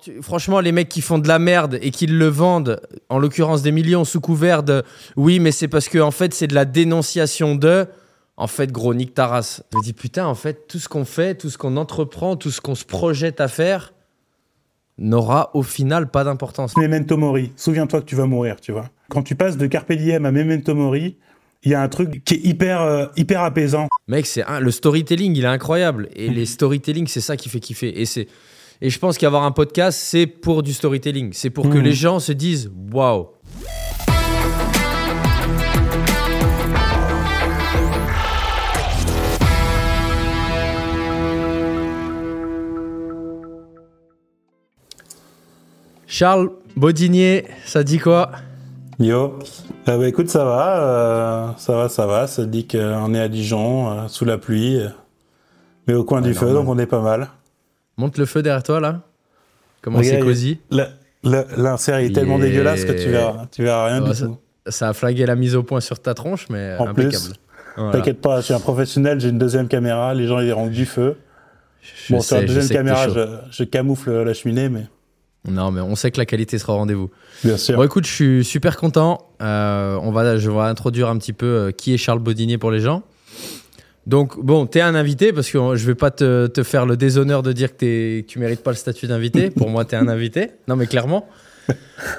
tu- franchement, les mecs qui font de la merde et qui le vendent, en l'occurrence des millions, sous couvert de oui, mais c'est parce que en fait, c'est de la dénonciation de. En fait, gros, nique ta race. Je me dis, putain, en fait, tout ce qu'on fait, tout ce qu'on entreprend, tout ce qu'on se projette à faire n'aura au final pas d'importance. Memento Mori. Souviens-toi que tu vas mourir, tu vois. Quand tu passes de Carpe Diem à Memento Mori, il y a un truc qui est hyper, euh, hyper apaisant. Mec, c'est le storytelling, il est incroyable. Et les storytelling, c'est ça qui fait kiffer. Et c'est et je pense qu'avoir un podcast, c'est pour du storytelling. C'est pour que Mhm. les gens se disent waouh. Charles Baudinier, ça dit quoi? Yo. Euh, bah, écoute, ça va, euh, ça va, ça va. Ça dit qu'on est à Dijon, euh, sous la pluie, euh, mais au coin du feu, donc on est pas mal. Monte le feu derrière toi là. Comment c'est cosy. L'insert est tellement Yeah. dégueulasse que tu verras, tu verras rien du ça- tout. Ça a flagué la mise au point sur ta tronche, mais En impeccable. plus, Voilà. T'inquiète pas, je suis un professionnel, j'ai une deuxième caméra, les gens ils verront du feu. Je bon, sur la deuxième caméra, je, je camoufle la cheminée, mais Non, mais on sait que la qualité sera au rendez-vous. bien sûr. Bon, écoute, je suis super content. Euh, on va, je vais introduire un petit peu euh, qui est Charles Baudinier pour les gens. Donc, bon, t'es un invité parce que je vais pas te, te faire le déshonneur de dire que t'es- tu mérites pas le statut d'invité. Pour moi, t'es un invité. Non, mais clairement.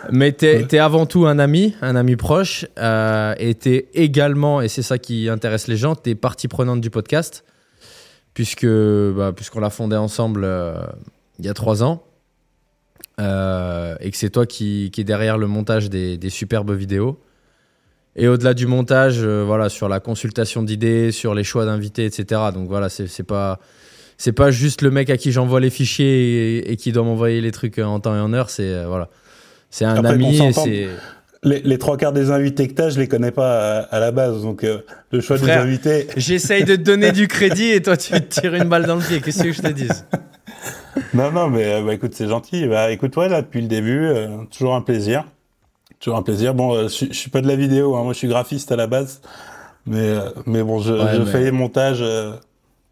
Mais t'es es avant tout un ami, un ami proche. euh, et t'es également, et c'est ça qui intéresse les gens, t'es partie prenante du podcast. Puisque, bah, puisqu'on l'a fondé ensemble euh, il y a trois ans. Euh, et que c'est toi qui, qui est derrière le montage des, des superbes vidéos. Et au-delà du montage, euh, voilà, sur la consultation d'idées, sur les choix d'invités, etc. Donc voilà, c'est pas c'est pas juste le mec à qui j'envoie les fichiers et, et qui doit m'envoyer les trucs en temps et en heure. C'est euh, voilà, c'est un Après, ami et s'entende. c'est Les, les trois quarts des invités que t'as, je les connais pas à, à la base, donc euh, le choix Frère. des invités. J'essaye de te donner du crédit et toi tu te tires une balle dans le pied. Qu'est-ce que je te dise? Non, non, mais bah, écoute, c'est gentil. Bah, écoute, ouais, là, depuis le début, euh, toujours un plaisir. Toujours un plaisir. Bon, euh, je, je suis pas de la vidéo, hein, moi je suis graphiste à la base. Mais, euh, mais bon, je, Ouais, je mais- fais les montages euh,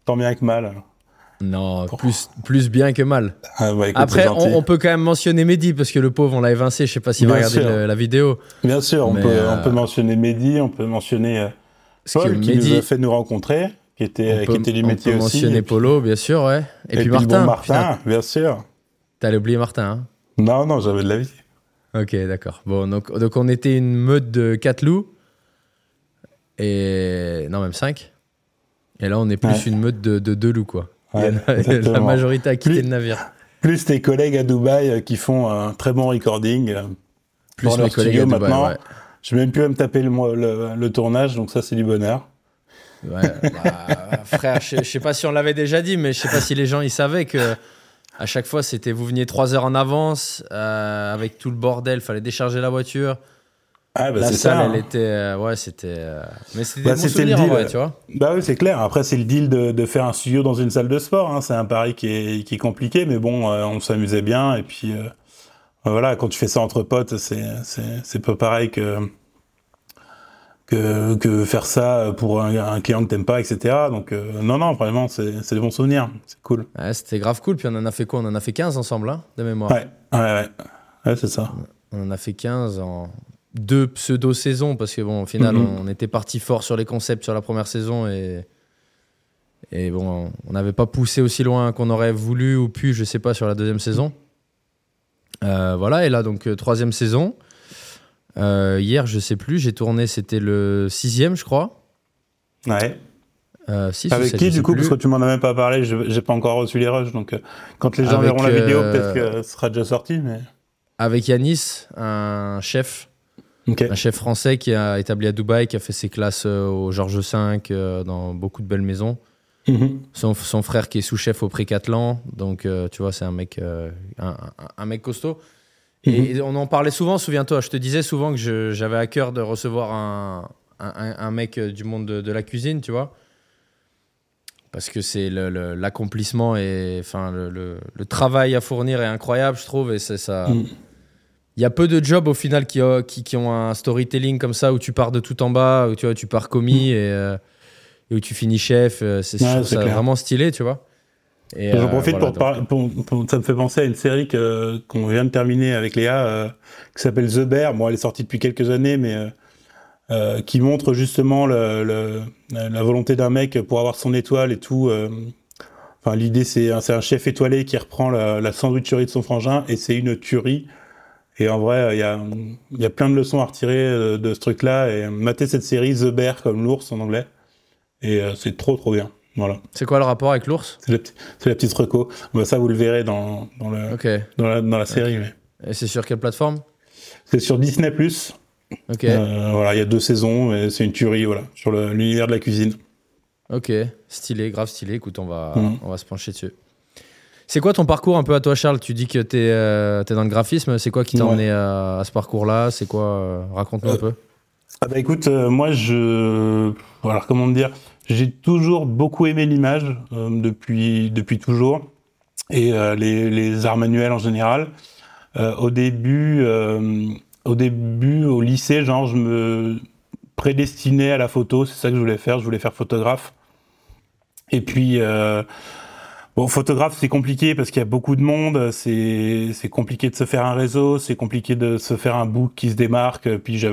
tant bien que mal. Non, plus plus bien que mal. Ah, bah, écoute, Après, on, on peut quand même mentionner Mehdi parce que le pauvre on l'a évincé. Je sais pas s'il va regarder le- la vidéo. Bien sûr, on peut, euh, on peut mentionner Mehdi, on peut mentionner Paul qui Mehdi- nous a fait nous rencontrer, qui était, On qui peut, était du on métier peut aussi. mentionner et puis- Polo, bien sûr, ouais. Et, puis, le Martin. bon Martin, Putain, bien sûr. T'allais oublier Martin, hein Non, non, j'avais de la vie. Ok, d'accord. Bon, donc, donc on était une meute de 4 loups. Et. Non, même 5. Et là, on est plus Ouais. une meute de, de deux loups, quoi. Ouais, la majorité a quitté Plus- le navire. Plus tes collègues à Dubaï euh, qui font un très bon recording. euh, Plus mes leur collègues studio à Dubaï, maintenant. ouais. Je même plus à me taper le, mo- le, le tournage, donc ça c'est du bonheur. Ouais, bah, frère, je je sais pas si on l'avait déjà dit, mais je sais pas si les gens ils savaient que à chaque fois c'était vous veniez trois heures en avance euh, avec tout le bordel, fallait décharger la voiture. Ah bah la salle, ça. elle hein. était, euh, ouais, c'était, euh, mais c'était Bah, le deal, vrai, tu vois. Bah oui, c'est clair. Après, c'est le deal de, de faire un studio dans une salle de sport. hein. C'est un pari qui est, qui est compliqué, mais bon, euh, on s'amusait bien. Et puis, voilà, quand tu fais ça entre potes, c'est, c'est, c'est pas pareil que, que, que faire ça pour un, un client que t'aimes pas, etc. Donc, euh, non, non, vraiment, c'est, des bons souvenirs. C'est cool. Ouais, c'était grave cool. Puis on en a fait quoi? On en a fait 15 ensemble, hein, de mémoire. Ouais, ouais, ouais. Ouais, c'est ça. On en a fait 15 en deux pseudo-saisons parce que bon, au final, on était parti fort sur les concepts sur la première saison et et bon, on n'avait pas poussé aussi loin qu'on aurait voulu ou pu, je sais pas, sur la deuxième saison. Euh, voilà, et là donc euh, troisième saison. Euh, hier, je sais plus, j'ai tourné, c'était le sixième, je crois. Ouais. Euh, six Avec qui, du coup, plus. parce que tu m'en as même pas parlé, je- j'ai pas encore reçu les rushs, donc euh, quand les gens Avec, verront la vidéo, euh, peut-être que ce sera déjà sorti, mais... Avec Yanis, un chef, un chef français qui a établi à Dubaï, qui a fait ses classes au Georges V, dans beaucoup de belles maisons. Mhm. Son, son frère qui est sous-chef au Précathlon, donc euh, tu vois, c'est un mec, euh, un mec costaud. Et, et on en parlait souvent, souviens-toi, je te disais souvent que j'avais à cœur de recevoir un, un- un- un mec euh, du monde de, de la cuisine, tu vois. Parce que c'est l'accomplissement et enfin le, le- le travail à fournir est incroyable, je trouve. Et c'est ça. Mm. Il y a peu de jobs au final qui, ont- qui, qui ont un storytelling comme ça où tu pars de tout en bas, où tu vois, tu pars commis et, euh, et où tu finis chef. euh, C'est Mm. Ouais, vraiment stylé, tu vois. Et J'en profite pour, Ça me fait penser à une série qu'on vient de terminer avec Léa, qui s'appelle The Bear. Bon, elle est sortie depuis quelques années, mais qui montre justement le, la volonté d'un mec pour avoir son étoile et tout. Enfin, l'idée, c'est un, chef étoilé qui reprend la, la sandwicherie de son frangin, et c'est une tuerie. Et en vrai, il y a, y a, plein de leçons à retirer euh, de ce truc-là. Et mater cette série The Bear comme l'ours en anglais. Et euh, c'est trop, trop bien. Voilà. C'est quoi le rapport avec l'ours? C'est la, petite reco. Bah, ça, vous le verrez dans, dans, le, dans, la, dans la, série. Et c'est sur quelle plateforme? C'est sur Disney+. Ok. Euh, voilà, il y a deux saisons et c'est une tuerie, voilà, sur l'univers de la cuisine. Ok, stylé, grave stylé. Écoute, on va, mmh. on va se pencher dessus. C'est quoi ton parcours un peu à toi, Charles? Tu dis que tu es, euh, dans le graphisme. C'est quoi qui t'a emmené à, ce parcours-là? C'est quoi euh, Raconte-nous un peu. Ah bah écoute, moi, je. Alors, comment dire? J'ai toujours beaucoup aimé l'image depuis, depuis toujours et les, les, arts manuels en général. au début, au début, au lycée, genre, je me prédestinais à la photo. C'est ça que je voulais faire. Je voulais faire photographe. Et puis, Bon, photographe, c'est compliqué parce qu'il y a beaucoup de monde, c'est compliqué de se faire un réseau, c'est compliqué de se faire un book qui se démarque, puis j'ai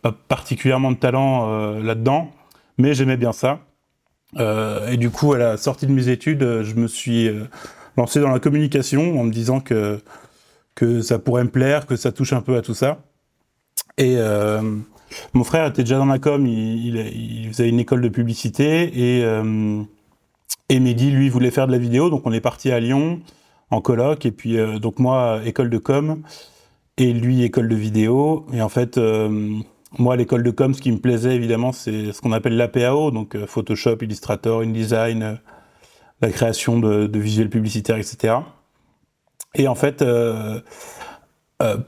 pas particulièrement de talent euh, là-dedans, mais j'aimais bien ça. Euh, et du coup, à la sortie de mes études, je me suis euh, lancé dans la communication en me disant que, que ça pourrait me plaire, que ça touche un peu à tout ça. Et euh, mon frère était déjà dans la com, il, faisait une école de publicité et et Mehdi, lui, voulait faire de la vidéo, donc on est parti à Lyon en colloque, et puis euh, donc moi, école de com, et lui, école de vidéo. Et en fait, euh, moi, l'école de com, ce qui me plaisait évidemment, c'est ce qu'on appelle l'APAO, donc euh, Photoshop, Illustrator, InDesign, la création de, visuels publicitaires, etc. Et en fait,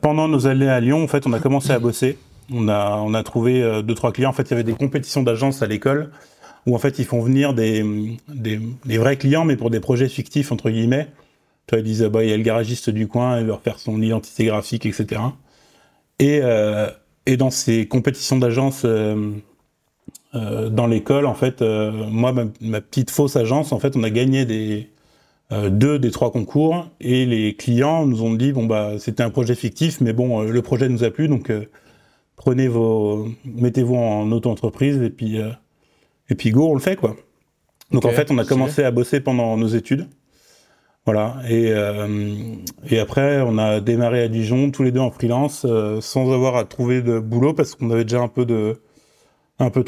pendant nos années à Lyon, en fait, on a commencé à bosser. On a, trouvé deux, trois clients. En fait, il y avait des compétitions d'agence à l'école où en fait ils font venir des, vrais clients, mais pour des projets fictifs, entre guillemets. Tu vois, ils disent, bah, il y a le garagiste du coin, il veut refaire son identité graphique, etc. Et, euh, et dans ces compétitions d'agence euh, euh, dans l'école, en fait, moi, ma, petite fausse agence, en fait, on a gagné des, deux des trois concours, et les clients nous ont dit, bon, bah, c'était un projet fictif, mais bon, le projet nous a plu, donc prenez vos, mettez-vous en auto-entreprise, et puis et puis go, on le fait quoi. Donc en fait, on a commencé à bosser pendant nos études. Voilà. Et, euh, et après, on a démarré à Dijon, tous les deux en freelance, euh, sans avoir à trouver de boulot parce qu'on avait déjà un peu de,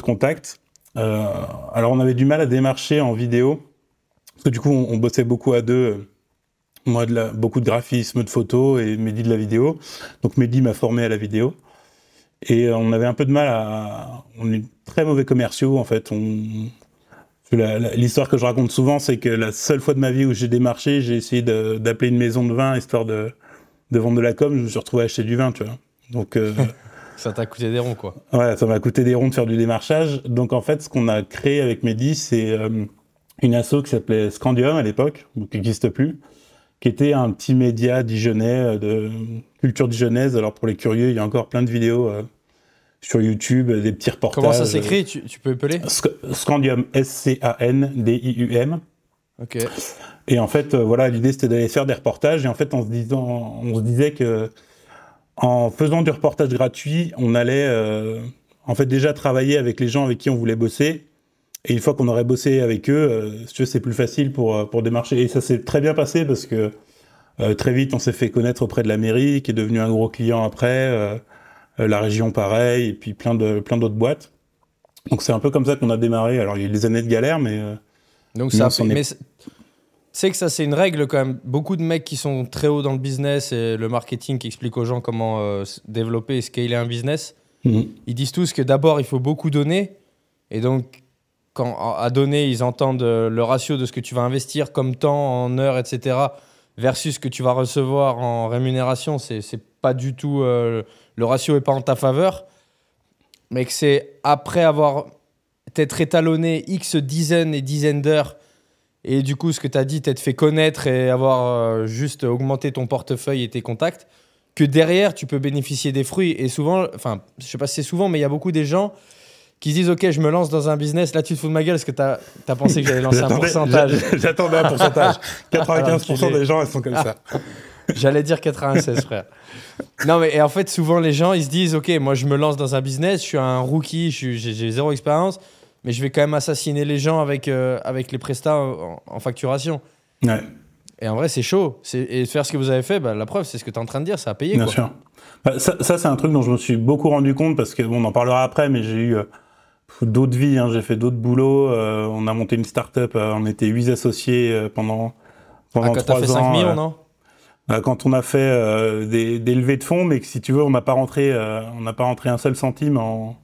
contact. Euh, alors on avait du mal à démarcher en vidéo parce que du coup, on, bossait beaucoup à deux. Moi, de la, beaucoup de graphisme, de photos et Mehdi de la vidéo. Donc Mehdi m'a formé à la vidéo. Et on avait un peu de mal à. On est très mauvais commerciaux, en fait. L'histoire que je raconte souvent, c'est que la seule fois de ma vie où j'ai démarché, j'ai essayé d'appeler une maison de vin histoire de, de, vendre de la com. Je me suis retrouvé à acheter du vin, tu vois. Donc. Euh, ça t'a coûté des ronds, quoi. Ouais, ça m'a coûté des ronds de faire du démarchage. Donc, en fait, ce qu'on a créé avec Mehdi, c'est euh, une asso qui s'appelait Scandium à l'époque, qui n'existe plus, qui était un petit média dijonnais euh, de culture dijonnaise. Alors pour les curieux, il y a encore plein de vidéos euh, sur YouTube, des petits reportages. Comment ça s'écrit tu, tu, peux épeler Scandium, S-C-A-N-D-I-U-M. Ok. Et en fait, euh, voilà, l'idée c'était d'aller faire des reportages. Et en fait, on se, disant, on se disait que en faisant du reportage gratuit, on allait en fait déjà travailler avec les gens avec qui on voulait bosser. Et une fois qu'on aurait bossé avec eux, c'est plus facile pour, pour démarcher. Et ça s'est très bien passé parce que euh, très vite, on s'est fait connaître auprès de la mairie, qui est devenu un gros client après. Euh, euh, la région, pareil, et puis plein de plein d'autres boîtes. Donc c'est un peu comme ça qu'on a démarré. Alors il y a eu des années de galère, mais donc ça. Mais c'est que ça, c'est une règle quand même. Beaucoup de mecs qui sont très hauts dans le business et le marketing qui explique aux gens comment développer et scaler un business. Mhm. Ils disent tous que d'abord il faut beaucoup donner, et donc quand à donner, ils entendent le ratio de ce que tu vas investir comme temps, en heures, etc versus ce que tu vas recevoir en rémunération, c'est pas du tout. Euh, le ratio est pas en ta faveur. Mais que c'est après avoir t'être étalonné X dizaines et dizaines d'heures et du coup, ce que tu as dit, t'être fait connaître et avoir euh, juste augmenté ton portefeuille et tes contacts, que derrière, tu peux bénéficier des fruits. Et souvent, enfin, je sais pas si c'est souvent, mais il y a beaucoup des gens qui se disent Ok, je me lance dans un business. Là, tu te fous de ma gueule parce que tu as, pensé que j'allais lancer un pourcentage. J'attendais un pourcentage. 95% des gens, ils sont comme ça. J'allais dire 96, frère. Non, mais et en fait, souvent, les gens, ils se disent Ok, moi, je me lance dans un business, je suis un rookie, j'ai zéro expérience, mais je vais quand même assassiner les gens avec, euh, avec les prestats en, facturation. Ouais. Et en vrai, c'est chaud. Et faire ce que vous avez fait, bah, la preuve, c'est ce que tu es en train de dire, ça a payé. Bien sûr. Bah, ça, c'est un truc dont je me suis beaucoup rendu compte parce que, bon, on en parlera après, mais j'ai eu euh, d'autres vies, hein. j'ai fait d'autres boulots. Euh, on a monté une start-up, on était huit associés pendant, pendant ah, 3 fait ans. 5 millions, non? bah, quand on a fait euh, des, des, levées de fonds, mais que si tu veux, on n'a pas rentré, euh, on n'a pas rentré un seul centime en,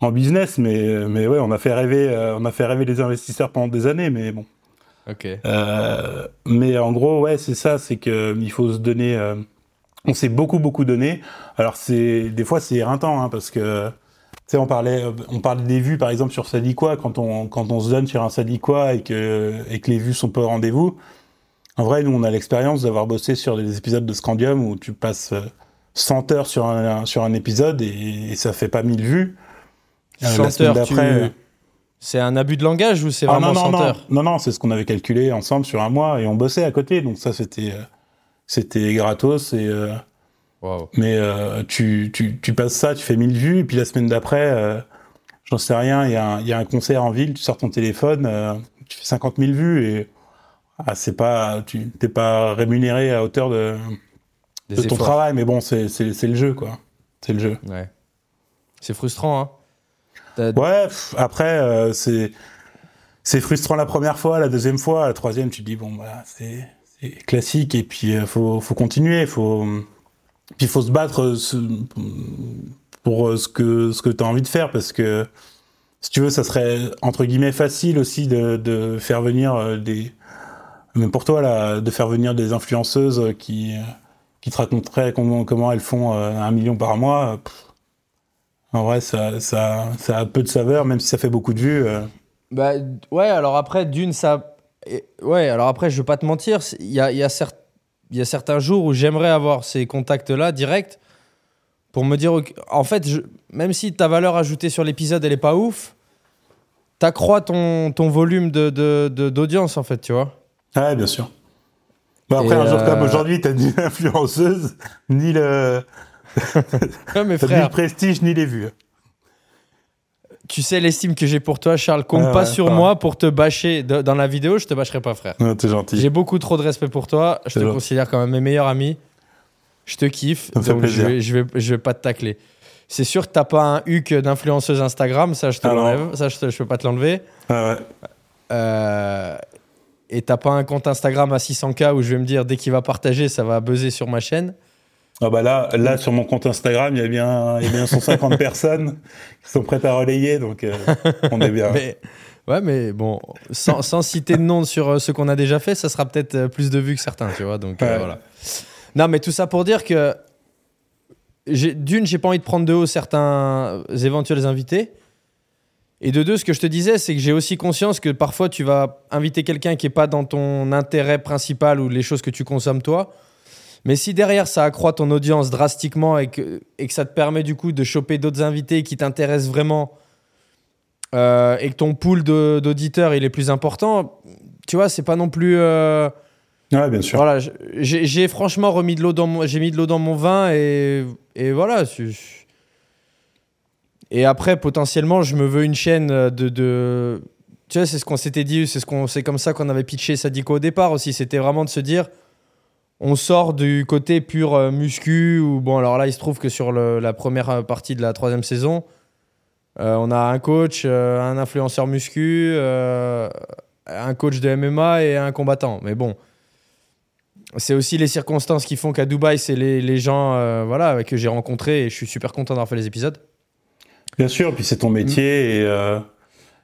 en business, mais mais ouais, on a fait rêver, euh, on a fait rêver les investisseurs pendant des années, mais bon. Ok. mais en gros, ouais, c'est ça, c'est que il faut se donner. on s'est beaucoup beaucoup donné. Alors c'est des fois c'est éreintant, hein, parce que sais, on parlait, on parle des vues par exemple sur Sadiquois quand on quand on se donne sur un Sadiquois et que et que les vues sont pas au rendez-vous. En vrai, nous, on a l'expérience d'avoir bossé sur des épisodes de Scandium où tu passes 100 euh, heures sur un, sur un épisode et, ça fait pas 1000 vues. 100 euh, heures, tu... Euh, c'est un abus de langage ou c'est ah, vraiment non, non, 100 heures? Non, non, c'est ce qu'on avait calculé ensemble sur un mois et on bossait à côté. Donc ça, c'était c'était gratos. Et, Mais tu, tu, tu, passes ça, tu fais 1000 vues et puis la semaine d'après, j'en sais rien, il y, y, a un concert en ville, tu sors ton téléphone, tu fais 50 000 vues et ah, c'est pas, tu t'es pas rémunéré à hauteur de, de ton travail, mais bon, c'est le jeu, quoi. C'est le jeu. Ouais. C'est frustrant, hein. Ouais, après, euh, c'est c'est frustrant la première fois, la deuxième fois, la troisième, tu te dis, bon, voilà, c'est classique, et puis il euh, faut, faut continuer, faut, puis il faut se battre euh, pour ce que, ce que tu as envie de faire, parce que si tu veux, ça serait entre guillemets facile aussi de, faire venir des, mais pour toi, là, de faire venir des influenceuses qui, qui te raconteraient comment, comment elles font euh, un million par mois, en vrai, ça, ça, ça, a peu de saveur, même si ça fait beaucoup de vues. Euh. Bah, ouais, alors après, d'une, ça. Ouais, alors après, je veux pas te mentir, il y a, y, a y a certains jours où j'aimerais avoir ces contacts-là direct pour me dire, en fait, même si ta valeur ajoutée sur l'épisode, elle est pas ouf, t'accrois ton, ton volume d'audience, de, de, en fait, tu vois. Ah, bien sûr. après, un jour comme euh, aujourd'hui, t'as ni l'influenceuse, ni le. ni le prestige, ni les vues. Tu sais l'estime que j'ai pour toi, Charles. Compte ah pas sur moi pour te bâcher. dans la vidéo, je te bâcherai pas, frère. t'es gentil. J'ai beaucoup trop de respect pour toi. Je te considère comme mes meilleurs amis. Je te kiffe. donc je vais, je, vais, je vais pas te tacler. C'est sûr que t'as pas un huc d'influenceuse Instagram, ça je te l'enlève. Ça je, je peux pas te l'enlever. Ah ouais. Euh, et t'as pas un compte Instagram à 600K où je vais me dire dès qu'il va partager, ça va buzzer sur ma chaîne. Ah bah là, là sur mon compte Instagram, il y a bien, il y a bien 150 personnes qui sont prêtes à relayer, donc euh, on est bien. Mais, ouais, mais bon, sans, sans citer de nom sur euh, ce qu'on a déjà fait, ça sera peut-être euh, plus de vues que certains, tu vois. Donc voilà. Non, mais tout ça pour dire que d'une, j'ai pas envie de prendre de haut certains éventuels invités. Et de deux, ce que je te disais, c'est que j'ai aussi conscience que parfois tu vas inviter quelqu'un qui n'est pas dans ton intérêt principal ou les choses que tu consommes toi. Mais si derrière ça accroît ton audience drastiquement et que, et que ça te permet du coup de choper d'autres invités qui t'intéressent vraiment euh, et que ton pool d'auditeurs il est plus important, tu vois, c'est pas non plus. Euh, ouais, bien sûr. Voilà, j'ai franchement remis de l'eau dans mon, j'ai mis de l'eau dans mon vin et, et voilà. Et après, potentiellement, je me veux une chaîne de. de... Tu vois, c'est ce qu'on s'était dit, c'est ce qu'on, c'est comme ça qu'on avait pitché Sadiko au départ aussi. C'était vraiment de se dire, on sort du côté pur euh, muscu. Ou bon, alors là, il se trouve que sur la première partie de la troisième saison, euh, on a un coach, euh, un influenceur muscu, un coach de MMA et un combattant. Mais bon, c'est aussi les circonstances qui font qu'à Dubaï, c'est les, les gens voilà, que j'ai rencontrés et je suis super content d'avoir fait les épisodes. Bien sûr, puis c'est ton métier. Et, euh,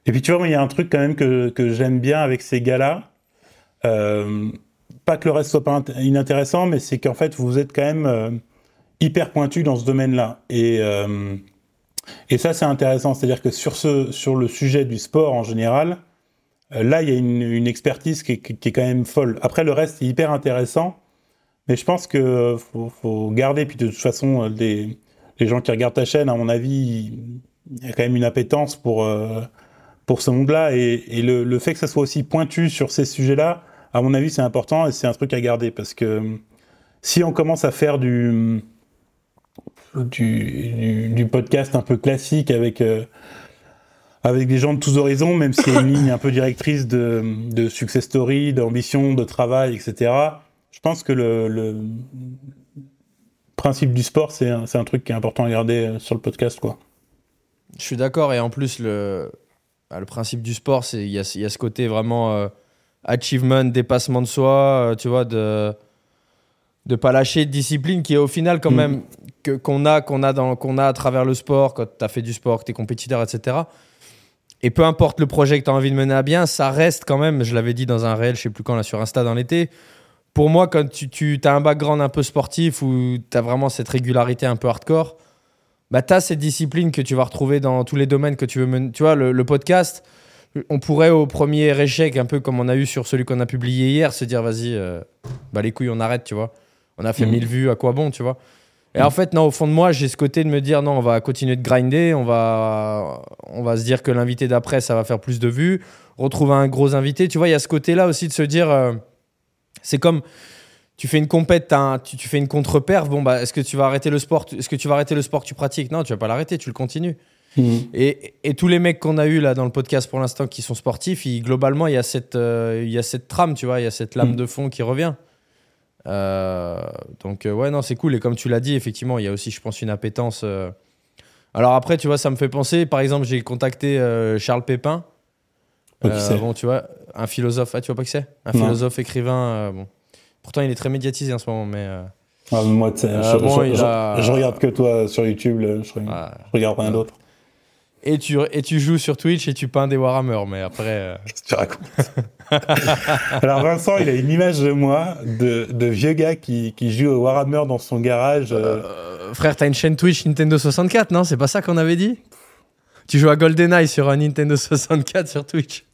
et puis tu vois, il y a un truc quand même que, que j'aime bien avec ces gars-là. Euh, pas que le reste soit pas inintéressant, mais c'est qu'en fait, vous êtes quand même euh, hyper pointu dans ce domaine-là. Et, et ça, c'est intéressant. C'est-à-dire que sur, ce, sur le sujet du sport en général, là, il y a une, expertise qui est, qui est, quand même folle. Après, le reste est hyper intéressant. Mais je pense qu'il faut, faut, garder, puis de toute façon, des, les gens qui regardent ta chaîne, à mon avis, il y a quand même une appétence pour, euh, pour ce monde-là. Et, et le, le, fait que ça soit aussi pointu sur ces sujets-là, à mon avis, c'est important et c'est un truc à garder. Parce que si on commence à faire du, du, podcast un peu classique avec, euh, avec des gens de tous horizons, même s'il y a une ligne un peu directrice de, de success story, d'ambition, de travail, etc., je pense que le, principe du sport, c'est un, un, truc qui est important à garder euh, sur le podcast. quoi. Je suis d'accord, et en plus, le, bah, le principe du sport, il y a, y a, ce côté vraiment euh, achievement, dépassement de soi, euh, tu vois, de de pas lâcher de discipline qui est au final quand mmh. même que, qu'on a qu'on a dans qu'on a à travers le sport quand tu as fait du sport que tu es compétiteur etc et peu importe le projet que tu as envie de mener à bien ça reste quand même je l'avais dit dans un réel je sais plus quand là sur Insta dans l'été pour moi quand tu, tu as un background un peu sportif où tu as vraiment cette régularité un peu hardcore bah tu as cette discipline que tu vas retrouver dans tous les domaines que tu veux mener tu vois le, le podcast on pourrait au premier échec un peu comme on a eu sur celui qu'on a publié hier se dire vas-y euh, bah les couilles on arrête tu vois on a fait mmh. 1000 vues, à quoi bon, tu vois Et mmh. en fait, non, au fond de moi, j'ai ce côté de me dire, non, on va continuer de grinder, on va, on va se dire que l'invité d'après, ça va faire plus de vues, retrouver un gros invité. Tu vois, il y a ce côté-là aussi de se dire, euh, c'est comme, tu fais une compète, tu, tu, fais une contre-perf, bon, bah, est-ce que tu vas arrêter le sport Est-ce que tu vas arrêter le sport que tu pratiques? Non, tu vas pas l'arrêter, tu le continues. Mmh. Et, et, tous les mecs qu'on a eu là dans le podcast pour l'instant qui sont sportifs, ils, globalement, il y, a cette, euh, il y a cette trame, tu vois, il y a cette lame de fond qui revient. Euh, donc, euh, ouais, non, c'est cool. Et comme tu l'as dit, effectivement, il y a aussi, je pense, une appétence. Alors après, tu vois, ça me fait penser, par exemple, j'ai contacté Charles Pépin. bon, tu vois, un philosophe. Ah, tu vois pas qui c'est? Un philosophe, écrivain. bon. Pourtant, il est très médiatisé en ce moment, mais. Ah, moi, je, bon, je, a... je, regarde que toi sur YouTube, je, ah, je regarde rien d'autre et tu, et tu joues sur Twitch et tu peins des Warhammer, mais après. Euh... tu racontes Alors Vincent, il a une image de moi, de, de vieux gars qui, qui joue au Warhammer dans son garage. Euh... Euh, frère, t'as une chaîne Twitch Nintendo 64, non? C'est pas ça qu'on avait dit? Tu joues à GoldenEye sur un Nintendo 64 sur Twitch.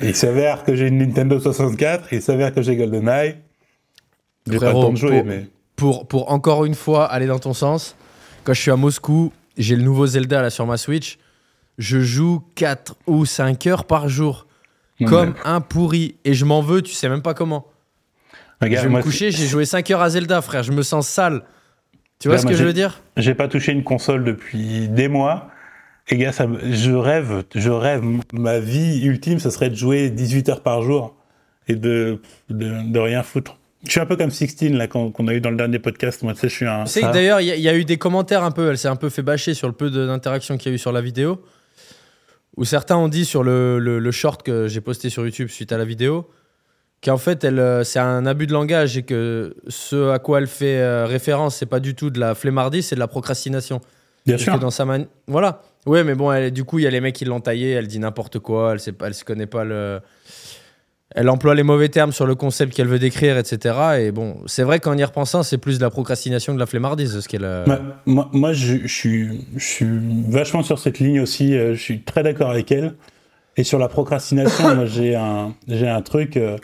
il s'avère que j'ai une Nintendo 64, il s'avère que j'ai GoldenEye. J'ai pas le temps de jouer, pour, mais. Pour, pour encore une fois aller dans ton sens, quand je suis à Moscou, j'ai le nouveau Zelda là sur ma Switch. Je joue 4 ou 5 heures par jour. Comme un pourri. Et je m'en veux, tu sais même pas comment. Regarde, je vais me coucher, j'ai joué 5 heures à Zelda, frère. Je me sens sale. Tu vois ce que je veux dire? J'ai pas touché une console depuis des mois. Et gars, ça, je rêve, je rêve. Ma vie ultime, ce serait de jouer 18 heures par jour et de, de, de rien foutre. Je suis un peu comme Sixteen là qu'on a eu dans le dernier podcast. Moi, tu sais, je suis un. Tu sais d'ailleurs, il y, y, a eu des commentaires un peu. Elle s'est un peu fait bâcher sur le peu d'interaction qu'il y a eu sur la vidéo. Où certains ont dit sur le, le, le short que j'ai posté sur YouTube suite à la vidéo qu'en fait, elle, euh, c'est un abus de langage et que ce à quoi elle fait euh, référence, c'est pas du tout de la flemmardise, c'est de la procrastination. Bien sûr. Que dans sa man... Voilà. Ouais, mais bon, elle, du coup, il y a les mecs qui l'ont taillé. Elle dit n'importe quoi. Elle sait pas, elle se connaît pas le elle emploie les mauvais termes sur le concept qu'elle veut décrire, etc. Et bon, c'est vrai qu'en y repensant, c'est plus de la procrastination que de la flemmardise, ce qu'elle. Bah, moi, moi je, suis, je suis vachement sur cette ligne aussi. Euh, je suis très d'accord avec elle. Et sur la procrastination, moi, j'ai un, j'ai un truc. Euh,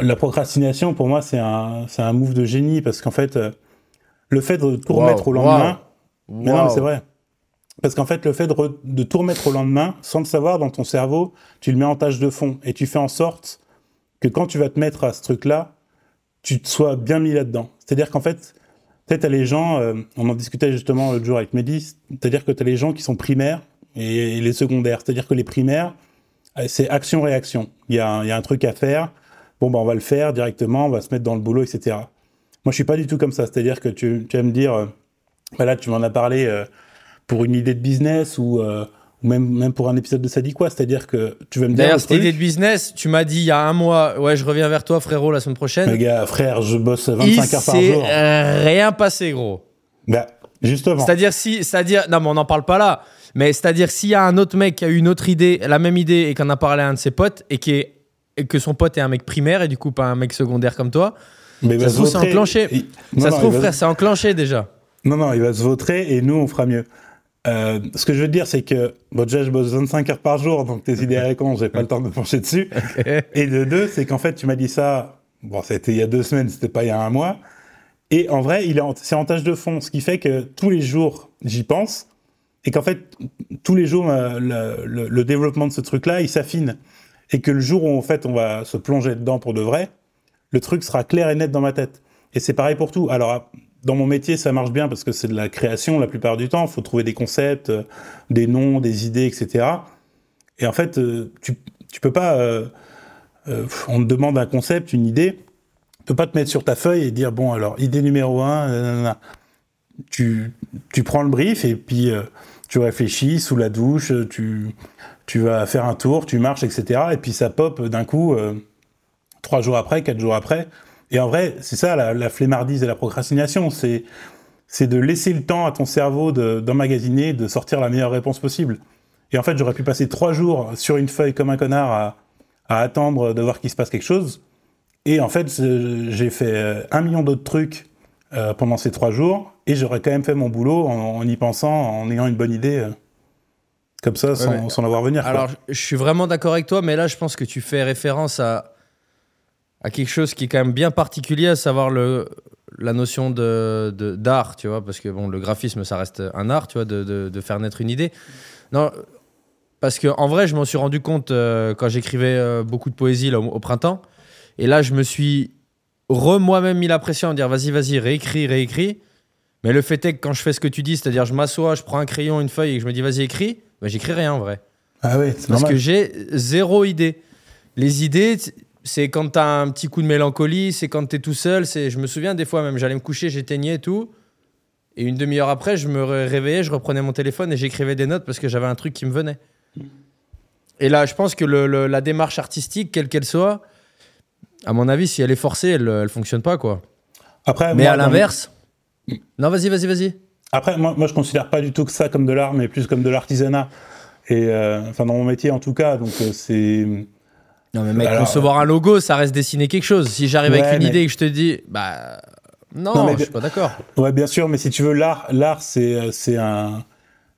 la procrastination, pour moi, c'est un, c'est un move de génie parce qu'en fait, euh, le fait de tout remettre wow, au lendemain. Wow, mais non, mais c'est vrai. Parce qu'en fait, le fait de, de, tout remettre au lendemain, sans le savoir, dans ton cerveau, tu le mets en tâche de fond. Et tu fais en sorte que quand tu vas te mettre à ce truc-là, tu te sois bien mis là-dedans. C'est-à-dire qu'en fait, peut-être à les gens, euh, on en discutait justement l'autre jour avec Mehdi, c'est-à-dire que tu as les gens qui sont primaires et, les secondaires. C'est-à-dire que les primaires, euh, c'est action-réaction. Il y, a un truc à faire, bon, ben on va le faire directement, on va se mettre dans le boulot, etc. Moi, je suis pas du tout comme ça. C'est-à-dire que tu, tu vas me dire, euh, ben là, tu m'en as parlé... Euh, pour une idée de business ou, euh, même, même pour un épisode de Ça dit quoi C'est-à-dire que tu vas me dire. D'ailleurs, cette idée de business, tu m'as dit il y a un mois, ouais, je reviens vers toi, frérot, la semaine prochaine. Les gars, frère, je bosse 25 heures par jour. Euh, rien passé, gros. Bah, justement. C'est-à-dire, si, c'est-à-dire, non, mais on n'en parle pas là. Mais c'est-à-dire, s'il y a un autre mec qui a eu une autre idée, la même idée, et qu'on a parlé à un de ses potes, et, qui est, et que son pote est un mec primaire, et du coup, pas un mec secondaire comme toi, mais ça se trouve, c'est enclenché. Il... Non, ça non, se trouve, frère, va... c'est enclenché déjà. Non, non, il va se vautrer, et nous, on fera mieux. Euh, ce que je veux dire, c'est que bon, déjà, je bosse 25 heures par jour, donc tes idées réponses, j'ai pas le temps de me pencher dessus. Okay. Et de deux, c'est qu'en fait, tu m'as dit ça, bon, c'était il y a deux semaines, c'était pas il y a un mois. Et en vrai, il c'est en tâche de fond, ce qui fait que tous les jours, j'y pense, et qu'en fait, tous les jours, euh, le, le- le développement de ce truc-là, il s'affine. Et que le jour où, en fait, on va se plonger dedans pour de vrai, le truc sera clair et net dans ma tête. Et c'est pareil pour tout. Alors, dans mon métier, ça marche bien parce que c'est de la création la plupart du temps. Il faut trouver des concepts, euh, des noms, des idées, etc. Et en fait, euh, tu, tu peux pas. euh, on te demande un concept, une idée. Tu peux pas te mettre sur ta feuille et dire bon, alors, idée numéro un. Tu, tu prends le brief et puis tu réfléchis sous la douche, tu, tu vas faire un tour, tu marches, etc. Et puis ça pop d'un coup, trois jours après, quatre jours après. Et en vrai, c'est ça la, la flemmardise et la procrastination, c'est c'est de laisser le temps à ton cerveau de- d'emmagasiner, de sortir la meilleure réponse possible. Et en fait, j'aurais pu passer trois jours sur une feuille comme un connard à, à attendre de voir qu'il se passe quelque chose. Et en fait, j'ai fait euh, un million d'autres trucs euh, pendant ces trois jours, et j'aurais quand même fait mon boulot en, en y pensant, en ayant une bonne idée, euh, comme ça, sans, mais- sans la voir venir. Alors, je suis vraiment d'accord avec toi, mais là, je pense que tu fais référence à, à quelque chose qui est quand même bien particulier, à savoir le, la notion de, d'art, tu vois, parce que bon, le graphisme, ça reste un art, tu vois, de, de- de faire naître une idée. Non, parce que en vrai, je m'en suis rendu compte euh, quand j'écrivais euh, beaucoup de poésie là, au, au printemps, et là, je me suis re moi-même mis la pression à dire vas-y, vas-y, réécris, réécris. Mais le fait est que quand je fais ce que tu dis, c'est-à-dire je m'assois, je prends un crayon, une feuille et que je me dis vas-y, écris, ben, j'écris rien en vrai. ah oui, c'est Parce normal. que j'ai zéro idée. Les idées, c'est quand t'as un petit coup de mélancolie, c'est quand t'es tout seul. C'est, je me souviens des fois même, j'allais me coucher, j'éteignais et tout. Et une demi-heure après, je me ré- réveillais, je reprenais mon téléphone et j'écrivais des notes parce que j'avais un truc qui me venait. Et là, je pense que le- le- la démarche artistique, quelle qu'elle soit, à mon avis, si elle est forcée, elle, elle fonctionne pas, quoi. Après, Mais moi, à l'inverse. Non, vas-y, vas-y, vas-y. Après, moi, moi, je considère pas du tout que ça comme de l'art, mais plus comme de l'artisanat. Et euh, enfin, dans mon métier, en tout cas, donc euh, c'est. Non, mais mec, Alors, concevoir un logo, ça reste dessiner quelque chose. Si j'arrive Ouais, avec une mais- idée et que je te dis, bah. Non, Non, mais je suis pas d'accord. Ouais, bien sûr, mais si tu veux, l'art, l'art, c'est, euh, c'est un,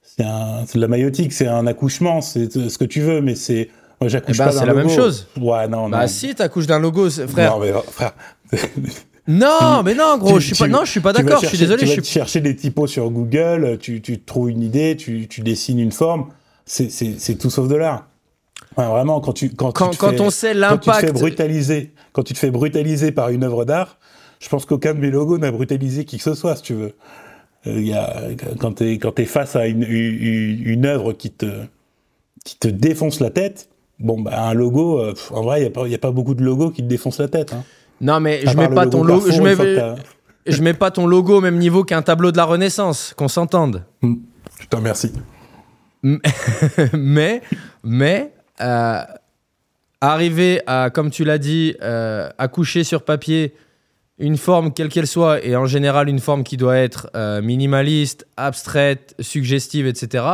c'est un, c'est de la maïotique, c'est un accouchement, c'est ce que tu veux, mais c'est, moi, j'accouche Eh ben, pas c'est d'un la même logo. chose. Ouais, non, non. Bah si, t'accouches d'un logo, c'est- frère. Non, mais euh, frère. Non, mais non, gros, Tu- je suis pas, non, je suis pas d'accord. Je suis désolé. Tu Je vas suis... chercher des typos sur Google, tu, tu trouves une idée, tu, tu dessines une forme, c'est, c'est, c'est tout sauf de l'art. Vraiment, quand tu, quand, Quand, tu te quand fais- on sait quand tu te fais l'impact. brutaliser, quand tu te fais brutaliser par une œuvre d'art, je pense qu'aucun de mes logos n'a brutalisé qui que ce soit, si tu veux. Euh, y a, quand tu es, face à une, une, une œuvre qui te, qui te défonce la tête, bon, bah, un logo, euh, en vrai, il n'y a, a pas beaucoup de logos qui te défoncent la tête. Hein. Non, mais À je mets pas ton logo. Je mets, je mets pas ton logo au même niveau qu'un tableau de la Renaissance, qu'on s'entende. Je te remercie. mais, mais, euh, arriver à, comme tu l'as dit, euh, accoucher sur papier une forme quelle qu'elle soit, et en général une forme qui doit être euh, minimaliste, abstraite, suggestive, etc.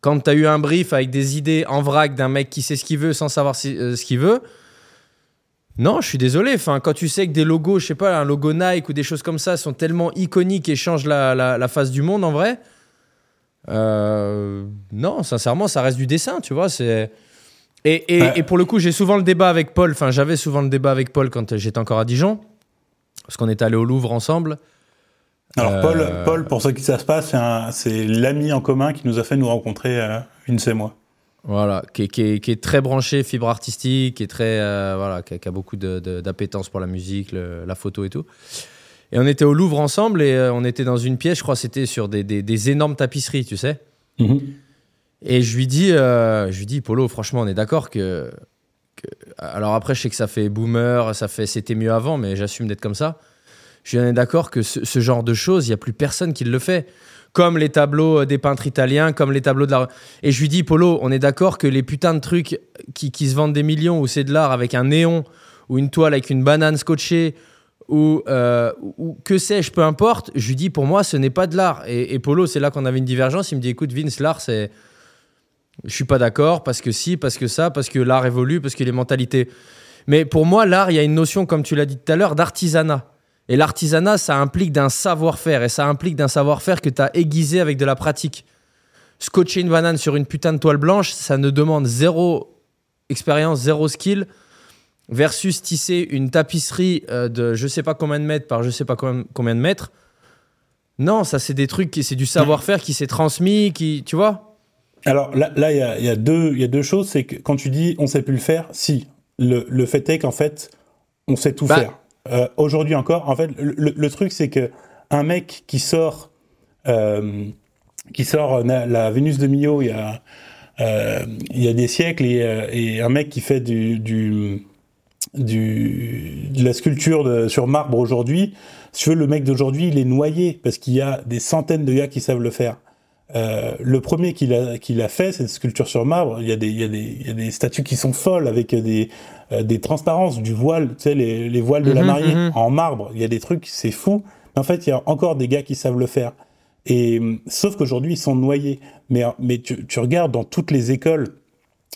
Quand tu as eu un brief avec des idées en vrac d'un mec qui sait ce qu'il veut sans savoir euh, ce qu'il veut, non, je suis désolé. Enfin, quand tu sais que des logos, je sais pas, un logo Nike ou des choses comme ça sont tellement iconiques et changent la, la- face du monde en vrai, non, sincèrement, ça reste du dessin, tu vois. C'est et, et- Ouais. et pour le coup, j'ai souvent le débat avec Paul. Enfin, j'avais souvent le débat avec Paul quand j'étais encore à Dijon, parce qu'on est allé au Louvre ensemble. Alors, Euh, Paul, Paul, pour ceux qui ça se passe, c'est l'ami en commun qui nous a fait nous rencontrer euh, une c'est moi. Voilà, qui est, qui est- qui est très branché fibre artistique, qui est très euh, voilà, qui a, qui a beaucoup d'appétence pour la musique, le- la photo et tout. Et on était au Louvre ensemble et euh, on était dans une pièce, je crois, c'était sur des, des- des énormes tapisseries, tu sais. Et je lui dis, euh, je lui dis, Polo, franchement, on est d'accord que, Alors après, je sais que ça fait boomer, ça fait c'était mieux avant, mais j'assume d'être comme ça. Je suis d'accord que ce, genre de choses, il n'y a plus personne qui le fait. Comme les tableaux euh, des peintres italiens, comme les tableaux de la. Et je lui dis, Polo, on est d'accord que les putains de trucs qui, qui se vendent des millions, où c'est de l'art avec un néon, ou une toile avec une banane scotchée, ou, euh, ou que sais-je, peu importe, je lui dis, pour moi, ce n'est pas de l'art. Et Polo, c'est là qu'on avait une divergence. Il me dit, écoute, Vince, l'art, c'est. Je suis pas d'accord parce que si, parce que ça, parce que l'art évolue, parce que les mentalités. Mais pour moi, l'art, il y a une notion, comme tu l'as dit tout à l'heure, d'artisanat. Et l'artisanat, ça implique d'un savoir-faire. Et ça implique d'un savoir-faire que tu as aiguisé avec de la pratique. Scotcher une banane sur une putain de toile blanche, ça ne demande zéro expérience, zéro skill. versus tisser une tapisserie euh, de je sais pas combien de mètres par je sais pas combien, de mètres. Non, ça c'est des trucs c'est du savoir-faire qui s'est transmis, qui tu vois? Alors là, là, il y a, y a deux, il y a deux choses. C'est que quand tu dis on sait plus le faire, si le, le fait est qu'en fait on sait tout Bah- faire. Euh, Aujourd'hui encore, en fait, le, le truc c'est que un mec qui sort, euh, qui sort la Vénus de Milo il y a, euh, il y a des siècles et, et un mec qui fait du, du, du de la sculpture de- sur marbre aujourd'hui, si tu veux, le mec d'aujourd'hui, il est noyé parce qu'il y a des centaines de gars qui savent le faire. Euh, le premier qu'il a, fait, cette sculpture sur marbre, il y, a des, il, y a des, il y a des statues qui sont folles avec des, euh, des transparences, du voile, tu sais, les, les voiles de la Mhm, mariée mhm. en marbre. Il y a des trucs, c'est fou. Mais en fait, il y a encore des gars qui savent le faire. Et hum, sauf qu'aujourd'hui, ils sont noyés. Mais, mais tu, tu regardes dans toutes les écoles,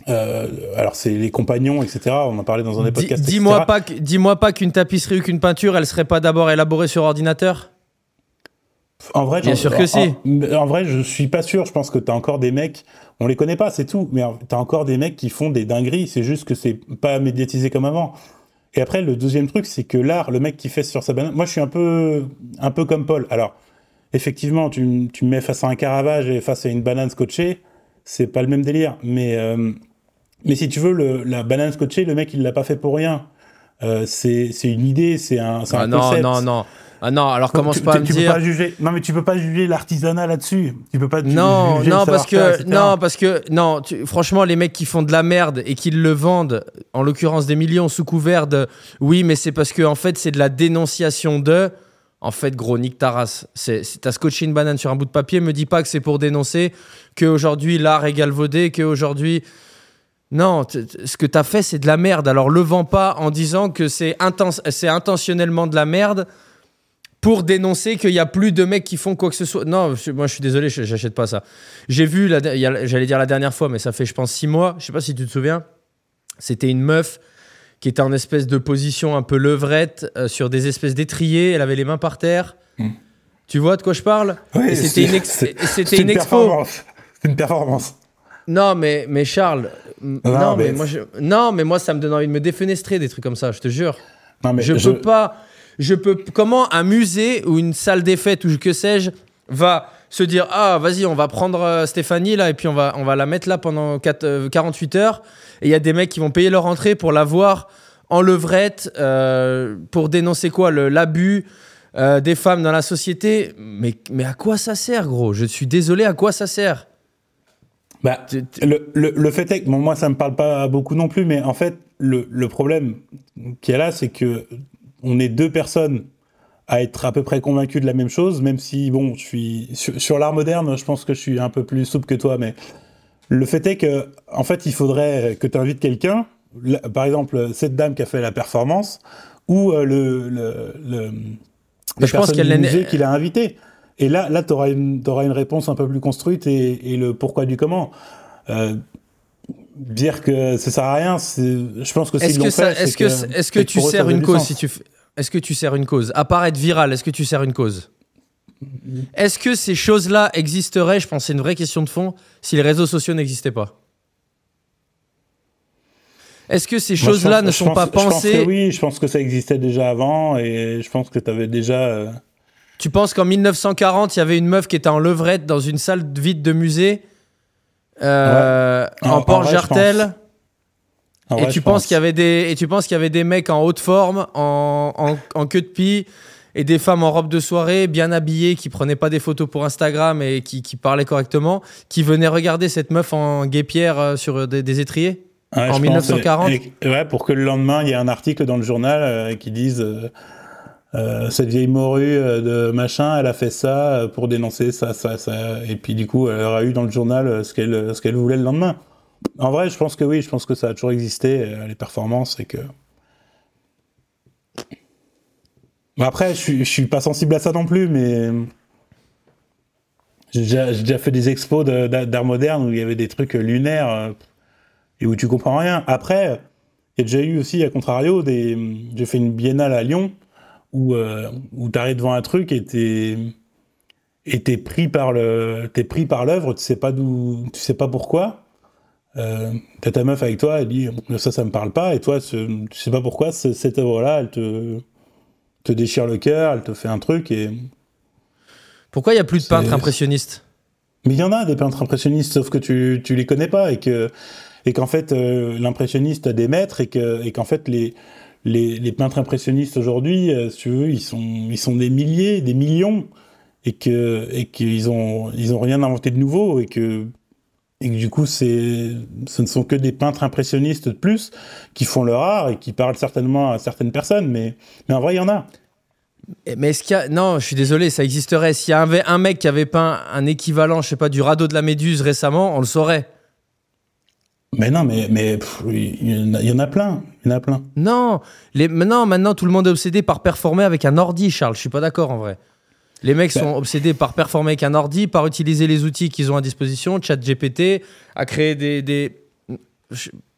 euh, alors c'est les compagnons, etc. On en parlait dans un des podcasts. Dis-moi pas, dis-moi pas qu'une tapisserie ou qu'une peinture, elle serait pas d'abord élaborée sur ordinateur? En vrai, Bien sûr que en- si. En, en vrai, je suis pas sûr. Je pense que t'as encore des mecs. On les connaît pas, c'est tout. Mais t'as encore des mecs qui font des dingueries. C'est juste que c'est pas médiatisé comme avant. Et après, le deuxième truc, c'est que l'art, le mec qui fait sur sa banane. Moi, je suis un peu, un peu comme Paul. Alors, effectivement, tu, tu me mets face à un Caravage et face à une banane scotchée, c'est pas le même délire. Mais, euh, mais si tu veux, le, la banane scotchée, le mec, il l'a pas fait pour rien. Euh, c'est une idée, c'est un, Ah un non, concept. non, non. Ah non, alors commence tu, pas à me tu peux dire. pas juger. Non, mais tu peux pas juger l'artisanat là-dessus. Tu peux pas Non, juger non, parce que non, parce que non. tu- franchement, les mecs qui font de la merde et qui le vendent, en l'occurrence des millions sous couvert de, oui, mais c'est parce que en fait c'est de la dénonciation de. En fait, gros, nique ta race. T'as scotché une banane sur un bout de papier. Me dis pas que c'est pour dénoncer qu'aujourd'hui l'art est galvaudé, qu'aujourd'hui. Non, ce que t'as fait, c'est de la merde. Alors le vends pas en disant que c'est, inten- c'est intentionnellement de la merde pour dénoncer qu'il y a plus de mecs qui font quoi que ce soit. Non, je- moi je suis désolé, je- j'achète pas ça. J'ai vu, j'allais dire la dernière fois, mais ça fait je pense six mois, je sais pas si tu te souviens, c'était une meuf qui était en espèce de position un peu levrette euh, sur des espèces d'étriers, elle avait les mains par terre. Hmm. Tu vois de quoi je parle? Oui, C'était une, ex- c'était une une expo. performance. C'est une performance. Non, mais, mais Charles, Non, non, mais, mais- moi, je- non, mais moi ça me donne envie de me défenestrer des trucs comme ça, je te jure. Non, mais je, peux pas. Je peux. Comment un musée ou une salle des fêtes ou que sais-je va se dire ah vas-y on va prendre euh, Stéphanie là et puis on va on va la mettre là pendant quatre- euh, 48 heures. Et il y a des mecs qui vont payer leur entrée pour la voir en levrette euh, pour dénoncer quoi? L'abus euh, des femmes dans la société. Mais mais à quoi ça sert gros? Je suis désolé à quoi ça sert? Bah, le, le, fait est que, moi, ça me parle pas beaucoup non plus, mais en fait, le, le problème qu'il y a là, c'est que on est deux personnes à être à peu près convaincus de la même chose, même si, bon, je suis sur, sur l'art moderne, je pense que je suis un peu plus souple que toi, mais le fait est que, en fait, il faudrait que tu invites quelqu'un, par exemple, cette dame qui a fait la performance, ou euh, le, le, le, la je pense personne qu'elle du l'a- musée qui l'a invité. Et là, là, tu auras une, t'auras une réponse un peu plus construite et, et le pourquoi du comment. Euh, dire que ça sert à rien, je pense que c'est Est-ce que, ça- est-ce que, tu sers une cause si tu f- Est-ce que tu sers une cause? À part être viral, est-ce que tu sers une cause? Est-ce que ces choses-là existeraient? Je pense que c'est une vraie question de fond si les réseaux sociaux n'existaient pas. Est-ce que ces choses-là ne sont pas Je pense pensées? que oui, je pense que ça existait déjà avant et je pense que tu avais déjà. euh, Tu penses qu'en 1940, il y avait une meuf qui était en levrette dans une salle vide de musée euh, En- en, en port jartel Et vrai, tu penses pense. qu'il y avait des et tu penses qu'il y avait des mecs en haute forme, en, en, en queue de pie et des femmes en robe de soirée, bien habillées, qui prenaient pas des photos pour Instagram et qui, qui parlaient correctement, qui venaient regarder cette meuf en guépière euh, sur des, des étriers Ouais, en je pense, 1940? et- et- ouais, pour que le lendemain, il y ait un article dans le journal euh, qui dise euh, euh, cette vieille morue euh, de machin, elle a fait ça euh, pour dénoncer ça, ça, ça. Et puis du coup, elle aura eu dans le journal ce qu'elle voulait le lendemain. En vrai, je pense que oui, je pense que ça a toujours existé, les performances, et que. Après, je suis, je suis pas sensible à ça non plus, mais. J'ai déjà, fait des expos d'art moderne où il y avait des trucs lunaires et où tu comprends rien. Après, il y a déjà eu aussi, à contrario, des... j'ai fait une biennale à Lyon où, euh, où tu arrives devant un truc et t'es et t'es pris par le t'es pris par l'œuvre, tu sais pas d'où tu sais pas pourquoi. euh, t'as ta meuf avec toi, elle dit ça, ça me parle pas, et toi, tu sais pas pourquoi, cette œuvre-là, elle te, te déchire le cœur, elle te fait un truc, et. Pourquoi il y a plus de peintres impressionnistes? Mais il y en a des peintres impressionnistes, sauf que tu, tu les connais pas, et que et qu'en fait, euh, l'impressionniste a des maîtres, et que et qu'en fait, les, les, peintres impressionnistes aujourd'hui, euh, si tu veux, ils sont, ils sont des milliers, des millions, et que et qu'ils ont, ils ont rien inventé de nouveau, et que et que du coup, c'est, ce ne sont que des peintres impressionnistes de plus qui font leur art et qui parlent certainement à certaines personnes, mais, mais en vrai, il y en a. Mais est-ce. Non, je suis désolé, ça existerait. S'il y avait un mec qui avait peint un équivalent, je sais pas, du radeau de la Méduse récemment, on le saurait. Mais non, mais mais il y, en a plein, il y en a plein. Non, les, maintenant, maintenant tout le monde est obsédé par performer avec un ordi, Charles. Je suis pas d'accord en vrai. Les mecs sont obsédés par performer avec un ordi, par utiliser les outils qu'ils ont à disposition, chat GPT, à créer des.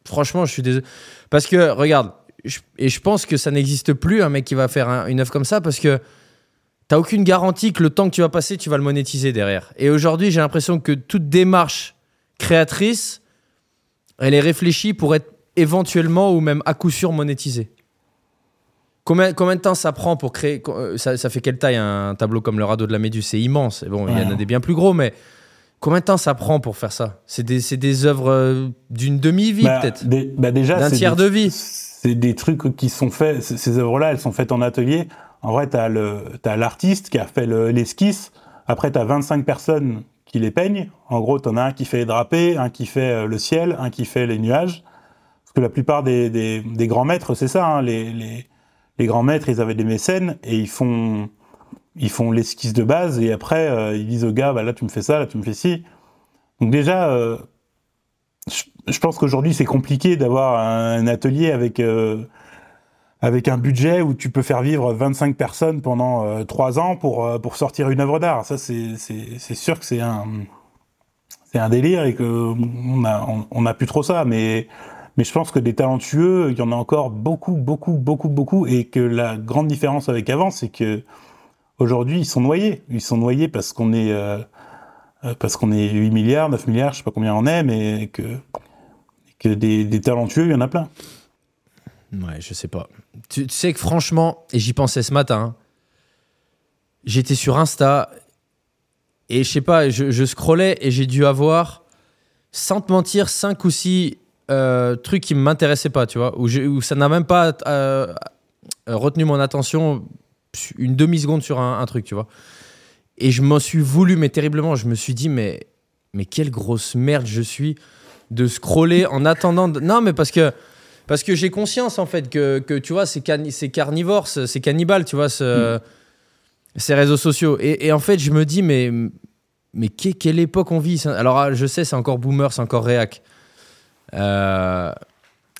franchement, je suis désolé. Parce que, regarde, et je pense que ça n'existe plus, un mec qui va faire une œuvre comme ça, parce que t'as aucune garantie que le temps que tu vas passer, tu vas le monétiser derrière. Et aujourd'hui, j'ai l'impression que toute démarche créatrice, elle est réfléchie pour être éventuellement ou même à coup sûr monétisée. Combien, combien, de temps ça prend pour créer euh, ça, ça, fait quelle taille un tableau comme le radeau de la Méduse? C'est immense. Bon, il y en a des bien plus gros, mais combien de temps ça prend pour faire ça? C'est des, des œuvres euh, d'une demi-vie bah, peut-être? bah déjà, D'un tiers de vie C'est des trucs qui sont faits, ces œuvres-là, elles sont faites en atelier. En vrai, tu as l'artiste qui a fait l'esquisse. Après, tu as 25 personnes qui les peignent. En gros, tu en as un qui fait les drapés, un qui fait euh, le ciel, un qui fait les nuages. Parce que la plupart des, grands maîtres, c'est ça, hein, les, grands maîtres, ils avaient des mécènes et ils font, ils font l'esquisse de base et après euh, ils disent au gars, bah, là tu me fais ça, là tu me fais ci. Donc déjà, euh, je, pense qu'aujourd'hui c'est compliqué d'avoir un, atelier avec avec un budget où tu peux faire vivre 25 personnes pendant 3 ans pour pour sortir une œuvre d'art. Ça c'est sûr que c'est un un délire et que on a on, a plus trop ça, mais mais je pense que des talentueux, il y en a encore beaucoup, beaucoup, beaucoup, beaucoup, et que la grande différence avec avant, c'est que aujourd'hui, ils sont noyés. Ils sont noyés parce qu'on est, euh, euh, qu'on est 8 milliards, 9 milliards, je sais pas combien on est, mais que, que des, talentueux, il y en a plein. Ouais, je sais pas. Tu, sais que franchement, et j'y pensais ce matin, j'étais sur Insta et je sais pas, je, scrollais et j'ai dû avoir, sans te mentir, 5 ou 6 euh, truc qui m'intéressait pas, tu vois, où, ça n'a même pas euh, retenu mon attention une demi-seconde sur un, truc, tu vois. Et je m'en suis voulu, mais terriblement. Je me suis dit, mais, mais quelle grosse merde je suis de scroller en attendant. Non, mais parce que, parce que j'ai conscience, en fait, que, que tu vois, c'est carnivore, c'est cannibale, tu vois, ce, mm. ces réseaux sociaux. Et, et, en fait, je me dis, mais, mais quelle époque on vit? Alors, je sais, c'est encore boomer, c'est encore réac. Euh,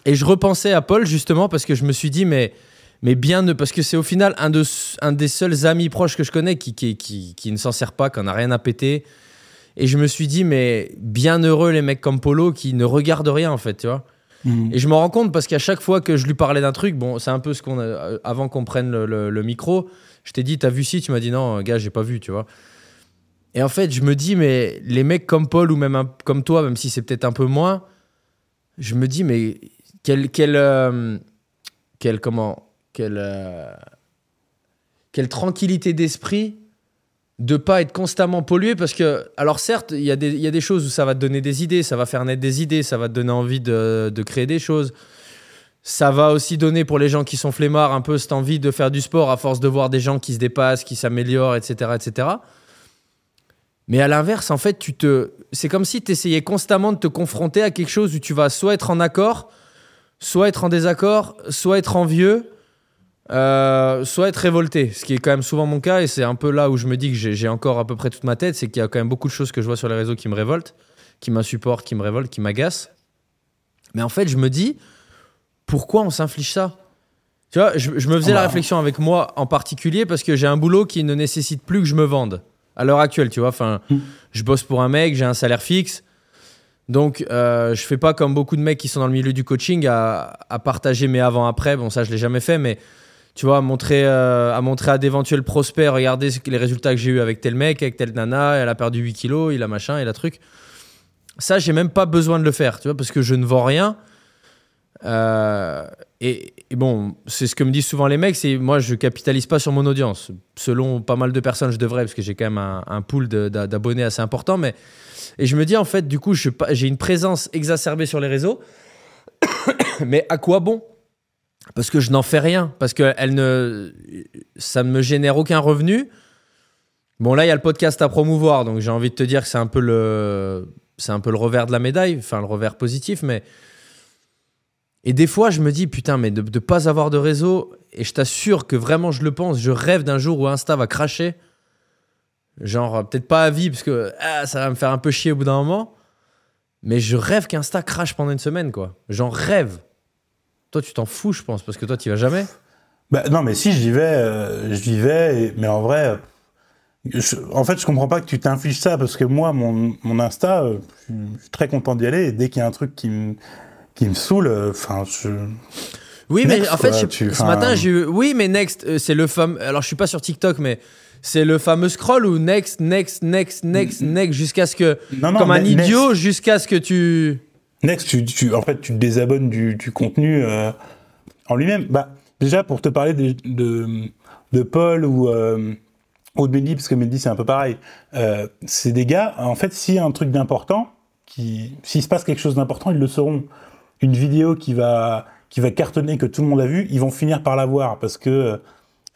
et je repensais à Paul justement parce que je me suis dit, mais, mais bien, parce que c'est au final un, de, un des seuls amis proches que je connais qui, qui, qui, ne s'en sert pas, qui n'a rien à péter. Et je me suis dit, mais bien heureux les mecs comme Polo qui ne regardent rien en fait, tu vois. Mhm. Et je me rends compte parce qu'à chaque fois que je lui parlais d'un truc, bon, c'est un peu ce qu'on a, avant qu'on prenne le, micro, je t'ai dit, t'as vu si Tu m'as dit non, gars, j'ai pas vu, tu vois. Et en fait, je me dis, mais les mecs comme Paul ou même comme toi, même si c'est peut-être un peu moins, je me dis, mais quelle, quelle, euh, comment, euh, quelle tranquillité d'esprit de pas être constamment pollué parce que, alors certes, il y, a des, y a des choses où ça va te donner des idées, ça va faire naître des idées, ça va te donner envie de, de créer des choses. Ça va aussi donner pour les gens qui sont flemmards un peu cette envie de faire du sport à force de voir des gens qui se dépassent, qui s'améliorent, etc., etc. Mais à l'inverse, en fait, tu te, c'est comme si tu essayais constamment de te confronter à quelque chose où tu vas soit être en accord, soit être en désaccord, soit être envieux, euh, soit être révolté. Ce qui est quand même souvent mon cas, et c'est un peu là où je me dis que j'ai encore à peu près toute ma tête, c'est qu'il y a quand même beaucoup de choses que je vois sur les réseaux qui me révoltent, qui m'insupportent, qui me révoltent, qui m'agacent. Mais en fait, je me dis, pourquoi on s'inflige ça? Tu vois, je, me faisais la bah. réflexion avec moi en particulier parce que j'ai un boulot qui ne nécessite plus que je me vende à l'heure actuelle, tu vois. Enfin, mm. je bosse pour un mec, j'ai un salaire fixe. Donc, euh, je fais pas comme beaucoup de mecs qui sont dans le milieu du coaching à, partager mes avant-après. Bon, ça, je l'ai jamais fait, mais tu vois, à montrer, euh, à, montrer à d'éventuels prospects, regardez les résultats que j'ai eu avec tel mec, avec telle nana, elle a perdu 8 kilos, il a machin, il a truc. ça, j'ai même pas besoin de le faire, tu vois, parce que je ne vends rien. Euh, et, bon, c'est ce que me disent souvent les mecs, c'est moi je capitalise pas sur mon audience. Selon pas mal de personnes, je devrais parce que j'ai quand même un, un pool d'abonnés assez important. Mais et je me dis en fait, du coup, j'ai une présence exacerbée sur les réseaux. mais à quoi bon Parce que je n'en fais rien, parce que elle ne, ça ne me génère aucun revenu. Bon là, il y a le podcast à promouvoir, donc j'ai envie de te dire que c'est un peu le, c'est un peu le revers de la médaille, enfin le revers positif, mais et des fois, je me dis, putain, mais de ne pas avoir de réseau, et je t'assure que vraiment, je le pense, je rêve d'un jour où Insta va cracher. Genre, peut-être pas à vie, parce que ah, ça va me faire un peu chier au bout d'un moment. Mais je rêve qu'Insta crache pendant une semaine, quoi. J'en rêve. Toi, tu t'en fous, je pense, parce que toi, tu vas jamais. Bah, non, mais si, j'y vais, euh, j'y vais, mais en vrai, en fait, je comprends pas que tu t'infliges ça, parce que moi, mon, mon Insta, euh, je suis très content d'y aller, et dès qu'il y a un truc qui me qui me saoule. Euh, enfin, je. Oui, mais en fait, ce matin, j'ai eu. Oui, mais Next, euh, c'est le fameux. Alors, je suis pas sur TikTok, mais c'est le fameux scroll ou Next, Next, Next, Next, Next, jusqu'à ce que. Non, non, comme un idiot, jusqu'à ce que tu. Next, tu, en fait, tu te désabonnes du, contenu euh, en lui-même. Bah, déjà, pour te parler de, Paul ou. ou de Mendy, parce que Mendy c'est un peu pareil. c'est des gars, en fait, s'il y a un truc d'important, s'il se passe quelque chose d'important, ils le sauront une vidéo qui va, qui va cartonner, que tout le monde a vu, ils vont finir par la voir parce que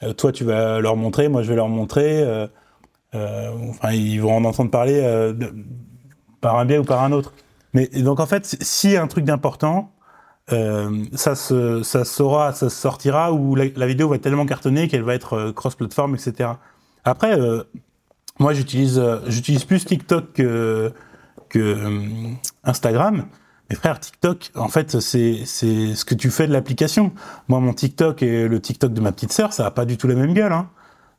euh, toi, tu vas leur montrer, moi, je vais leur montrer. Euh, euh, enfin, ils vont en entendre parler par un biais ou par un autre. Mais donc, en fait, s'il y a un truc d'important, ça, se, ça ça sortira, ou la, vidéo va tellement cartonner qu'elle va être cross-platform, etc. Après, moi, j'utilise, j'utilise plus TikTok que, Instagram. Mais frère, TikTok, en fait, c'est ce que tu fais de l'application. Moi, mon TikTok et le TikTok de ma petite sœur, ça a pas du tout la même gueule. Hein.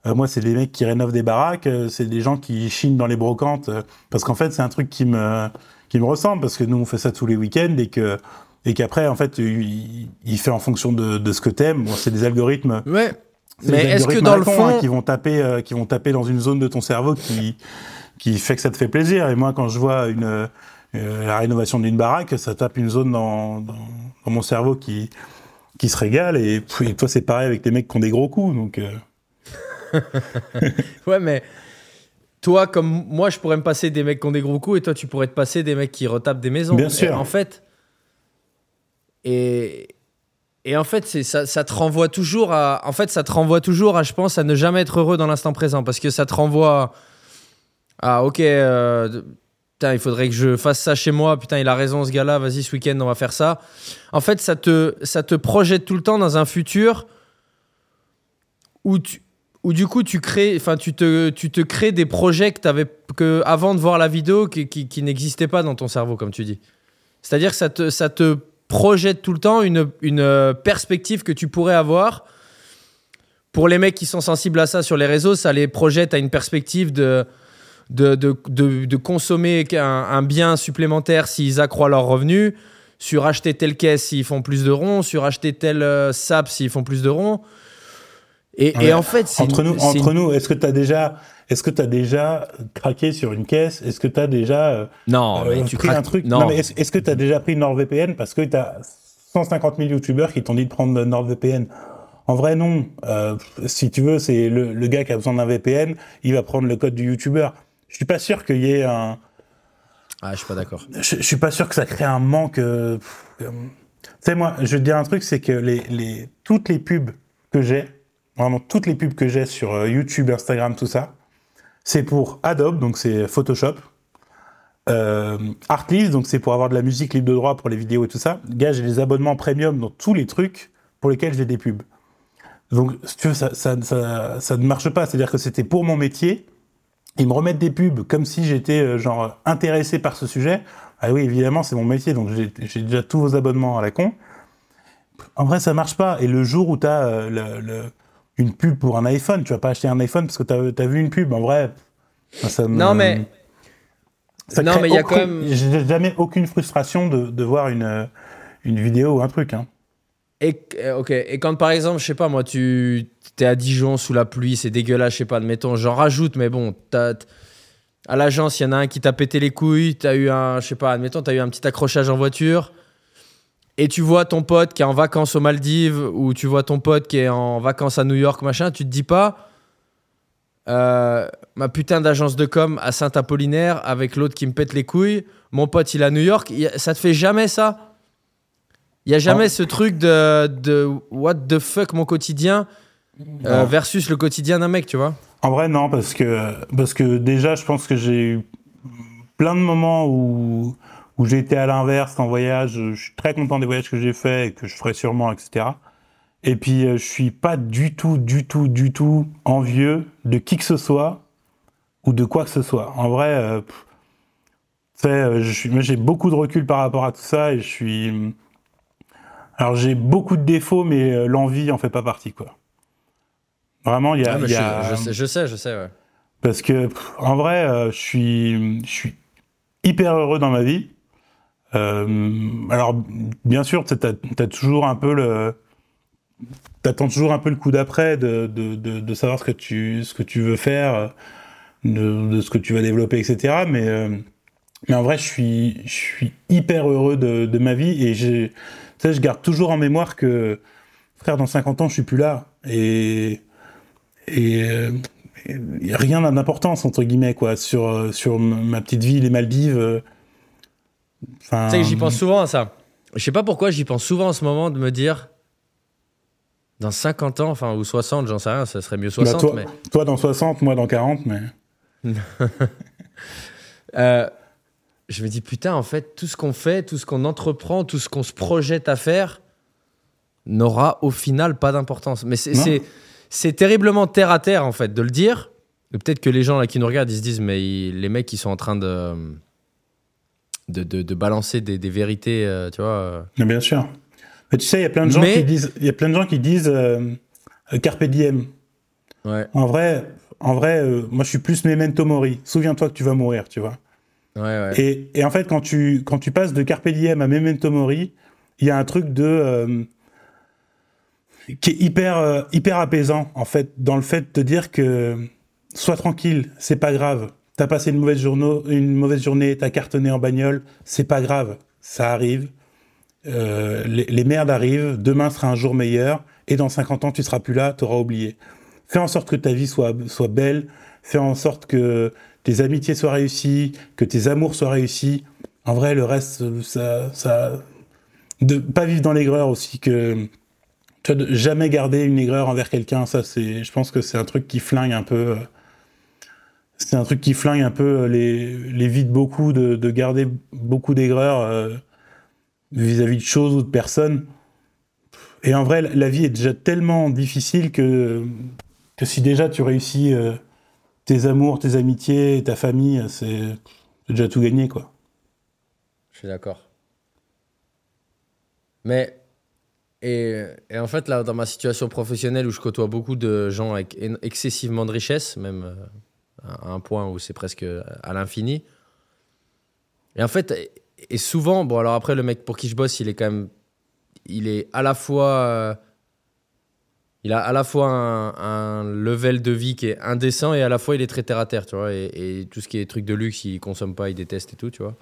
Euh, moi, c'est des mecs qui rénovent des baraques, euh, c'est des gens qui chinent dans les brocantes, euh, parce qu'en fait, c'est un truc qui me qui me ressemble, parce que nous, on fait ça tous les week-ends et que et qu'après, en fait, il, il, fait en fonction de, de ce que t'aimes. Bon, c'est des algorithmes. Ouais. Mais est-ce que dans le hein, fond, qui vont taper, qui vont taper dans une zone de ton cerveau qui qui fait que ça te fait plaisir. Et moi, quand je vois une euh, la rénovation d'une baraque, ça tape une zone dans, mon cerveau qui, qui se régale. Et, toi, c'est pareil avec les mecs qui ont des gros coups. Donc, euh. ouais, mais toi, comme moi, je pourrais me passer des mecs qui ont des gros coups et toi, tu pourrais te passer des mecs qui retapent des maisons. Bien sûr. en fait, et, et en fait, ça, ça te renvoie toujours à. En fait, ça te renvoie toujours à, je pense, à ne jamais être heureux dans l'instant présent parce que ça te renvoie à, ok. Euh, putain, il faudrait que je fasse ça chez moi, putain, il a raison ce gars-là, vas-y, ce week-end, on va faire ça. En fait, ça te, ça te projette tout le temps dans un futur où, tu, où du coup, tu, crées, tu, te, tu te crées des projets que, avais, que avant de voir la vidéo qui, n'existaient pas dans ton cerveau, comme tu dis. C'est-à-dire que ça te, ça te projette tout le temps une, une perspective que tu pourrais avoir. Pour les mecs qui sont sensibles à ça sur les réseaux, ça les projette à une perspective de de, de, consommer un, bien supplémentaire s'ils accroissent leurs revenus, sur acheter telle caisse s'ils font plus de ronds, sur acheter tel euh, sap s'ils font plus de ronds. Et, en fait, entre nous, entre nous, est-ce que tu as déjà, est-ce que tu as déjà craqué sur une caisse? Est-ce que tu as déjà euh, non, euh, tu pris un truc Non, mais est-ce, que tu as déjà pris NordVPN? Parce que tu as 150 000 youtubeurs qui t'ont dit de prendre NordVPN en vrai, non. si tu veux, c'est le, le, gars qui a besoin d'un VPN, il va prendre le code du youtubeur. Je suis pas sûr qu'il y ait un. Ah, je suis pas d'accord. Je, suis pas sûr que ça crée un manque. Euh, tu sais, moi, je vais te dire un truc, c'est que les, les, toutes les pubs que j'ai, vraiment toutes les pubs que j'ai sur euh, YouTube, Instagram, tout ça, c'est pour Adobe, donc c'est Photoshop. Euh, Artlist, donc c'est pour avoir de la musique libre de droit pour les vidéos et tout ça. Gars, j'ai des abonnements premium dans tous les trucs pour lesquels j'ai des pubs. Donc, si tu veux, ça, ne marche pas. C'est-à-dire que c'était pour mon métier ils me remettent des pubs comme si j'étais euh, genre intéressé par ce sujet. Ah oui, évidemment, c'est mon métier, donc j'ai déjà tous vos abonnements à la con. En vrai, ça marche pas. Et le jour où tu as euh, une pub pour un iPhone, tu vas pas acheter un iPhone parce que tu as, vu une pub. En vrai, ça me, Non, mais. non, mais il y a quand même. J'ai jamais aucune frustration de, de voir une, une vidéo ou un truc. Hein. Et, euh, ok, et quand par exemple, je sais pas moi, tu es à Dijon sous la pluie, c'est dégueulasse, je sais pas, admettons, j'en rajoute, mais bon, à l'agence, il y en a un qui t'a pété les couilles, t'as eu un, je sais pas, admettons, t'as eu un petit accrochage en voiture, et tu vois ton pote qui est en vacances aux Maldives, ou tu vois ton pote qui est en vacances à New York, machin, tu te dis pas, euh, ma putain d'agence de com à Saint-Apollinaire avec l'autre qui me pète les couilles, mon pote il est à New York, ça te fait jamais ça? Il y a jamais ce truc de, de what the fuck mon quotidien euh, versus le quotidien d'un mec, tu vois? En vrai, non, parce que, parce que déjà, je pense que j'ai eu plein de moments où, où j'ai été à l'inverse en voyage. Je suis très content des voyages que j'ai faits et que je ferai sûrement, etc. Et puis, euh, je suis pas du tout, du tout, du tout envieux de qui que ce soit ou de quoi que ce soit. En vrai, euh, euh j'ai beaucoup de recul par rapport à tout ça et je suis. Alors, j'ai beaucoup de défauts, mais l'envie en fait pas partie, quoi. Vraiment, il y a. Ah, je, sais, je, sais, ouais. Parce que, en vrai, euh, je, suis, je suis hyper heureux dans ma vie. Euh, alors, bien sûr, tu as, toujours un peu le. T'attends toujours un peu le coup d'après de, de, de, savoir ce que tu, ce que tu veux faire, de, ce que tu vas développer, etc. Mais, euh, mais en vrai, je suis, je suis hyper heureux de, ma vie et je garde toujours en mémoire que, frère, dans 50 ans, je suis plus là. Et, et n'y a rien d'importance entre guillemets quoi sur euh, sur ma petite ville les Maldives euh, tu sais j'y pense souvent à ça. Je sais pas pourquoi j'y pense souvent en ce moment de me dire dans 50 ans enfin ou 60 j'en sais rien ça serait mieux 60 bah, toi, mais toi dans 60 moi dans 40 mais euh, je me dis putain en fait tout ce qu'on fait tout ce qu'on entreprend tout ce qu'on se projette à faire n'aura au final pas d'importance. Mais c'est terriblement terre à terre en fait de le dire. Peut-être que les gens là qui nous regardent, ils se disent mais les mecs qui sont en train de de, de, balancer des, des vérités, euh, tu vois. Euh. Bien sûr. Mais tu sais, il y a plein de gens qui disent, il y a plein de gens qui disent euh, carpe diem. Ouais. En vrai, en vrai, moi je suis plus memento mori. Souviens-toi que tu vas mourir, tu vois. Ouais, ouais. Et, et, en fait, quand tu quand tu passes de carpe diem à memento mori, il y a un truc de qui est hyper, euh, hyper apaisant, en fait, dans le fait de te dire que sois tranquille, c'est pas grave. T'as passé une mauvaise, journée, t'as cartonné en bagnole, c'est pas grave, ça arrive. Euh, les, merdes arrivent, demain sera un jour meilleur, et dans 50 ans, tu seras plus là, t'auras oublié. Fais en sorte que ta vie soit, soit belle, fais en sorte que tes amitiés soient réussies, que tes amours soient réussis. En vrai, le reste, ça, ça, de pas vivre dans l'aigreur aussi que jamais garder une aigreur envers quelqu'un, ça c'est, je pense que c'est un truc qui flingue un peu. Euh, c'est un truc qui flingue un peu euh, les, les vies de beaucoup, de, garder beaucoup d'aigreur euh, vis-à-vis de choses ou de personnes. Et en vrai, la vie est déjà tellement difficile que, que si déjà tu réussis tes amours, tes amitiés, ta famille, c'est déjà tout gagné, quoi. Je suis d'accord. Mais et, en fait, là, dans ma situation professionnelle où je côtoie beaucoup de gens avec excessivement de richesse, même euh, à un point où c'est presque à l'infini. Et en fait, et souvent, bon, alors après, le mec pour qui je bosse, il est quand même. Il est à la fois. Euh, il a à la fois un, level de vie qui est indécent et à la fois il est très terre à terre, tu vois. Et, et tout ce qui est truc de luxe, il consomme pas, il déteste et tout, tu vois.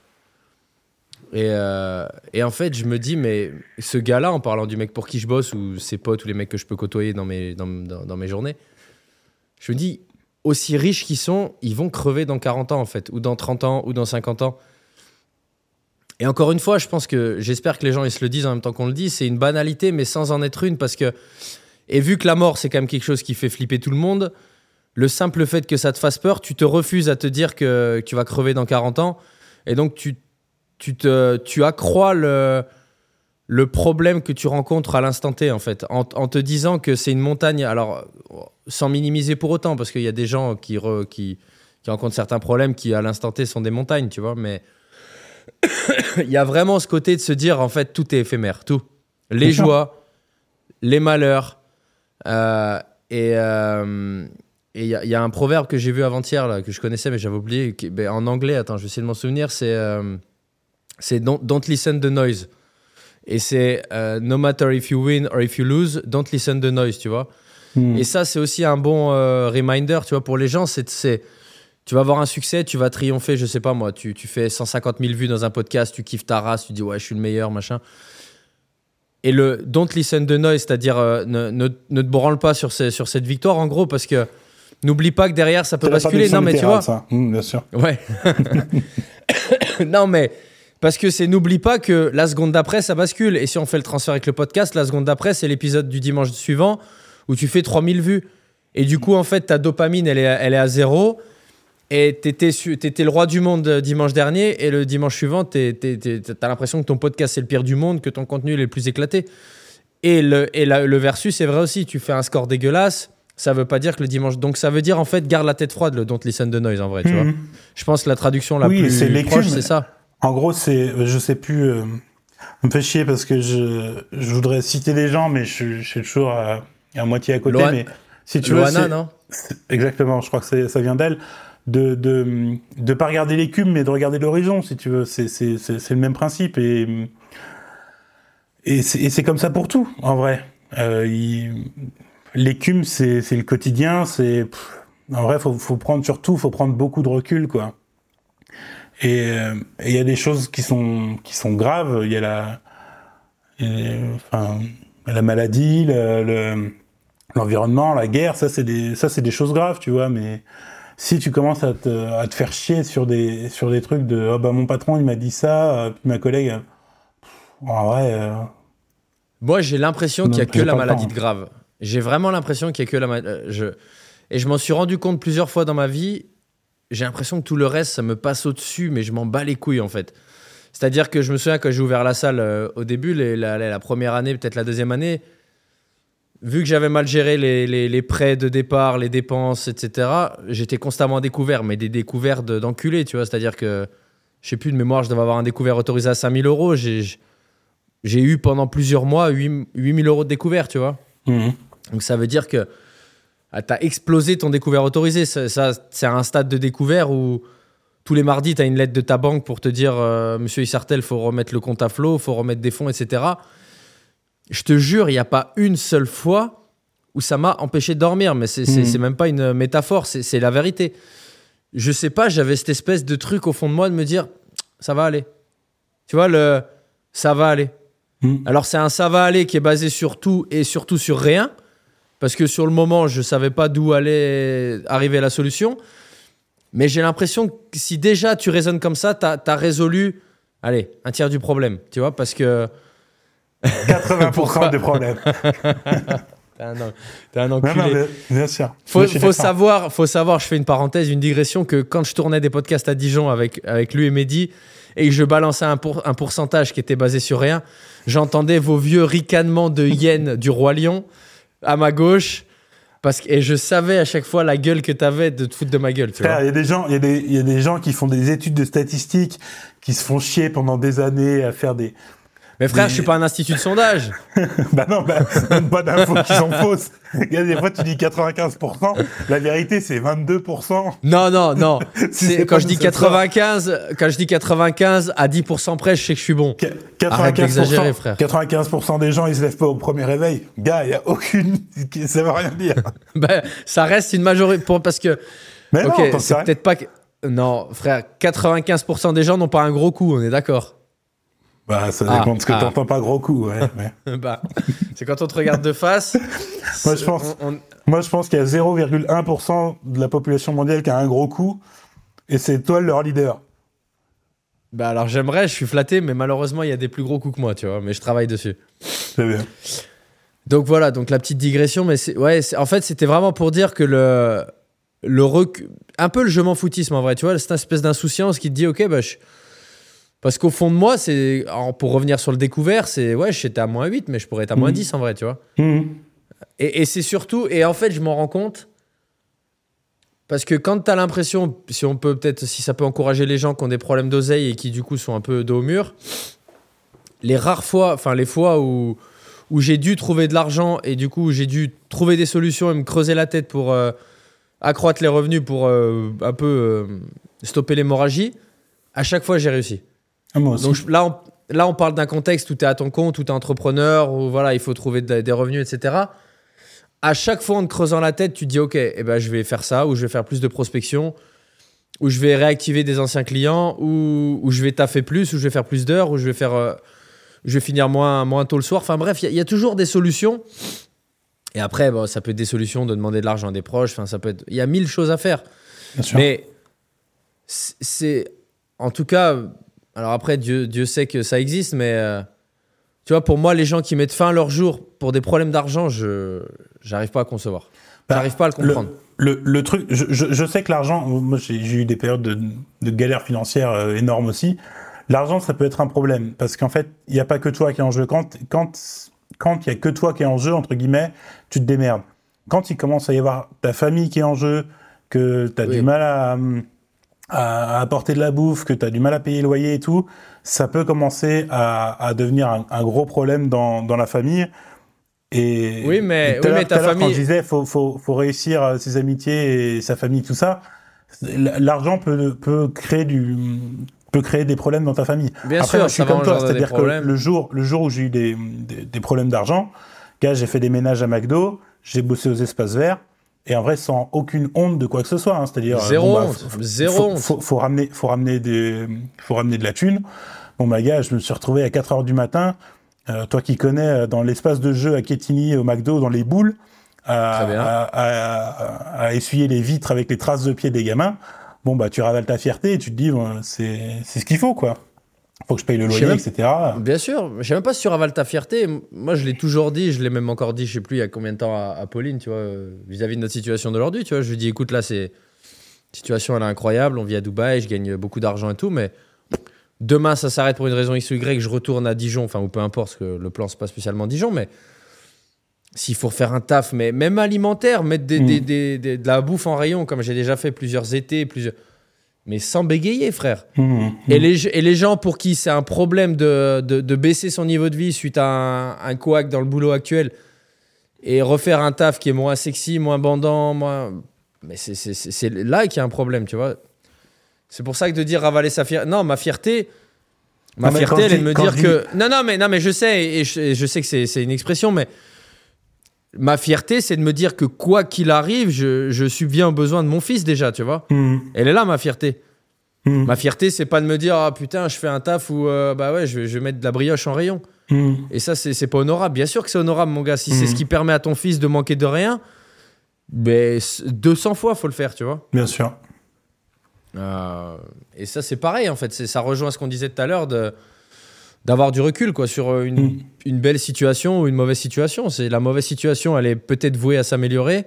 Euh, et, en fait, je me dis, mais ce gars-là, en parlant du mec pour qui je bosse, ou ses potes, ou les mecs que je peux côtoyer dans mes, dans, dans, mes journées, je me dis, aussi riches qu'ils sont, ils vont crever dans 40 ans, en fait, ou dans 30 ans, ou dans 50 ans. Et encore une fois, je pense que j'espère que les gens ils se le disent en même temps qu'on le dit, c'est une banalité, mais sans en être une, parce que. Et vu que la mort, c'est quand même quelque chose qui fait flipper tout le monde, le simple fait que ça te fasse peur, tu te refuses à te dire que, tu vas crever dans 40 ans. Et donc, tu tu, te, tu accrois le, le problème que tu rencontres à l'instant T, en fait, en, te disant que c'est une montagne. Alors, sans minimiser pour autant, parce qu'il y a des gens qui, qui, qui, rencontrent certains problèmes qui, à l'instant T, sont des montagnes, tu vois, mais il y a vraiment ce côté de se dire, en fait, tout est éphémère, tout. Les joies, les malheurs. Euh, et euh, il y, y, a un proverbe que j'ai vu avant-hier, que je connaissais, mais j'avais oublié, qui, ben, en anglais, attends, je vais essayer de m'en souvenir, c'est. Euh, c'est don't, don't, listen the noise. Et c'est euh, no matter if you win or if you lose, don't listen the noise, tu vois. Hmm. Et ça, c'est aussi un bon euh, reminder, tu vois, pour les gens. C'est, Tu vas avoir un succès, tu vas triompher, je sais pas moi, tu, tu fais 150 000 vues dans un podcast, tu kiffes ta race, tu dis ouais, je suis le meilleur, machin. Et le don't listen to noise, c'est-à-dire euh, ne, ne, ne te branle pas sur, ces- sur cette victoire, en gros, parce que n'oublie pas que derrière, ça peut basculer. Non, mais tu vois. ça. Hum, bien sûr. Ouais. non, mais parce que c'est n'oublie pas que la seconde d'après, ça bascule. Et si on fait le transfert avec le podcast, la seconde d'après, c'est l'épisode du dimanche suivant où tu fais 3000 vues. Et du coup, en fait, ta dopamine, elle est, elle est à zéro. Et t'étais, t'étais le roi du monde euh, dimanche dernier. Et le dimanche suivant, t'as l'impression que ton podcast, c'est le pire du monde, que ton contenu il est le plus éclaté. Et le, et la- le versus, c'est vrai aussi. Tu fais un score dégueulasse. Ça veut pas dire que le dimanche. Donc, ça veut dire, en fait, garde la tête froide, le don't listen to noise, en vrai, tu vois. Hum. Je pense que la traduction la Oui, plus c'est proche, c'est ça. En gros, c'est, je sais plus, euh, me fait chier parce que je, je voudrais citer des gens, mais je, je suis toujours à, à moitié à côté. Loan- mais si tu veux, Loana, non exactement, je crois que ça vient d'elle, de, de, de pas regarder l'écume, mais de regarder l'horizon, si tu veux. C'est, c'est, le même principe et, et c'est, et c'est comme ça pour tout, en vrai. Euh, il- l'écume, c'est, c'est le quotidien, c'est, en vrai, faut, faut prendre surtout, faut prendre beaucoup de recul, quoi. Et euh, et il y a des choses qui sont qui sont graves. Il y a la, et, enfin, la maladie, le- le- l'environnement, la guerre. Ça c'est des ça c'est des choses graves, tu vois. Mais si tu commences à te, à te faire chier sur des sur des trucs de oh bah mon patron il m'a dit ça, euh, puis ma collègue, euh, pff, en vrai. euh, Moi, j'ai l'impression qu'il y a que la maladie temps. de grave. J'ai vraiment l'impression qu'il y a que la maladie. Je... Et je m'en suis rendu compte plusieurs fois dans ma vie. J'ai l'impression que tout le reste, ça me passe au-dessus, mais je m'en bats les couilles en fait. C'est-à-dire que je me souviens quand j'ai ouvert la salle euh, au début, les- la, la- première année, peut-être la deuxième année, vu que j'avais mal géré les, les- les prêts de départ, les dépenses, etc., j'étais constamment à découvert, mais des découverts de- d'enculés, tu vois. C'est-à-dire que, je sais plus de mémoire, je devais avoir un découvert autorisé à 5000 euros. J'ai eu pendant plusieurs mois 8 8000 euros de découvert, tu vois. mhm. Donc ça veut dire que t'as explosé ton découvert autorisé. Ça, ça, c'est un stade de découvert où tous les mardis, t'as une lettre de ta banque pour te dire euh, Monsieur Issartel, faut remettre le compte à flot, faut remettre des fonds, etc. Je te jure, il n'y a pas une seule fois où ça m'a empêché de dormir. Mais c'est c'est même pas une métaphore, c'est la vérité. Je sais pas, j'avais cette espèce de truc au fond de moi de me dire ça va aller. Tu vois, le ça va aller. Mhm. Alors c'est un ça va aller qui est basé sur tout et surtout sur rien. Parce que sur le moment, je savais pas d'où allait arriver la solution. Mais j'ai l'impression que si déjà tu raisonnes comme ça, tu as, résolu, allez, un tiers du problème. Tu vois, parce que 80% Pourquoi des problèmes. t'es un, un Non, enculé. non, mais bien sûr. Faut, faut savoir, faut savoir, je fais une parenthèse, une digression, que quand je tournais des podcasts à Dijon avec, avec lui et Mehdi, et je balançais un, pour- un pourcentage qui était basé sur rien, j'entendais vos vieux ricanements de hyène du Roi Lion à ma gauche, parce que, et je savais à chaque fois la gueule que t'avais de te foutre de ma gueule, tu Frère, vois. il y a des gens, il y y a des gens qui font des études de statistiques, qui se font chier pendant des années à faire des. Mais frère, je suis pas un institut de sondage. bah non, bah, même pas d'infos qui sont fausses. Regarde, des fois tu dis 95%, la vérité c'est 22%. Non, non, non. Si quand je dis de cette sorte. 95, quand je dis 95 à 10% près, je sais que je suis bon. Qu- Arrête d'exagérer, frère. 95% des gens ils se lèvent pas au premier réveil. Gars, il y a aucune. Ça veut rien dire. Ben, ça reste une majorité pour- parce que Mais ok, non, t'en sais c'est peut-être pas que... Non, frère, 95% des gens n'ont pas un gros coup, on est d'accord. Bah, ça Ah, dépend de ce que ah. t'entends pas gros coup, ouais. ouais. bah, c'est quand on te regarde de face. Moi, je pense- on- on- Moi, je pense qu'il y a 0,1% de la population mondiale qui a un gros coup, et c'est toi leur leader. Bah alors j'aimerais, je suis flatté, mais malheureusement il y a des plus gros coups que moi, tu vois. Mais je travaille dessus. C'est bien. Donc voilà, donc la petite digression, mais c'est, ouais, c'est- en fait c'était vraiment pour dire que le le rec- un peu le je m'en foutisme en vrai, tu vois, cette espèce d'insouciance qui te dit ok bah je- parce qu'au fond de moi c'est pour revenir sur le découvert, c'est ouais j'étais à moins 8 mais je pourrais être à moins Mhm. 10 en vrai, tu vois. Mhm. Et, et c'est surtout, et en fait, je m'en rends compte, parce que quand tu as l'impression, si on peut peut-être, si ça peut encourager les gens qui ont des problèmes d'oseille et qui du coup sont un peu dos au mur, les rares fois, enfin les fois où, où j'ai dû trouver de l'argent et du coup j'ai dû trouver des solutions et me creuser la tête pour euh, accroître les revenus, pour euh, un peu euh, stopper l'hémorragie, à chaque fois j'ai réussi. Ah, moi aussi. Donc je- là, on, là, on parle d'un contexte où tu es à ton compte, où tu es entrepreneur, où voilà, il faut trouver de- des revenus, etc. À chaque fois, en te creusant la tête, tu te dis, OK, eh ben, je vais faire ça, ou je vais faire plus de prospection. où je vais réactiver des anciens clients, où je vais taffer plus, où je vais faire plus d'heures, où je vais faire, euh, je vais finir moins, moins tôt le soir. Enfin bref, il y, a- il y a toujours des solutions. Et après, bon, ça peut être des solutions de demander de l'argent à des proches. Enfin, ça peut être, il y a mille choses à faire. Bien sûr. Mais c'est, en tout cas, alors après, Dieu, Dieu sait que ça existe, mais euh, tu vois, pour moi, les gens qui mettent fin à leur jour pour des problèmes d'argent, je, j'arrive pas à concevoir. Bah, J'arrive pas à le comprendre. Le, le truc, je, je- je sais que l'argent, moi j'ai eu des périodes de, de galères financières euh, énormes aussi. L'argent, ça peut être un problème parce qu'en fait, il n'y a pas que toi qui est en jeu. Quand quand quand il y a que toi qui est en jeu entre guillemets, tu te démerdes. Quand il commence à y avoir ta famille qui est en jeu, que tu as Oui. du mal à, à apporter de la bouffe, que tu as du mal à payer le loyer et tout, ça peut commencer à, à devenir un, un gros problème dans, dans la famille. Et Oui, mais- oui, mais ta famille- Quand je disais, faut, faut, faut réussir euh, ses amitiés et sa famille, tout ça. L'argent peut, peut créer du peut créer des problèmes dans ta famille. Bien Après, sûr, moi, je suis comme toi, c'est-à-dire que le jour, le jour où j'ai eu des, des, des problèmes d'argent, j'ai fait des ménages à McDo, j'ai bossé aux espaces verts, et en vrai, sans aucune honte de quoi que ce soit. hein. c'est-à-dire euh, Zéro bah, honte, faut- zéro faut, honte. Faut, faut ramener, faut ramener des, faut ramener de la thune. Bon, bah, gars, je me suis retrouvé à 4 heures du matin. euh, toi qui connais, euh, dans l'espace de jeu à Quetigny, au McDo, dans les boules, à, essuyer les vitres avec les traces de pieds des gamins. Bon, bah, tu ravales ta fierté et tu te dis, bon, c'est c'est ce qu'il faut, quoi. Faut que je paye le loyer, même- etc. Bien sûr, je sais même pas si tu ravales ta fierté. Moi, je l'ai toujours dit, je l'ai même encore dit, je sais plus il y a combien de temps à, à Pauline, tu vois, euh, vis-à-vis de notre situation d'aujourd'hui, tu vois. Je lui dis, écoute, là, c'est situation, elle est incroyable. On vit à Dubaï, je gagne beaucoup d'argent et tout, mais demain, ça s'arrête pour une raison X ou Y. Je retourne à Dijon, enfin, ou peu importe, parce que le plan c'est pas spécialement Dijon, mais s'il faut refaire un taf, mais même alimentaire, mettre des, Mm. des- des- des- de la bouffe en rayon, comme j'ai déjà fait plusieurs étés, plusieurs, mais sans bégayer, frère. Mmh. Et les, et les gens pour qui c'est un problème de, de, de baisser son niveau de vie suite à un, un couac dans le boulot actuel et refaire un taf qui est moins sexy, moins bandant, moins. Mais c'est- là qu'il y a un problème, tu vois. C'est pour ça que de dire ravaler sa fierté. Non, ma fierté. Ma Non, fierté, elle est de me dire que. Non, non, mais, non, mais je sais, et je, et je sais que c'est une expression, mais. Ma fierté, c'est de me dire que quoi qu'il arrive, je, je subviens aux besoins de mon fils déjà, tu vois. Mmh. Elle est là, ma fierté. Mmh. Ma fierté, c'est pas de me dire, ah putain, je fais un taf où, euh, bah ouais, je vais, je vais mettre de la brioche en rayon. Mmh. Et ça, c'est pas honorable. Bien sûr que c'est honorable, mon gars. Si c'est ce qui permet à ton fils de manquer de rien, ben, c- 200 fois, faut le faire, tu vois. Bien sûr. Euh, et ça, c'est pareil, en fait. Ça rejoint ce qu'on disait tout à l'heure de d'avoir du recul quoi sur euh, une, Mhm. une belle situation ou une mauvaise situation. C'est la mauvaise situation, elle est peut-être vouée à s'améliorer,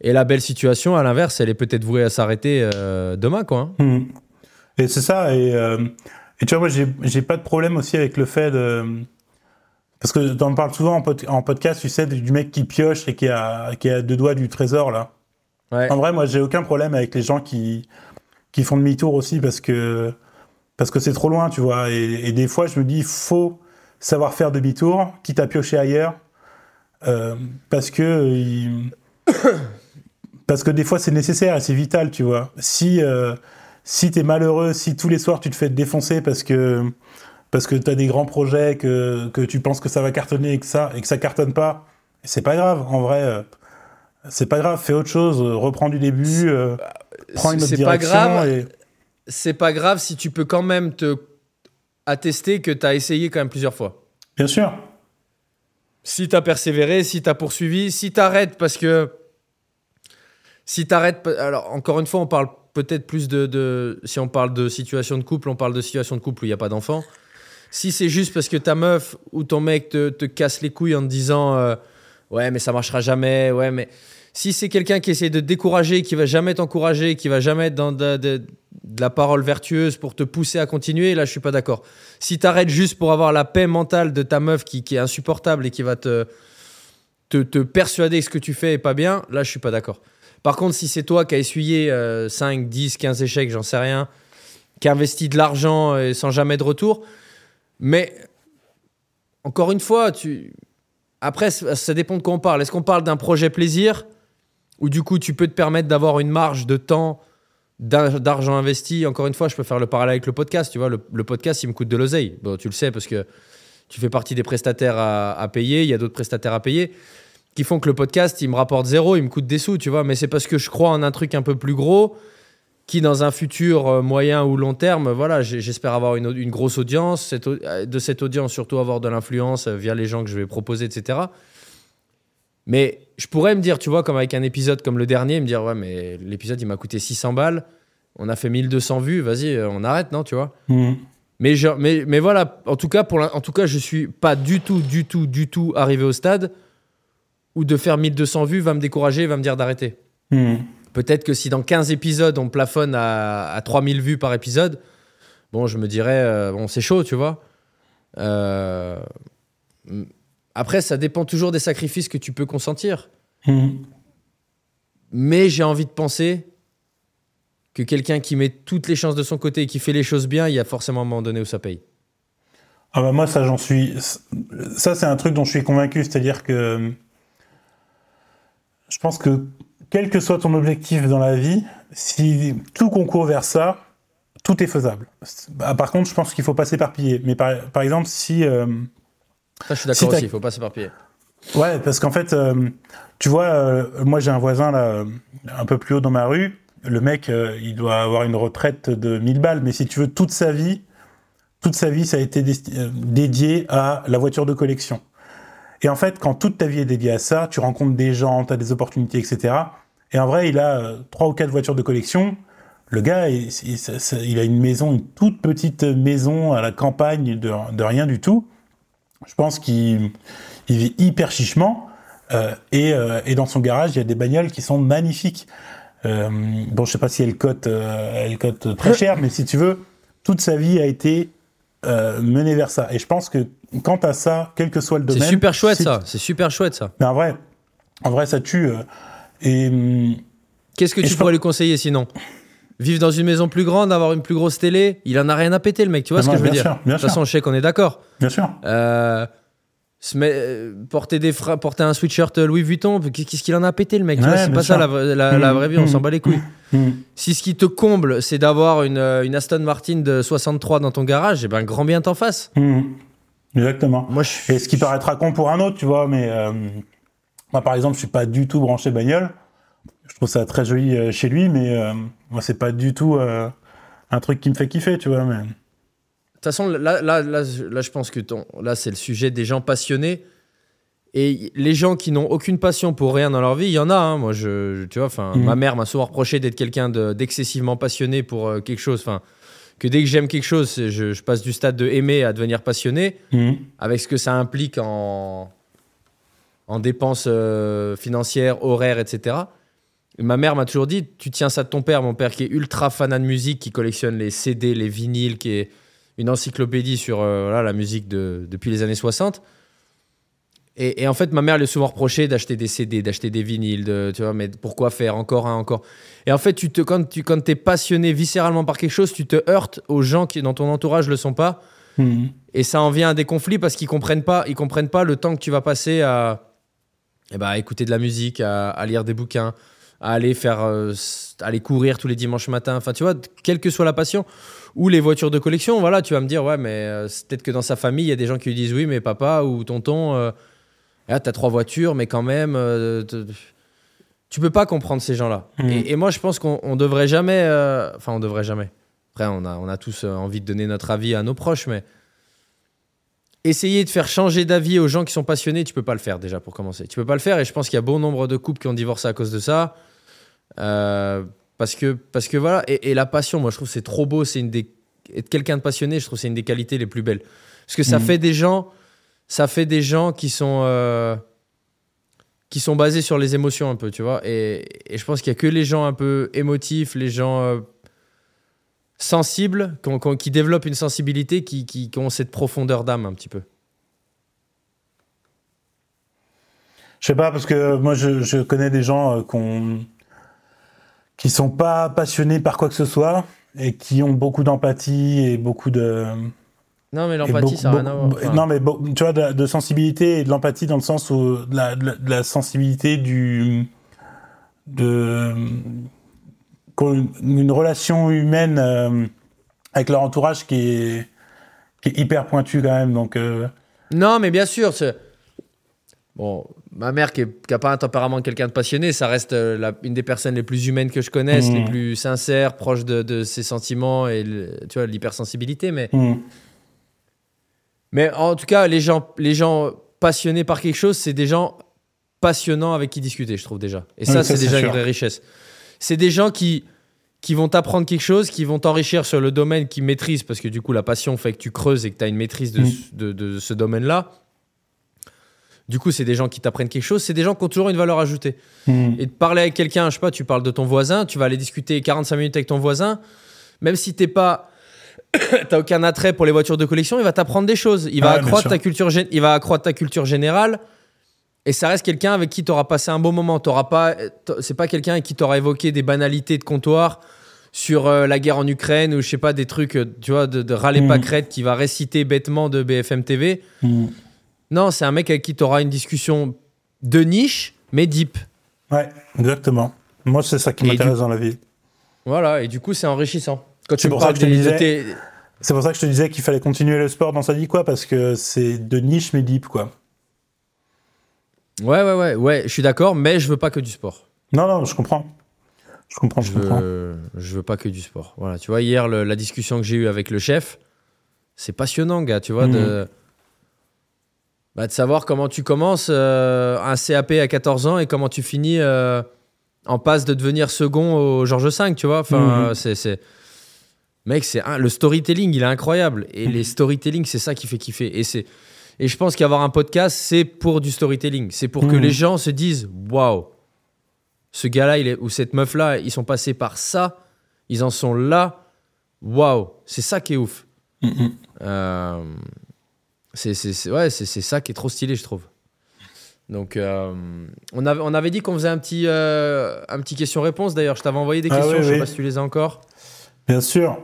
et la belle situation, à l'inverse, elle est peut-être vouée à s'arrêter euh, demain, quoi. hein. Mhm. Et c'est ça. Et, euh, et tu vois, moi, j'ai j'ai pas de problème aussi avec le fait de. Parce que t'en parles souvent en, pod- en podcast, tu sais, du mec qui pioche et qui a, qui a deux doigts du trésor, là. Ouais. En vrai, moi, j'ai aucun problème avec les gens qui, qui font demi-tour aussi parce que parce que c'est trop loin, tu vois. Et, et des fois, je me dis, faut savoir faire demi-tour, quitte à piocher ailleurs, euh, parce que euh, il- parce que des fois, c'est nécessaire et c'est vital, tu vois. Si euh, si t'es malheureux, si tous les soirs tu te fais défoncer parce que parce que t'as des grands projets, que, que tu penses que ça va cartonner et que ça et que ça cartonne pas, c'est pas grave. En vrai, euh, c'est pas grave. Fais autre chose, reprends du début, prends une autre C'est pas direction. grave. et- c'est pas grave si tu peux quand même te attester que tu as essayé quand même plusieurs fois. Bien sûr. Si tu as persévéré, si tu as poursuivi, si tu arrêtes parce que. Si tu arrêtes. Alors, encore une fois, on parle peut-être plus de, de- Si on parle de situation de couple, on parle de situation de couple où il n'y a pas d'enfant. Si c'est juste parce que ta meuf ou ton mec te, te casse les couilles en te disant euh, Ouais, mais ça marchera jamais, ouais, mais. Si c'est quelqu'un qui essaie de te décourager, qui va jamais t'encourager, qui va jamais être dans de, la parole vertueuse pour te pousser à continuer, là je suis pas d'accord. Si t'arrêtes juste pour avoir la paix mentale de ta meuf qui, est insupportable et qui va te, te, te persuader que ce que tu fais est pas bien, là je suis pas d'accord. Par contre, si c'est toi qui as essuyé euh, 5, 10, 15 échecs, j'en sais rien, qui a investi de l'argent euh, sans jamais de retour, mais encore une fois, tu... après ça dépend de quoi on parle. Est-ce qu'on parle d'un projet plaisir? Où du coup tu peux te permettre d'avoir une marge de temps, d'ar- d'argent investi Encore une fois, je peux faire le parallèle avec le podcast. Tu vois, le, podcast, il me coûte de l'oseille. Bon, tu le sais parce que tu fais partie des prestataires à, payer. Il y a d'autres prestataires à payer qui font que le podcast, il me rapporte zéro, il me coûte des sous, tu vois. Mais c'est parce que je crois en un truc un peu plus gros qui dans un futur euh, moyen ou long terme, voilà, j'espère avoir une, grosse audience, euh, de cette audience surtout avoir de l'influence euh, via les gens que je vais proposer, etc. Mais je pourrais me dire, tu vois, comme avec un épisode comme le dernier, me dire, ouais, mais l'épisode il m'a coûté 600 balles, on a fait 1200 vues, vas-y, euh, on arrête, non, tu vois Mhm. mais, je- mais, mais voilà, en tout, cas, pour l'in- en tout cas, je suis pas du tout, du tout, du tout arrivé au stade où de faire 1200 vues va me décourager, va me dire d'arrêter. Mhm. Peut-être que si dans 15 épisodes, on plafonne à, à 3000 vues par épisode, bon, je me dirais, euh, bon, c'est chaud, tu vois. Euh, Après, ça dépend toujours des sacrifices que tu peux consentir. Mhm. Mais j'ai envie de penser que quelqu'un qui met toutes les chances de son côté et qui fait les choses bien, il y a forcément un moment donné où ça paye. Ah bah moi ça j'en suis ça c'est un truc dont je suis convaincu c'est-à-dire que je pense que quel que soit ton objectif dans la vie si tout concourt vers ça tout est faisable Bah, par contre je pense qu'il faut pas s'éparpiller mais par, par exemple si euh, Ça, je suis d'accord Si aussi, il faut pas s'éparpiller. Ouais, parce qu'en fait, euh, tu vois, euh, moi j'ai un voisin là, un peu plus haut dans ma rue. Le mec, euh, il doit avoir une retraite de 1000 balles, mais si tu veux, toute sa vie, toute sa vie, ça a été dédié à la voiture de collection. Et en fait, quand toute ta vie est dédiée à ça, tu rencontres des gens, tu as des opportunités, etc. Et en vrai, il a trois ou quatre voitures de collection. Le gars, il, a une maison, une toute petite maison à la campagne de, de rien du tout. Je pense qu'il il vit hyper chichement. euh, et, euh, et dans son garage, il y a des bagnoles qui sont magnifiques. Euh, bon, je sais pas si elle cote, elle cote très cher, mais si tu veux, toute sa vie a été menée vers ça. Et je pense que quant à ça, quel que soit le C'est domaine, super chouette ça, c'est super chouette ça. Mais en vrai, en vrai, ça tue. et hum, Qu'est-ce que tu pourrais lui conseiller sinon? Vivre dans une maison plus grande, avoir une plus grosse télé, il en a rien à péter le mec, tu vois Non, ce que non, je veux bien dire sûr, bien De toute façon, je sais qu'on est d'accord. bien sûr. Euh, se met- euh, porter, des fra- porter un sweatshirt Louis Vuitton, qu'est-ce qu'il en a à péter le mec tu Ouais, vois, C'est pas ça la, Mhm, vraie vie, on mhm. s'en bat les couilles. Hum. Si ce qui te comble, c'est d'avoir une, euh, une Aston Martin de 63 dans ton garage, eh ben grand bien t'en. Hum. Exactement. Moi, je Et ce qui paraîtra con pour un autre, tu vois, mais euh, moi, par exemple, je suis pas du tout branché bagnole. Je trouve ça très joli euh, chez lui, mais euh, moi, c'est pas du tout euh, un truc qui me fait kiffer, tu vois. Mais... De toute façon, là, là, là, là, je pense que ton, là, c'est le sujet des gens passionnés. Et les gens qui n'ont aucune passion pour rien dans leur vie, il y en a. hein. Moi, je, je- tu vois, enfin, Mhm. ma mère m'a souvent reproché d'être quelqu'un de- d'excessivement passionné pour euh, quelque chose. Enfin, que dès que j'aime quelque chose, je, je passe du stade de aimer à devenir passionné, Mhm. avec ce que ça implique en, en dépenses euh, financières, horaires, etc. Ma mère m'a toujours dit, tu tiens ça de ton père, mon père qui est ultra fanat de musique, qui collectionne les CD, les vinyles, qui est une encyclopédie sur euh, voilà, la musique de, depuis les années 60. Et, et en fait, ma mère lui a souvent reproché d'acheter des CD, d'acheter des vinyles, de, tu vois, mais pourquoi faire encore un, encore? Et en fait, tu te, quand tu quand es passionné viscéralement par quelque chose, tu te heurtes aux gens qui, dans ton entourage, ne le sont pas. Mhm. Et ça en vient à des conflits parce qu'ils comprennent pas, ils comprennent pas le temps que tu vas passer à, eh ben, à écouter de la musique, à, à lire des bouquins, à aller faire, euh, aller courir tous les dimanches matins. Enfin, tu vois, quelle que soit la passion ou les voitures de collection. Voilà, tu vas me dire, ouais, mais euh, peut-être que dans sa famille, il y a des gens qui lui disent, oui, mais papa ou tonton, euh, ah, t'as trois voitures, mais quand même, euh, tu peux pas comprendre ces gens-là. Mhm. Et, et moi, je pense qu'on on devrait jamais, enfin, on devrait jamais. Après, on a, on a tous envie de donner notre avis à nos proches, mais essayer de faire changer d'avis aux gens qui sont passionnés, tu peux pas le faire déjà pour commencer. Tu peux pas le faire et je pense qu'il y a bon nombre de couples qui ont divorcé à cause de ça. Euh, parce que parce que voilà et, et la passion, moi je trouve c'est trop beau, c'est une des être quelqu'un de passionné, je trouve c'est une des qualités les plus belles. Parce que ça Mhm. fait des gens, ça fait des gens qui sont euh, qui sont basés sur les émotions un peu, tu vois. Et, et je pense qu'il y a que les gens un peu émotifs, les gens euh, sensibles, qui, ont- qui ont- qui développent une sensibilité, qui, qui- qui ont cette profondeur d'âme un petit peu. Je sais pas, parce que moi, je, je connais des gens euh, qu'on- qui sont pas passionnés par quoi que ce soit et qui ont beaucoup d'empathie et beaucoup de. Non, mais l'empathie, ça n'a rien à voir. Enfin, Non, mais tu vois, de, de sensibilité et de l'empathie dans le sens où de la, de sensibilité du. de. une, une relation humaine euh, avec leur entourage qui est, qui est hyper pointue quand même. Donc, euh, Non, mais bien sûr. c'est- Bon, ma mère qui n'a pas un tempérament de quelqu'un de passionné, ça reste euh, la- une des personnes les plus humaines que je connaisse, les plus sincères, proches de, de ses sentiments et le- tu vois l'hypersensibilité. Mais, mais en tout cas, les gens, les gens passionnés par quelque chose, c'est des gens passionnants avec qui discuter, je trouve déjà. Et ça, Oui, ça, c'est déjà sûr. une vraie richesse. C'est des gens qui qui vont t'apprendre quelque chose, qui vont t'enrichir sur le domaine qu'ils maîtrisent, parce que du coup, la passion fait que tu creuses et que tu as une maîtrise de, Mm. de ce domaine-là. Du coup, c'est des gens qui t'apprennent quelque chose, c'est des gens qui ont toujours une valeur ajoutée. Hmm. Et de parler avec quelqu'un, je sais pas, tu parles de ton voisin, tu vas aller discuter 45 minutes avec ton voisin, même si t'es pas. T'as aucun attrait pour les voitures de collection, il va t'apprendre des choses. Il va, Ah ouais, accroître ta culture, il va accroître ta culture générale. Et ça reste quelqu'un avec qui tu auras passé un bon moment. T'auras pas, c'est pas quelqu'un avec qui tu auras évoqué des banalités de comptoir sur euh, la guerre en Ukraine ou je sais pas, des trucs, euh, tu vois, de, de râler Mhm. pas crête qui va réciter bêtement de BFM TV. Hmm. Non, c'est un mec avec qui tu auras une discussion de niche, mais deep. Ouais, exactement. Moi, c'est ça qui m'intéresse du- dans la vie. Voilà, et du coup, c'est enrichissant. Quand tu pour ça que je te disais- C'est pour ça que je te disais qu'il fallait continuer le sport dans sa vie, quoi, parce que c'est de niche mais deep, quoi. Ouais, ouais, ouais, ouais, je suis d'accord, mais je veux pas que du sport. Non, non, je comprends. Je comprends, je, Je comprends. veux, je veux pas que du sport. Voilà, tu vois, hier, le- la discussion que j'ai eue avec le chef, c'est passionnant, gars, tu vois, de, bah, de savoir comment tu commences euh, un CAP à 14 ans et comment tu finis euh, en passe de devenir second au Georges V, tu vois. Enfin, Mhm. c'est. Mec, c'est un- le storytelling, il est incroyable. Et les storytelling, c'est ça qui fait kiffer. Et, c'est, et je pense qu'avoir un podcast, c'est pour du storytelling. C'est pour que Mhm. les gens se disent Waouh, ce gars-là, est, ou cette meuf-là, ils sont passés par ça, ils en sont là. Waouh, c'est ça qui est ouf. Mm. Euh, c'est, ouais, c'est, c'est ça qui est trop stylé, je trouve. Donc, euh, on, avait, on avait dit qu'on faisait un petit, euh, un petit question-réponse. D'ailleurs, je t'avais envoyé des Ah questions, oui, je sais oui. pas si tu les as encore. Bien sûr.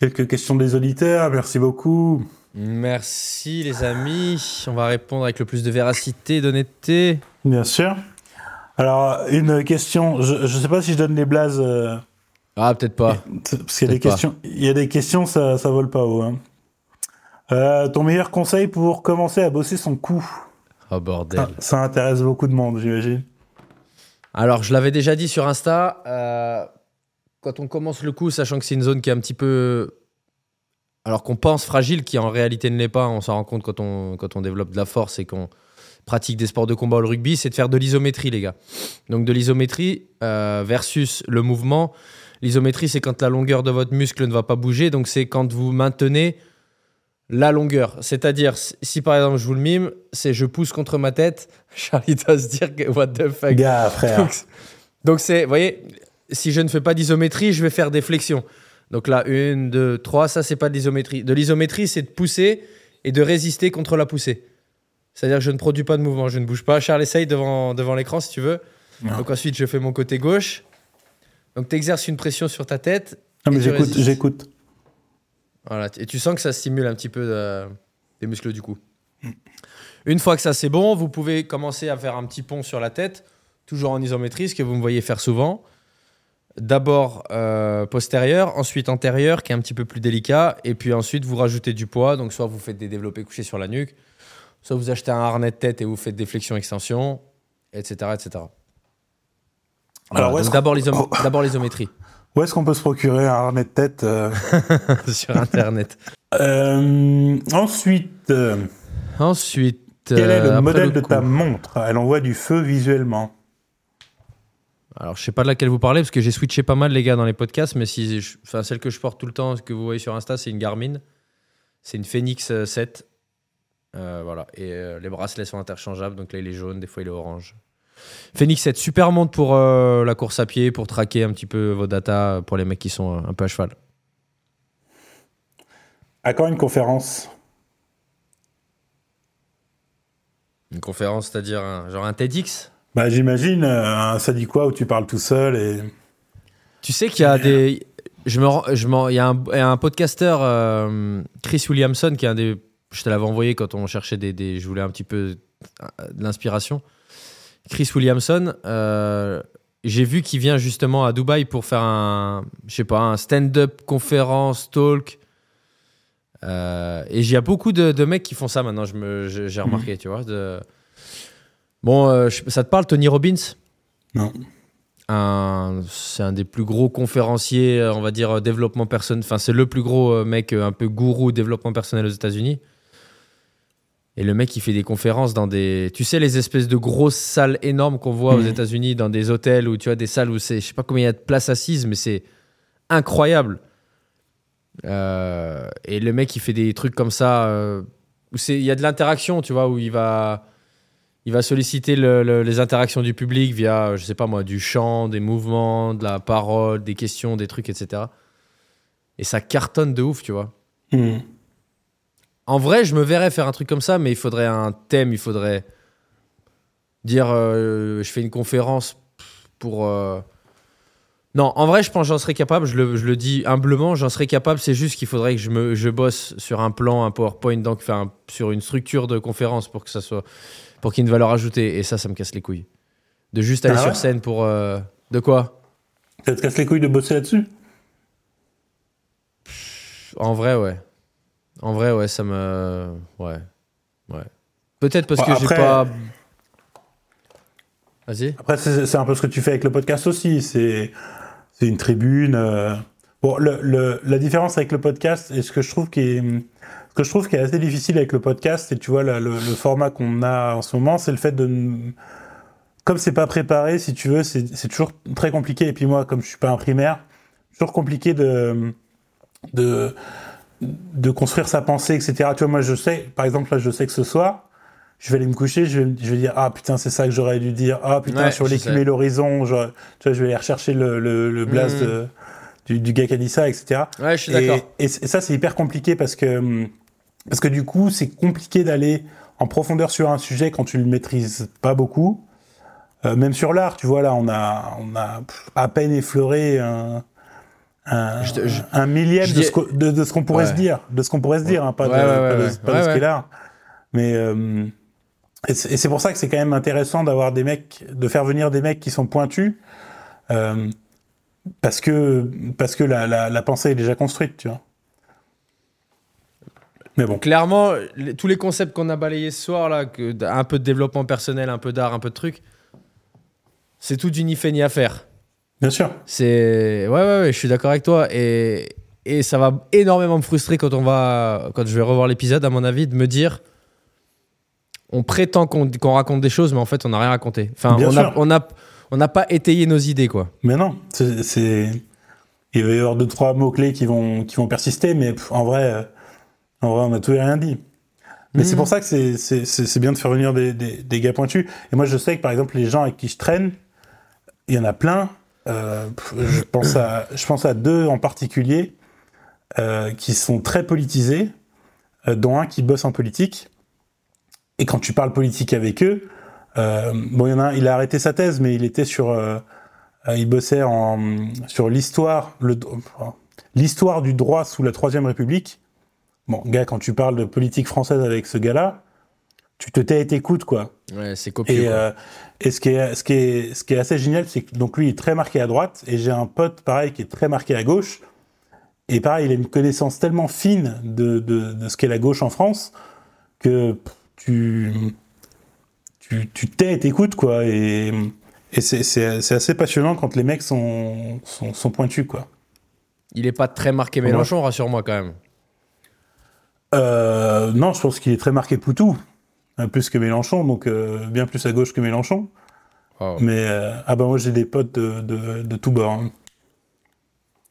Quelques questions des auditeurs, merci beaucoup. Merci, les amis. On va répondre avec le plus de véracité et d'honnêteté. Bien sûr. Alors, une question, je ne sais pas si je donne les blazes, euh, Ah, peut-être pas. parce qu'il y a des questions, il y a des questions, ça, ça vole pas haut. hein. Euh, ton meilleur conseil pour commencer à bosser son coup Oh, bordel. ça, ça intéresse beaucoup de monde, j'imagine. Alors, je l'avais déjà dit sur Insta, euh, quand on commence le coup, sachant que c'est une zone qui est un petit peu. Alors qu'on pense fragile, qui en réalité ne l'est pas, on s'en rend compte quand on, quand on développe de la force et qu'on pratique des sports de combat ou le rugby, c'est de faire de l'isométrie, les gars. Donc, de l'isométrie euh, versus le mouvement. L'isométrie, c'est quand la longueur de votre muscle ne va pas bouger, donc c'est quand vous maintenez la longueur. C'est-à-dire, si par exemple je vous le mime, c'est je pousse contre ma tête, Charlie doit se dire que what the fuck. Gars, frère. Donc, donc c'est, vous voyez, si je ne fais pas d'isométrie, je vais faire des flexions. Donc là, une, deux, trois, ça, c'est pas de l'isométrie. De l'isométrie, c'est de pousser et de résister contre la poussée. C'est-à-dire que je ne produis pas de mouvement, je ne bouge pas. Charles, essaye devant, devant l'écran si tu veux. Non. Donc ensuite, je fais mon côté gauche. Donc tu exerces une pression sur ta tête. Non, mais j'écoute, j'écoute. Voilà, et tu sens que ça stimule un petit peu euh, les muscles du cou. Une fois que ça c'est bon, vous pouvez commencer à faire un petit pont sur la tête, toujours en isométrie, ce que vous me voyez faire souvent. D'abord euh, postérieur, ensuite antérieur, qui est un petit peu plus délicat, et puis ensuite vous rajoutez du poids. Donc soit vous faites des développés couchés sur la nuque, soit vous achetez un harnais de tête et vous faites des flexions-extensions, etc., etc. Voilà, Alors, l'isom- Oh. d'abord l'isométrie Où est-ce qu'on peut se procurer un harnais de tête euh sur Internet. Euh, Ensuite, euh, Ensuite, quel est euh, le après modèle le de ta montre? Elle envoie du feu visuellement. Alors, je sais pas de laquelle vous parlez parce que j'ai switché pas mal, les gars, dans les podcasts. Mais si, je- enfin, celle que je porte tout le temps, que vous voyez sur Insta, c'est une Garmin. C'est une Phoenix euh, 7. Euh, voilà. Et euh, les bracelets sont interchangeables. Donc là, il est jaune, des fois, il est orange. Phoenix 7, super montre pour euh, la course à pied, pour traquer un petit peu vos datas pour les mecs qui sont euh, un peu à cheval. À quand une conférence? Une conférence, c'est-à-dire un- genre un TEDx? Bah, j'imagine euh, un ça dit quoi où tu parles tout seul et. Tu sais qu'il y a des. Je me, je il y a un, il y a un podcasteur, euh, Chris Williamson, qui est un des. Je te l'avais envoyé quand on cherchait des, des- Je voulais un petit peu de l'inspiration. Chris Williamson, euh, j'ai vu qu'il vient justement à Dubaï pour faire un. Je sais pas, un stand-up conférence, talk. Euh, et il y a beaucoup de, de mecs qui font ça maintenant, je j'ai remarqué, tu vois. de- Bon, euh, ça te parle, Tony Robbins? Non. c'est un des plus gros conférenciers, on va dire, développement personnel. Enfin, c'est le plus gros mec, un peu gourou développement personnel aux États-Unis. Et le mec, il fait des conférences dans des. Tu sais, les espèces de grosses salles énormes qu'on voit aux Mhm. États-Unis, dans des hôtels ou tu vois, des salles où c'est. Je sais pas combien il y a de places assises, mais c'est incroyable. Euh, et le mec, il fait des trucs comme ça, euh, où c'est- il y a de l'interaction, tu vois, où il va. Il va solliciter le- le- les interactions du public via, je sais pas moi, du chant, des mouvements, de la parole, des questions, des trucs, etc. Et ça cartonne de ouf, tu vois. Hmm. En vrai, je me verrais faire un truc comme ça, mais il faudrait un thème, il faudrait dire, euh, je fais une conférence pour... euh, Non, en vrai, je pense que j'en serais capable, je le, je le dis humblement, j'en serais capable, c'est juste qu'il faudrait que je, me, je bosse sur un plan, un PowerPoint, donc enfin, sur une structure de conférence pour que ça soit... pour qu'il y ait une valeur ajoutée, et ça, ça me casse les couilles. De juste aller Ah sur scène pour... euh, De quoi? Ça te casse les couilles de bosser là-dessus? En vrai, ouais. En vrai, ouais, ça me. Ouais. Ouais. Peut-être parce Bon, que j'ai après- pas. Vas-y. Après, c'est un peu ce que tu fais avec le podcast aussi. C'est une tribune. euh. Bon, le, le- la différence avec le podcast et ce que je trouve qui est ce que je trouve qui est assez difficile avec le podcast, et tu vois le, le- le format qu'on a en ce moment, c'est le fait de comme c'est pas préparé, si tu veux, c'est c'est toujours très compliqué. Et puis moi, comme je suis pas un primaire, toujours compliqué de de de construire sa pensée, etc. Tu vois, moi, je sais, par exemple, là, je sais que ce soir, je vais aller me coucher, je vais, je vais dire, ah putain, c'est ça que j'aurais dû dire, ah putain, Ouais, sur l'écume et l'horizon, tu vois, je vais aller rechercher le, le, le blaze Mhm. de- du, du gars qui a dit ça, etc. Ouais, je suis Et, d'accord. et ça, c'est hyper compliqué parce que, hum, parce que du coup, c'est compliqué d'aller en profondeur sur un sujet quand tu le maîtrises pas beaucoup. Euh, même sur l'art, tu vois, là, on a, on a à peine effleuré un, un, Je te- je- un millième je de ce de, de qu'on pourrait Ouais. se dire, de ce qu'on pourrait se dire, hein, pas de, Ouais, pas de- ouais, pas de ce ouais. l'art. Mais euh, et c'est pour ça que c'est quand même intéressant d'avoir des mecs, de faire venir des mecs qui sont pointus, euh, parce que parce que la, la, la pensée est déjà construite, tu vois. Mais bon. Clairement, les- tous les concepts qu'on a balayés ce soir, là, que, un peu de développement personnel, un peu d'art, un peu de trucs, c'est tout du ni fait ni à faire. Bien sûr. C'est. Ouais, ouais, ouais, je suis d'accord avec toi. Et, et ça va énormément me frustrer quand on va. Quand je vais revoir l'épisode, à mon avis, de me dire. On prétend qu'on qu'on raconte des choses, mais en fait, on n'a rien raconté. Enfin, Bien on n'a on a, on n'a pas étayé nos idées, quoi. Mais non, c'est, il va y avoir deux trois mots clés qui vont qui vont persister, mais en vrai, euh, en vrai, on a tout et rien dit. Mais Mhm. c'est pour ça que c'est, c'est, c'est, c'est bien de faire venir des, des, des gars pointus. Et moi, je sais que par exemple, les gens avec qui je traîne, il y en a plein. Euh, je pense à deux en particulier euh, qui sont très politisés, euh, dont un qui bosse en politique. Et quand tu parles politique avec eux, bon, il a arrêté sa thèse, mais il était sur, bossait sur l'histoire, l'histoire du droit sous la Troisième République. Bon, gars, quand tu parles de politique française avec ce gars-là, tu te tais et t'écoutes, quoi. Ouais, c'est copieux. Et, euh, et ce, qui est, ce, qui est, ce qui est assez génial, c'est que donc lui il est très marqué à droite, et j'ai un pote pareil qui est très marqué à gauche. Et pareil, il a une connaissance tellement fine de, de, de ce qu'est la gauche en France que tu, tu, tu tais et t'écoutes, quoi. Et, et c'est, assez passionnant quand les mecs sont, sont, sont pointus, quoi. Il est pas très marqué. Mélenchon, rassure-moi quand même. Euh, non, je pense qu'il est très marqué Poutou, plus que Mélenchon, donc euh, bien plus à gauche que Mélenchon. Oh. Mais euh, ah bah moi j'ai des potes de, de, de tous bords. hein.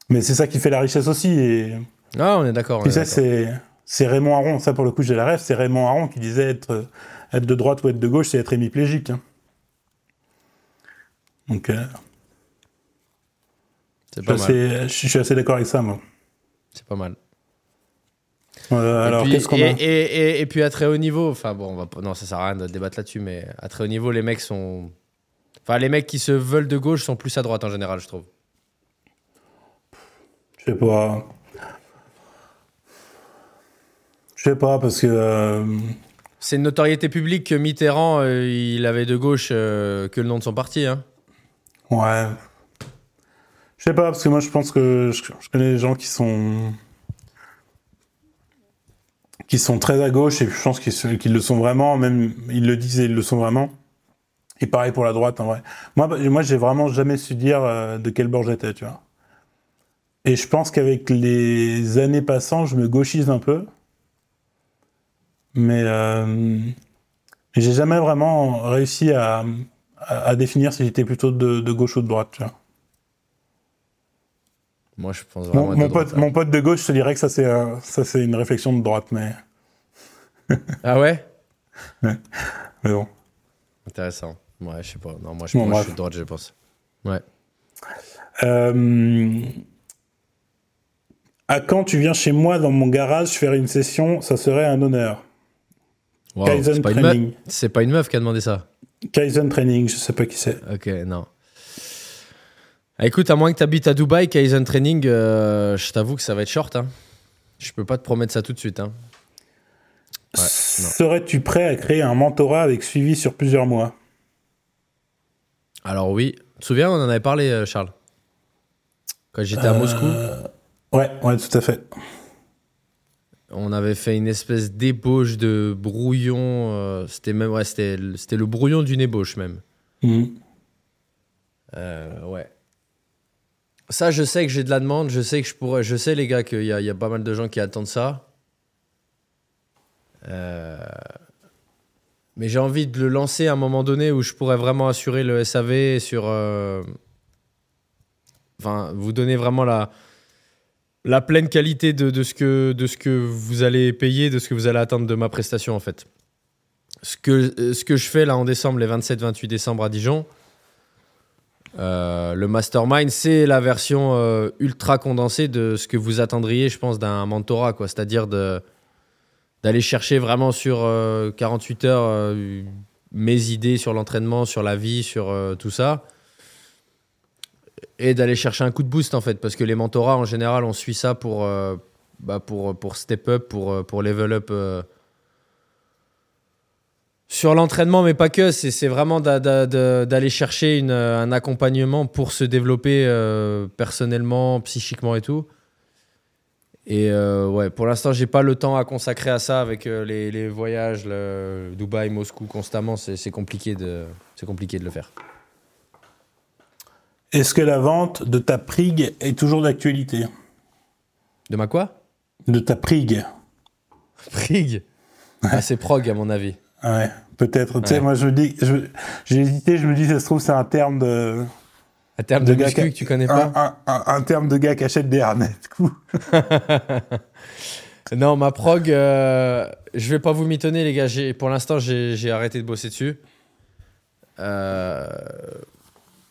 Mais c'est ça qui fait la richesse aussi. Et Ah, on est d'accord. puis ça c'est Raymond Aron. Ça pour le coup j'ai la rêve. C'est Raymond Aron qui disait être être de droite ou être de gauche, c'est être hémiplégique. hein. Donc euh, C'est pas mal. assez, je suis assez d'accord avec ça moi. C'est pas mal. Euh, Et alors puis- qu'est-ce qu'on et, a et, et- et puis à très haut niveau, enfin bon, on va non, ça sert à rien de débattre là-dessus, mais à très haut niveau, les mecs sont. Enfin, les mecs qui se veulent de gauche sont plus à droite en général, je trouve. Je sais pas. Je sais pas parce que euh, C'est une notoriété publique que Mitterrand, euh, il avait de gauche euh, que le nom de son parti. Hein. Ouais. Je sais pas, parce que moi je pense que je, je connais des gens qui sont. Qui sont très à gauche et je pense qu'ils le sont vraiment, même ils le disent et ils le sont vraiment. Et pareil pour la droite, en vrai. Moi, bah, moi j'ai vraiment jamais su dire euh, de quel bord j'étais, tu vois. Et je pense qu'avec les années passant, je me gauchise un peu. Mais euh, j'ai jamais vraiment réussi à, à, définir si j'étais plutôt de, de, gauche ou de droite, tu vois. Moi, je pense vraiment mon, mon, pote, mon, pote, de gauche, je te dirais que ça, c'est ça, c'est une réflexion de droite, mais. ah ouais? Mais bon. Intéressant. Ouais, je sais pas. Non, moi, je, moi, je suis de droite, je pense. Ouais. Euh, à quand tu viens chez moi dans mon garage faire une session, ça serait un honneur. Kaizen Training. C'est pas une meuf qui a demandé ça. Kaizen Training, je sais pas qui c'est. Ok, non. Ah, écoute, à moins que tu habites à Dubaï, Kaizen Training, euh, je t'avoue que ça va être short. Hein. Je peux pas te promettre ça tout de suite. Hein. Serais-tu prêt à créer un mentorat avec suivi sur plusieurs mois? Alors oui. Tu te souviens, on en avait parlé, euh, Charles? Quand j'étais à euh, Moscou? Ouais, ouais, tout à fait. On avait fait une espèce d'ébauche de brouillon. Euh, c'était même, ouais, c'était, le brouillon d'une ébauche même. Mhm. ouais. Ça, je sais que j'ai de la demande. Je sais que je pourrais. Je sais, les gars, qu'il y, a pas mal de gens qui attendent ça. Euh, mais j'ai envie de le lancer à un moment donné où je pourrais vraiment assurer le SAV sur. Euh, enfin, vous donner vraiment la, la pleine qualité de, de, ce que, de ce que vous allez payer, de ce que vous allez attendre de ma prestation en fait. Ce que, ce que je fais là en décembre, les 27-28 décembre à Dijon, euh, le mastermind, c'est la version ultra condensée de ce que vous attendriez, je pense, d'un mentorat. C'est-à-dire d'aller chercher vraiment sur 48 euh, heures euh, mes idées sur l'entraînement, sur la vie, sur euh, tout ça. Et d'aller chercher un coup de boost en fait, parce que les mentorats en général, on suit ça pour, bah, pour, pour step up, pour, pour level up sur l'entraînement, mais pas que. C'est vraiment d'aller chercher une, un accompagnement pour se développer personnellement, psychiquement et tout. Et euh, ouais, pour l'instant, j'ai pas le temps à consacrer à ça avec euh, les, les, voyages, le Dubaï, Moscou constamment. C'est compliqué de, compliqué de le faire. Est-ce que la vente de ta prig est toujours d'actualité? De ma quoi? De ta prig. Prig? Ah, C'est prog à mon avis. Ouais, peut-être. Tu sais, moi je me dis, j'ai hésité, je me dis, ça se trouve, c'est un terme de un terme de, de muscu que tu connais pas un, terme de gars qui achète des harnais, du coup. non, ma prog, euh, je vais pas vous mitonner, les gars. Pour l'instant, j'ai arrêté de bosser dessus. Euh,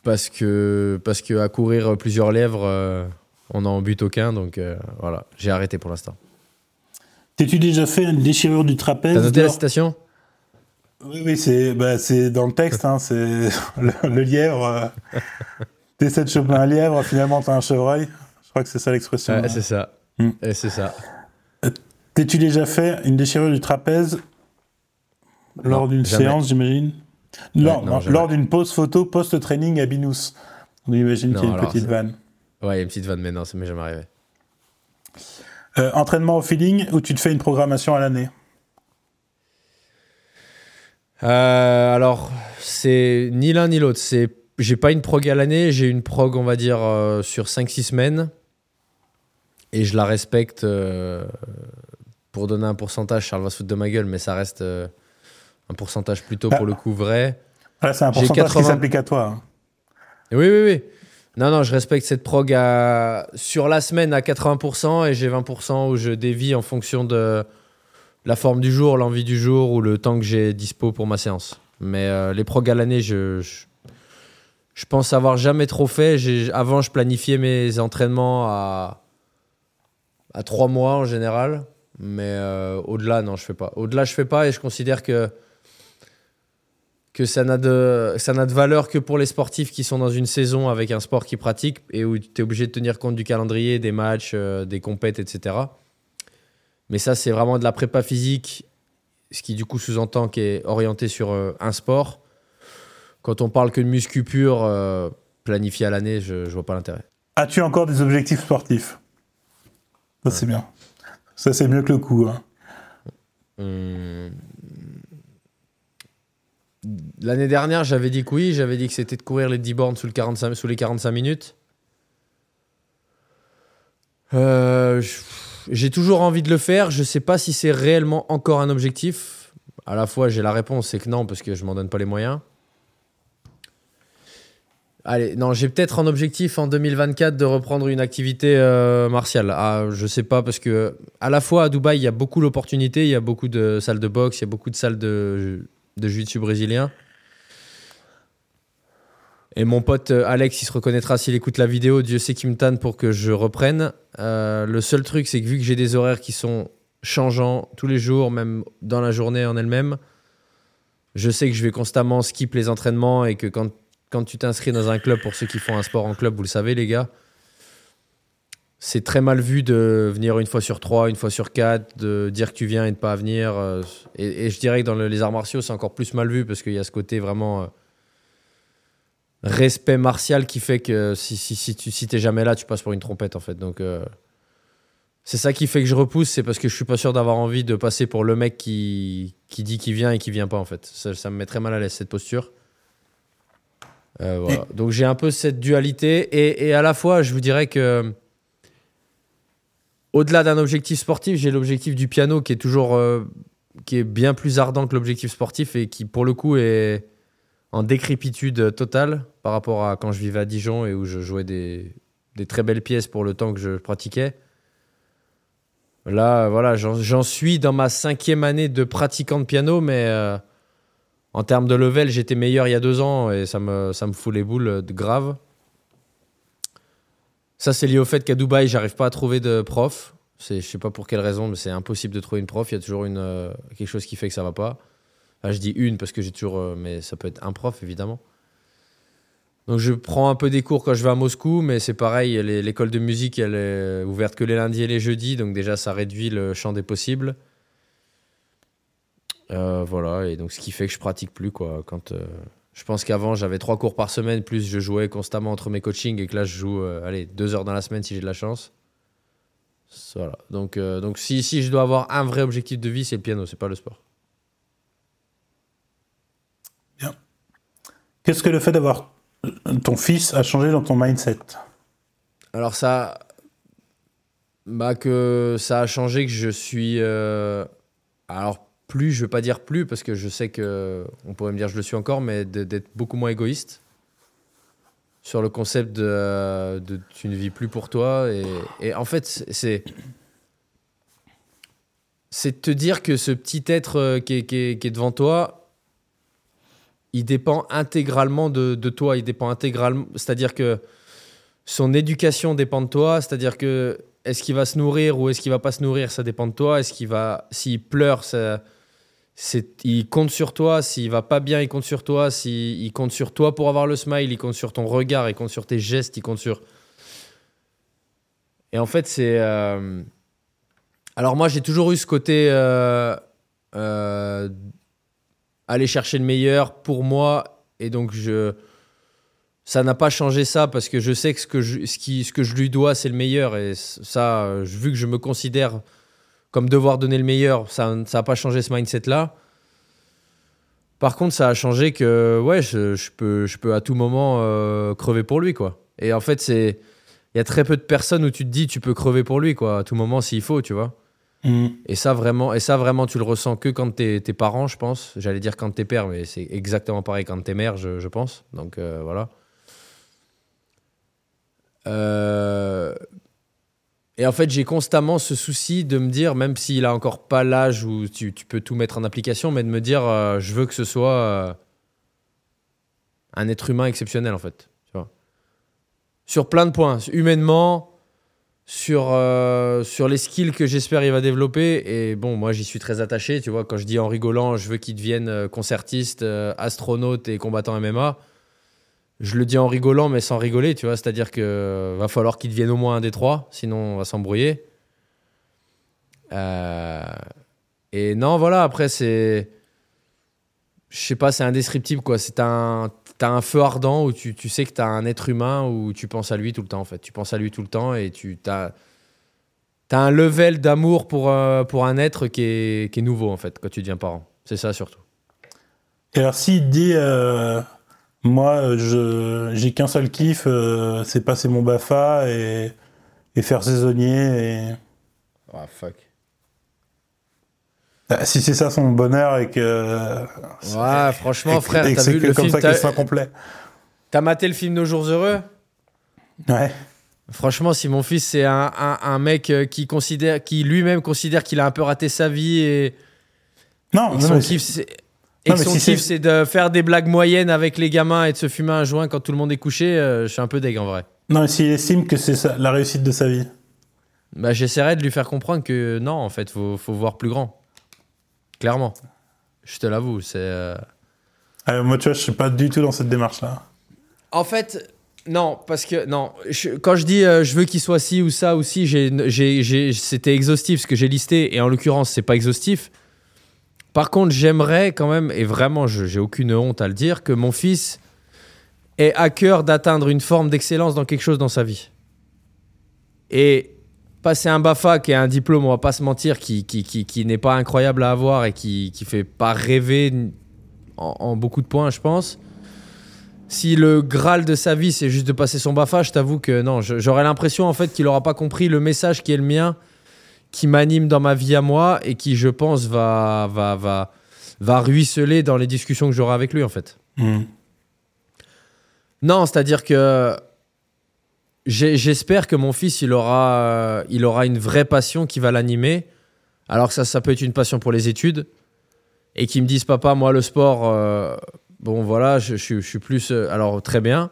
parce que parce que à courir plusieurs lèvres, euh, on n'en bute aucun. Donc voilà, j'ai arrêté pour l'instant. T'es-tu déjà fait une déchirure du trapèze T'as noté la citation? Oui, oui, c'est bah, dans le texte. Hein, c'est le, le, lièvre. T'essaies de choper un lièvre, finalement t'as un chevreuil. Je crois que c'est ça l'expression. c'est ça. Hmm. c'est ça. Euh, t'es-tu déjà fait une déchirure du trapèze lors d'une séance, j'imagine? Non, lors d'une pause photo post-training à Binous. On imagine qu'il y a une petite vanne. Ouais, il y a une petite vanne, mais non, ça m'est jamais arrivé. Euh, entraînement au feeling ou tu te fais une programmation à l'année? Euh, Alors, c'est ni l'un ni l'autre. C'est j'ai pas une prog à l'année, j'ai une prog, on va dire, euh, sur 5-6 semaines. Et je la respecte euh, pour donner un pourcentage. Charles va se foutre de ma gueule, mais ça reste un pourcentage plutôt pour le coup vrai. c'est un pourcentage qui s'applique à toi. Hein. Oui, oui, oui. Non, non, je respecte cette prog à... sur la semaine à 80% et j'ai 20% où je dévie en fonction de la forme du jour, l'envie du jour ou le temps que j'ai dispo pour ma séance. Mais les prog à l'année, je je pense avoir jamais trop fait. Avant, je planifiais mes entraînements à, à trois mois en général. Mais euh, au-delà, non, je fais pas. Au-delà, je fais pas et je considère que, que ça n'a de, de valeur que pour les sportifs qui sont dans une saison avec un sport qu'ils pratiquent et où tu es obligé de tenir compte du calendrier, des matchs, euh, des compètes, etc. Mais ça, c'est vraiment de la prépa physique, ce qui du coup sous-entend qui est orienté sur euh, un sport quand on parle que de muscu pur euh, planifié à l'année, je, ne vois pas l'intérêt. As-tu encore des objectifs sportifs? Ça, c'est bien. Ça, c'est mieux que le coup. Hein. Hum. L'année dernière, j'avais dit que oui, j'avais dit que c'était de courir les 10 bornes sous, le 45, sous les 45 minutes. Euh, je- j'ai toujours envie de le faire. Je sais pas si c'est réellement encore un objectif. À la fois, j'ai la réponse, c'est que non, parce que je m'en donne pas les moyens. Allez, non, j'ai peut-être un objectif en 2024 de reprendre une activité euh, martiale. Ah, je sais pas, parce que à la fois à Dubaï, il y a beaucoup d'opportunités, il y a beaucoup de salles de boxe, il y a beaucoup de salles de, de jiu-jitsu brésilien. Et mon pote euh, Alex, il se reconnaîtra s'il écoute la vidéo. Dieu sait qu'il me tanne pour que je reprenne. Euh, le seul truc, c'est que vu que j'ai des horaires qui sont changeants tous les jours, même dans la journée en elle-même, je sais que je vais constamment skip les entraînements et que quand, quand tu t'inscris dans un club, pour ceux qui font un sport en club, vous le savez, les gars, c'est très mal vu de venir une fois sur trois, une fois sur quatre, de dire que tu viens et de pas venir. euh, Et, et je dirais que dans le- les arts martiaux, c'est encore plus mal vu parce qu'il y a ce côté vraiment respect martial qui fait que si, si, si tu si t'es jamais là, tu passes pour une trompette en fait. Donc euh, c'est ça qui fait que je repousse, c'est parce que je suis pas sûr d'avoir envie de passer pour le mec qui, qui dit qu'il vient et qui vient pas en fait. Ça, ça me met très mal à l'aise cette posture. Euh, voilà. Donc j'ai un peu cette dualité et, et à la fois je vous dirais que au-delà d'un objectif sportif, j'ai l'objectif du piano qui est toujours euh, qui est bien plus ardent que l'objectif sportif et qui pour le coup est en décrépitude totale par rapport à quand je vivais à Dijon et où je jouais des, très belles pièces pour le temps que je pratiquais. Là, voilà, j'en suis dans ma cinquième année de pratiquant de piano, mais euh, en termes de level, j'étais meilleur il y a deux ans et ça me, fout les boules de grave. Ça, c'est lié au fait qu'à Dubaï, j'arrive pas à trouver de prof. Je sais pas pour quelle raison, mais c'est impossible de trouver une prof. Il y a toujours euh, quelque chose qui fait que ça va pas. Je dis une parce que j'ai toujours. euh, mais ça peut être un prof, évidemment. Donc, je prends un peu des cours quand je vais à Moscou, mais c'est pareil. L'école de musique, elle est ouverte que les lundis et les jeudis. Donc, déjà, ça réduit le champ des possibles. Euh, voilà. Et donc, ce qui fait que je pratique plus, quoi. Quand. euh, je pense qu'avant, j'avais trois cours par semaine, plus je jouais constamment entre mes coachings et que là, je joue allez, deux heures dans la semaine si j'ai de la chance. Voilà. Donc, donc si, si je dois avoir un vrai objectif de vie, c'est le piano, c'est pas le sport. Qu'est-ce que le fait d'avoir ton fils a changé dans ton mindset? Alors ça, bah que ça a changé que je suis, euh, alors plus, je veux pas dire plus parce que je sais que on pourrait me dire je le suis encore, mais d'être beaucoup moins égoïste sur le concept de, euh, tu ne vis plus pour toi et, en fait c'est c'est te dire que ce petit être euh, qui est devant toi, il dépend intégralement de, de toi. Il dépend intégralement. C'est-à-dire que son éducation dépend de toi. C'est-à-dire que est-ce qu'il va se nourrir ou est-ce qu'il va pas se nourrir, ça dépend de toi. Est-ce qu'il va, s'il pleure, ça, il compte sur toi. S'il va pas bien, il compte sur toi. S'il il compte sur toi pour avoir le smile, il compte sur ton regard, il compte sur tes gestes, il compte sur. Et en fait, c'est. euh, Alors moi, j'ai toujours eu ce côté. euh, euh, aller chercher le meilleur pour moi. Et donc je ça n'a pas changé ça parce que je sais que ce que je, ce qui, ce que je lui dois c'est le meilleur. Et ça vu que je me considère comme devoir donner le meilleur ça ça n'a pas changé ce mindset là par contre ça a changé que ouais je, je peux je peux à tout moment euh, crever pour lui quoi. Et en fait c'est il y a très peu de personnes où tu te dis tu peux crever pour lui quoi à tout moment s'il faut tu vois Mhm. et ça, vraiment, et ça, vraiment, tu le ressens que quand t'es parents, je pense. J'allais dire quand t'es père, mais c'est exactement pareil quand t'es mère, je, pense. Donc euh, voilà. Euh, Et en fait, j'ai constamment ce souci de me dire, même s'il a encore pas l'âge où tu, peux tout mettre en application, mais de me dire, euh, je veux que ce soit un être humain exceptionnel, en fait. Sur plein de points, humainement, sur, euh, sur les skills que j'espère il va développer. Et bon, moi, j'y suis très attaché. Tu vois, quand je dis en rigolant, je veux qu'il devienne euh, concertiste, euh, astronaute et combattant MMA. Je le dis en rigolant, mais sans rigoler, tu vois. C'est-à-dire que va falloir qu'il devienne au moins un des trois, sinon on va s'embrouiller. Et non, voilà, après, c'est. Je sais pas, c'est indescriptible, quoi. C'est un. T'as un feu ardent où tu, tu sais que t'as un être humain où tu penses à lui tout le temps, en fait. Tu penses à lui tout le temps et tu t'as. T'as un level d'amour pour, euh, pour un être qui est, qui est nouveau, en fait, quand tu deviens parent. C'est ça, surtout. Et alors, s'il dit, euh, moi, je j'ai qu'un seul kiff, euh, c'est passer mon BAFA et, et faire saisonnier. Et... Ah, fuck. Bah, si c'est ça son bonheur et que. Ouais, franchement, et frère, t'as vu que le comme film ça qu'il sera complet. T'as maté le film Nos Jours Heureux? Ouais. Franchement, si mon fils c'est un, un- un mec euh, qui considère, qui lui-même considère qu'il a un peu raté sa vie et, Non, et non, son mais kiff, c'est- et Non, que son si kiff, c'est- de faire des blagues moyennes avec les gamins et de se fumer un joint quand tout le monde est couché, euh, je suis un peu deg en vrai. non, mais s'il estime que c'est la réussite de sa vie. Bah, j'essaierai de lui faire comprendre que non, en fait, faut, faut voir plus grand. Clairement. Je te l'avoue, c'est. euh, Euh, moi, tu vois, je suis pas du tout dans cette démarche-là. En fait, non, parce que non. je- quand je dis euh, je veux qu'il soit ci ou ça ou ci, c'était exhaustif ce que j'ai listé et en l'occurrence c'est pas exhaustif. Par contre, j'aimerais quand même et vraiment, je, j'ai aucune honte à le dire, que mon fils ait à cœur d'atteindre une forme d'excellence dans quelque chose dans sa vie. Et passer un Bafa qui est un diplôme, on va pas se mentir, qui, qui, qui, qui n'est pas incroyable à avoir et qui, qui fait pas rêver en, en beaucoup de points, je pense. Si le graal de sa vie, c'est juste de passer son BAFA, je t'avoue que non, j'aurais l'impression en fait qu'il aura pas compris le message qui est le mien, qui m'anime dans ma vie à moi et qui, je pense, va, va, va, va ruisseler dans les discussions que j'aurai avec lui en fait. Hmm. Non, c'est-à-dire que j'espère que mon fils, il aura, euh, il aura une vraie passion qui va l'animer. Alors que ça, ça peut être une passion pour les études. Et qu'il me dise, papa, moi, le sport, euh, bon, voilà, je, je- je suis plus. euh, alors, très bien.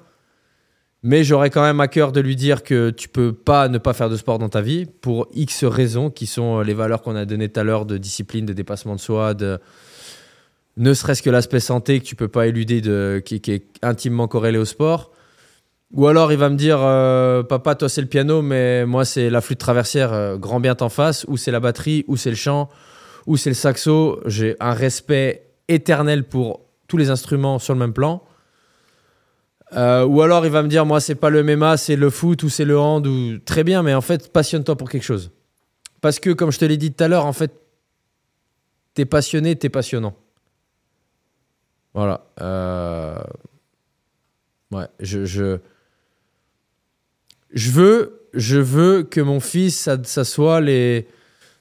Mais j'aurais quand même à cœur de lui dire que tu peux pas ne pas faire de sport dans ta vie pour X raisons qui sont les valeurs qu'on a données tout à l'heure de discipline, de dépassement de soi, de ne serait-ce que l'aspect santé que tu peux pas éluder, de, qui, qui est intimement corrélé au sport. Ou alors il va me dire euh, Papa, toi c'est le piano, mais moi c'est la flûte traversière, euh, grand bien t'en face, ou c'est la batterie, ou c'est le chant, ou c'est le saxo. J'ai un respect éternel pour tous les instruments sur le même plan. Euh, ou alors il va me dire Moi c'est pas le MMA, c'est le foot, ou c'est le hand, ou très bien, mais en fait passionne-toi pour quelque chose. Parce que comme je te l'ai dit tout à l'heure, en fait, t'es passionné, t'es passionnant. Voilà. Ouais, je, je veux, je veux que mon fils, ça, soit les.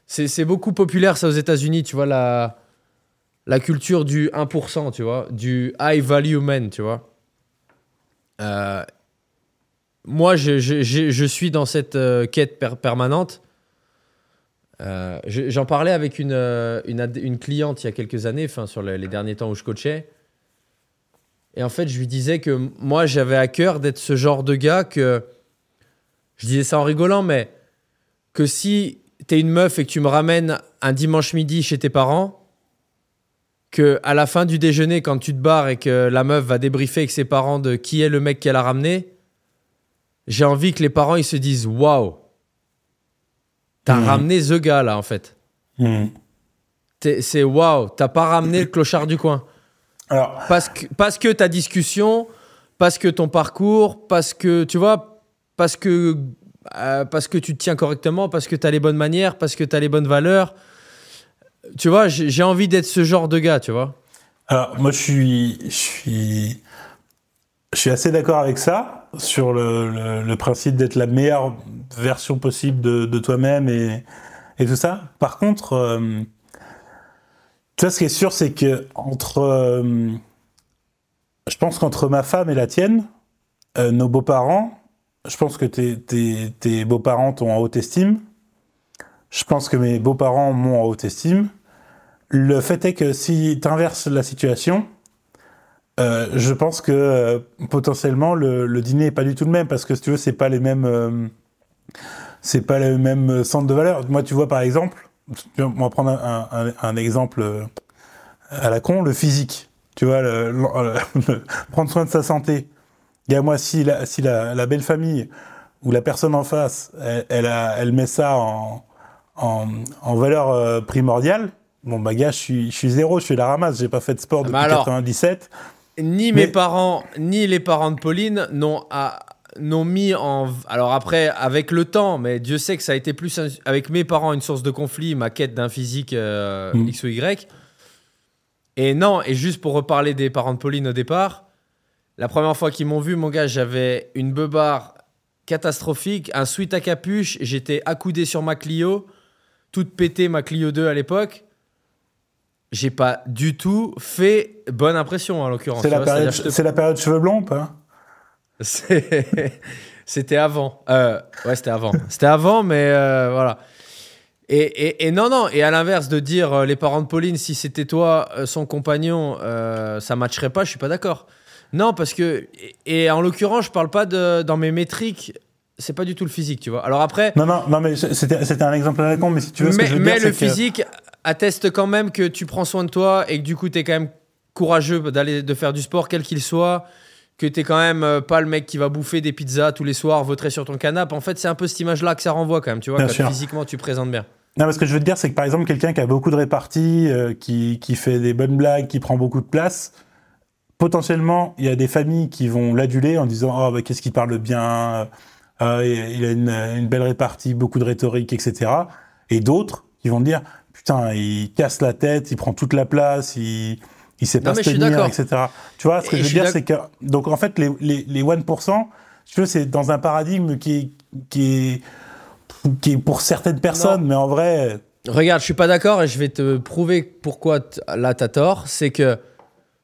C'est beaucoup populaire ça aux États-Unis, tu vois la la culture du 1%, tu vois, du high value man, tu vois. Euh, moi, je, je, je, je suis dans cette euh, quête per- permanente. Euh, je- J'en parlais avec une, une, cliente il y a quelques années, enfin sur les, derniers temps où je coachais. Et en fait, je lui disais que moi, j'avais à cœur d'être ce genre de gars que. Je disais ça en rigolant, mais que si t'es une meuf et que tu me ramènes un dimanche midi chez tes parents, que à la fin du déjeuner, quand tu te barres et que la meuf va débriefer avec ses parents de qui est le mec qu'elle a ramené, j'ai envie que les parents ils se disent Waouh, t'as Mhm. ramené ce gars là en fait. T'es- C'est waouh, t'as pas ramené le clochard du coin. Alors, Parce que, parce que ta discussion, parce que ton parcours, parce que, tu vois, parce que, euh, parce que tu te tiens correctement, parce que tu as les bonnes manières, parce que tu as les bonnes valeurs. Tu vois, j'ai envie d'être ce genre de gars, tu vois. alors, moi, je suis, je suis, je suis assez d'accord avec ça sur le, principe d'être la meilleure version possible de, de toi-même et, et tout ça. Par contre, euh, tu vois, ce qui est sûr, c'est que entre, euh, je pense qu'entre ma femme et la tienne, euh, nos beaux-parents, je pense que tes, tes, tes beaux-parents t'ont en haute estime. Je pense que mes beaux-parents m'ont en haute estime. Le fait est que si tu inverses la situation, euh, je pense que euh, potentiellement le, le dîner est pas du tout le même parce que si tu veux, c'est pas les mêmes, euh, c'est pas le même centre de valeur. Moi, tu vois, par exemple, on va prendre un, un- exemple à la con, le physique. Tu vois, prendre soin de sa santé. Il y a moi, si la, si la, la belle famille ou la personne en face, elle, elle, a- elle met ça en, en, en valeur euh, primordiale, bon, bah, gars, je suis, je suis zéro, je suis la ramasse, j'ai pas fait de sport Ah, depuis mais alors- 97. Ni Mais- mes parents, ni les parents de Pauline n'ont à- n'ont mis en. Alors après, avec le temps, mais Dieu sait que ça a été plus avec mes parents une source de conflit, ma quête d'un physique euh, Mm. X ou Y. Et non, et juste pour reparler des parents de Pauline au départ, la première fois qu'ils m'ont vu, mon gars, j'avais une beubare catastrophique, un sweat à capuche, j'étais accoudé sur ma Clio, toute pétée ma Clio 2 à l'époque. J'ai pas du tout fait bonne impression en l'occurrence. C'est la, période- te- c'est la période cheveux blonds ou pas? C'était avant. Euh, ouais, c'était avant. C'était avant, mais euh, voilà. Et, et- et non, non. Et à l'inverse de dire euh, les parents de Pauline, si c'était toi, son compagnon, ça matcherait pas, je suis pas d'accord. Non, parce que. Et, et en l'occurrence, je parle pas de. Dans mes métriques, c'est pas du tout le physique, tu vois. Alors après. Non, non, non, mais c'était un exemple à la con, mais si tu veux, ce mais que je veux mais dire, le que- physique atteste quand même que tu prends soin de toi et que du coup, tu es quand même courageux d'aller de faire du sport, quel qu'il soit. Que tu quand même euh, pas le mec qui va bouffer des pizzas tous les soirs, vautrer sur ton canapé. En fait, c'est un peu cette image-là que ça renvoie quand même, tu vois, Bien quand sûr. physiquement tu présentes bien. Non, mais ce que je veux te dire, c'est que par exemple, quelqu'un qui a beaucoup de réparties, euh, qui, qui fait des bonnes blagues, qui prend beaucoup de place, potentiellement, il y a des familles qui vont l'aduler en disant Oh, bah, qu'est-ce qu'il parle bien, euh, il a une, une belle répartie, beaucoup de rhétorique, etc. Et d'autres qui vont dire Putain, il casse la tête, il prend toute la place, il, il sait pas Non, mais se tenir, etc. Tu vois, ce que Et je veux dire, c'est que. Donc, en fait, les, les, les 1%, tu vois, c'est dans un paradigme qui est. Qui est qui est pour certaines personnes, mais en vrai, Regarde, je suis pas d'accord et je vais te prouver pourquoi là t'as tort. C'est que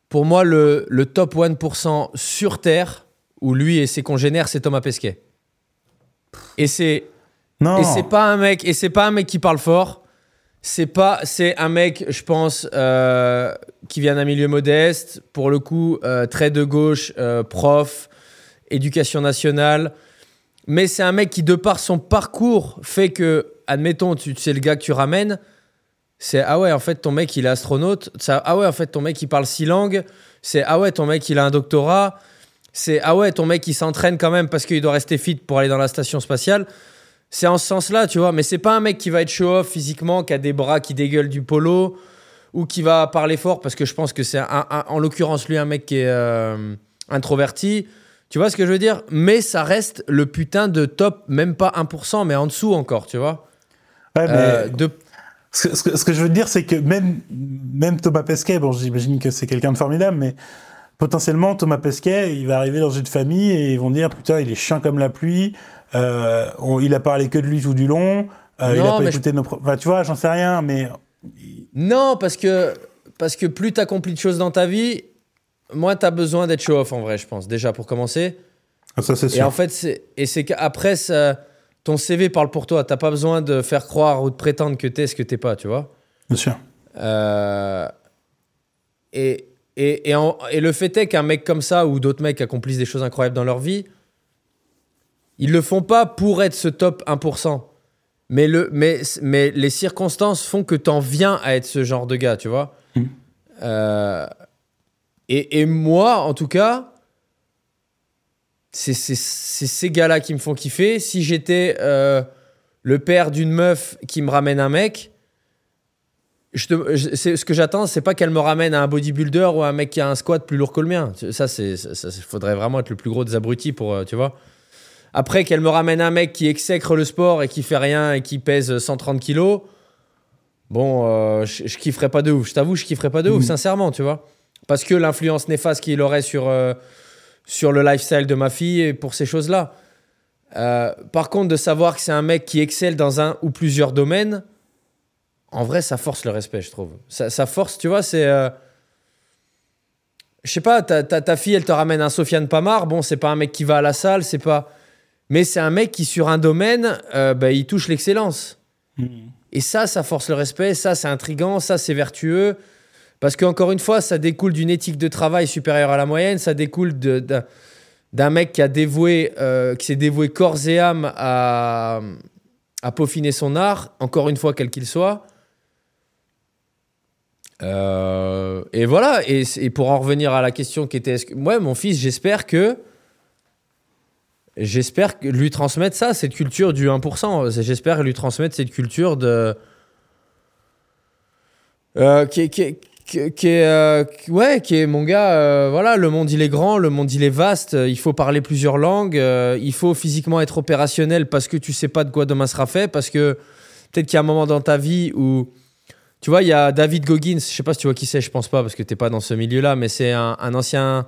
pour moi, le, le top 1% sur Terre, où lui et ses congénères, c'est Thomas Pesquet. Et c'est non. Et c'est pas un mec, et c'est pas un mec qui parle fort. C'est pas, c'est un mec, je pense, euh, qui vient d'un milieu modeste, pour le coup, euh, très de gauche, euh, prof, éducation nationale. Mais c'est un mec qui, de par son parcours, fait que, admettons, tu c'est le gars que tu ramènes. C'est ah ouais, en fait, ton mec, il est astronaute. Ça, ah ouais, en fait, ton mec, il parle six langues. C'est ah ouais, ton mec, il a un doctorat. C'est ah ouais, ton mec, il s'entraîne quand même parce qu'il doit rester fit pour aller dans la station spatiale. C'est en ce sens-là, tu vois. Mais c'est pas un mec qui va être show-off physiquement, qui a des bras qui dégueulent du polo ou qui va parler fort parce que je pense que c'est un- un- en l'occurrence lui un mec qui est euh, introverti. Tu vois ce que je veux dire? Mais ça reste le putain de top, même pas 1%, mais en dessous encore, tu vois? Ouais, mais Euh, de... ce, que- ce que, ce que je veux dire, c'est que même, même Thomas Pesquet, bon, j'imagine que c'est quelqu'un de formidable, mais potentiellement, Thomas Pesquet, il va arriver dans une famille et ils vont dire Putain, il est chiant comme la pluie, euh, on- il a parlé que de lui tout du long, euh, il a pas écouté nos. Enfin, tu vois, j'en sais rien, mais. Non, parce que, parce que plus tu accomplis de choses dans ta vie, moins tu as besoin d'être show-off en vrai, je pense, déjà pour commencer. Ah, Ça, c'est Et sûr. en fait, et c'est qu'après, ça- ton CV parle pour toi. T'as pas besoin de faire croire ou de prétendre que t'es ce que t'es pas, tu vois. Bien sûr. Euh, et, et, et, en- et le fait est qu'un mec comme ça ou d'autres mecs accomplissent des choses incroyables dans leur vie, ils le font pas pour être ce top 1%. Mais, le, mais, mais les circonstances font que t'en viens à être ce genre de gars, tu vois. Mhm. Euh, et, et moi, en tout cas, c'est ces gars-là qui me font kiffer. Si j'étais euh, le père d'une meuf qui me ramène un mec, je te- je- c'est- ce que j'attends, c'est pas qu'elle me ramène à un bodybuilder ou à un mec qui a un squat plus lourd que le mien. Ça, c'est, faudrait vraiment être le plus gros des abrutis pour, euh, tu vois. Après, qu'elle me ramène un mec qui exècre le sport et qui fait rien et qui pèse 130 kilos, bon, euh, je, je kifferais pas de ouf. Je t'avoue, je kifferais pas de ouf, Mhm. sincèrement, tu vois. Parce que l'influence néfaste qu'il aurait sur, euh, sur le lifestyle de ma fille et pour ces choses-là. Euh, par contre, de savoir que c'est un mec qui excelle dans un ou plusieurs domaines, en vrai, ça force le respect, je trouve. Ça, ça force, tu vois, c'est. euh, Je sais pas, ta, ta, ta fille, elle te ramène un Sofiane Pamar. Bon, c'est pas un mec qui va à la salle, c'est pas. Mais c'est un mec qui, sur un domaine, euh, bah, il touche l'excellence. Et ça, ça force le respect, ça, c'est intriguant, ça, c'est vertueux. Parce qu'encore une fois, ça découle d'une éthique de travail supérieure à la moyenne, ça découle d'un mec qui euh, qui s'est dévoué corps et âme à, à peaufiner son art, encore une fois, quel qu'il soit. Euh, et voilà, et, pour en revenir à la question qui était, que, ouais, mon fils, j'espère que J'espère lui transmettre ça, cette culture du 1%. J'espère lui transmettre cette culture de. Euh, qui, qui, est- euh, ouais, qui est mon gars. euh, voilà, le monde il est grand, le monde il est vaste. euh, Il faut parler plusieurs langues. il faut physiquement être opérationnel parce que tu sais pas de quoi demain sera fait. Parce que peut-être qu'il y a un moment dans ta vie où Tu vois, il y a David Goggins, je sais pas si tu vois qui c'est, je pense pas, parce que t'es pas dans ce milieu-là, mais c'est un, ancien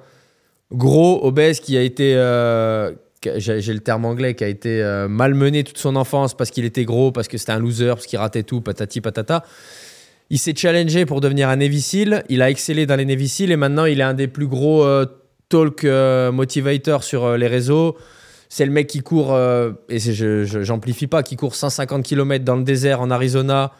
gros obèse qui a été, j'ai le terme anglais, qui a été malmené toute son enfance parce qu'il était gros, parce que c'était un loser, parce qu'il ratait tout, patati patata. Il s'est challengé pour devenir un Navy il a excellé dans les Navy et maintenant il est un des plus gros euh, talk euh, motivators sur euh, les réseaux. C'est le mec qui court, euh, et je- je- pas, qui court 150 km dans le désert en Arizona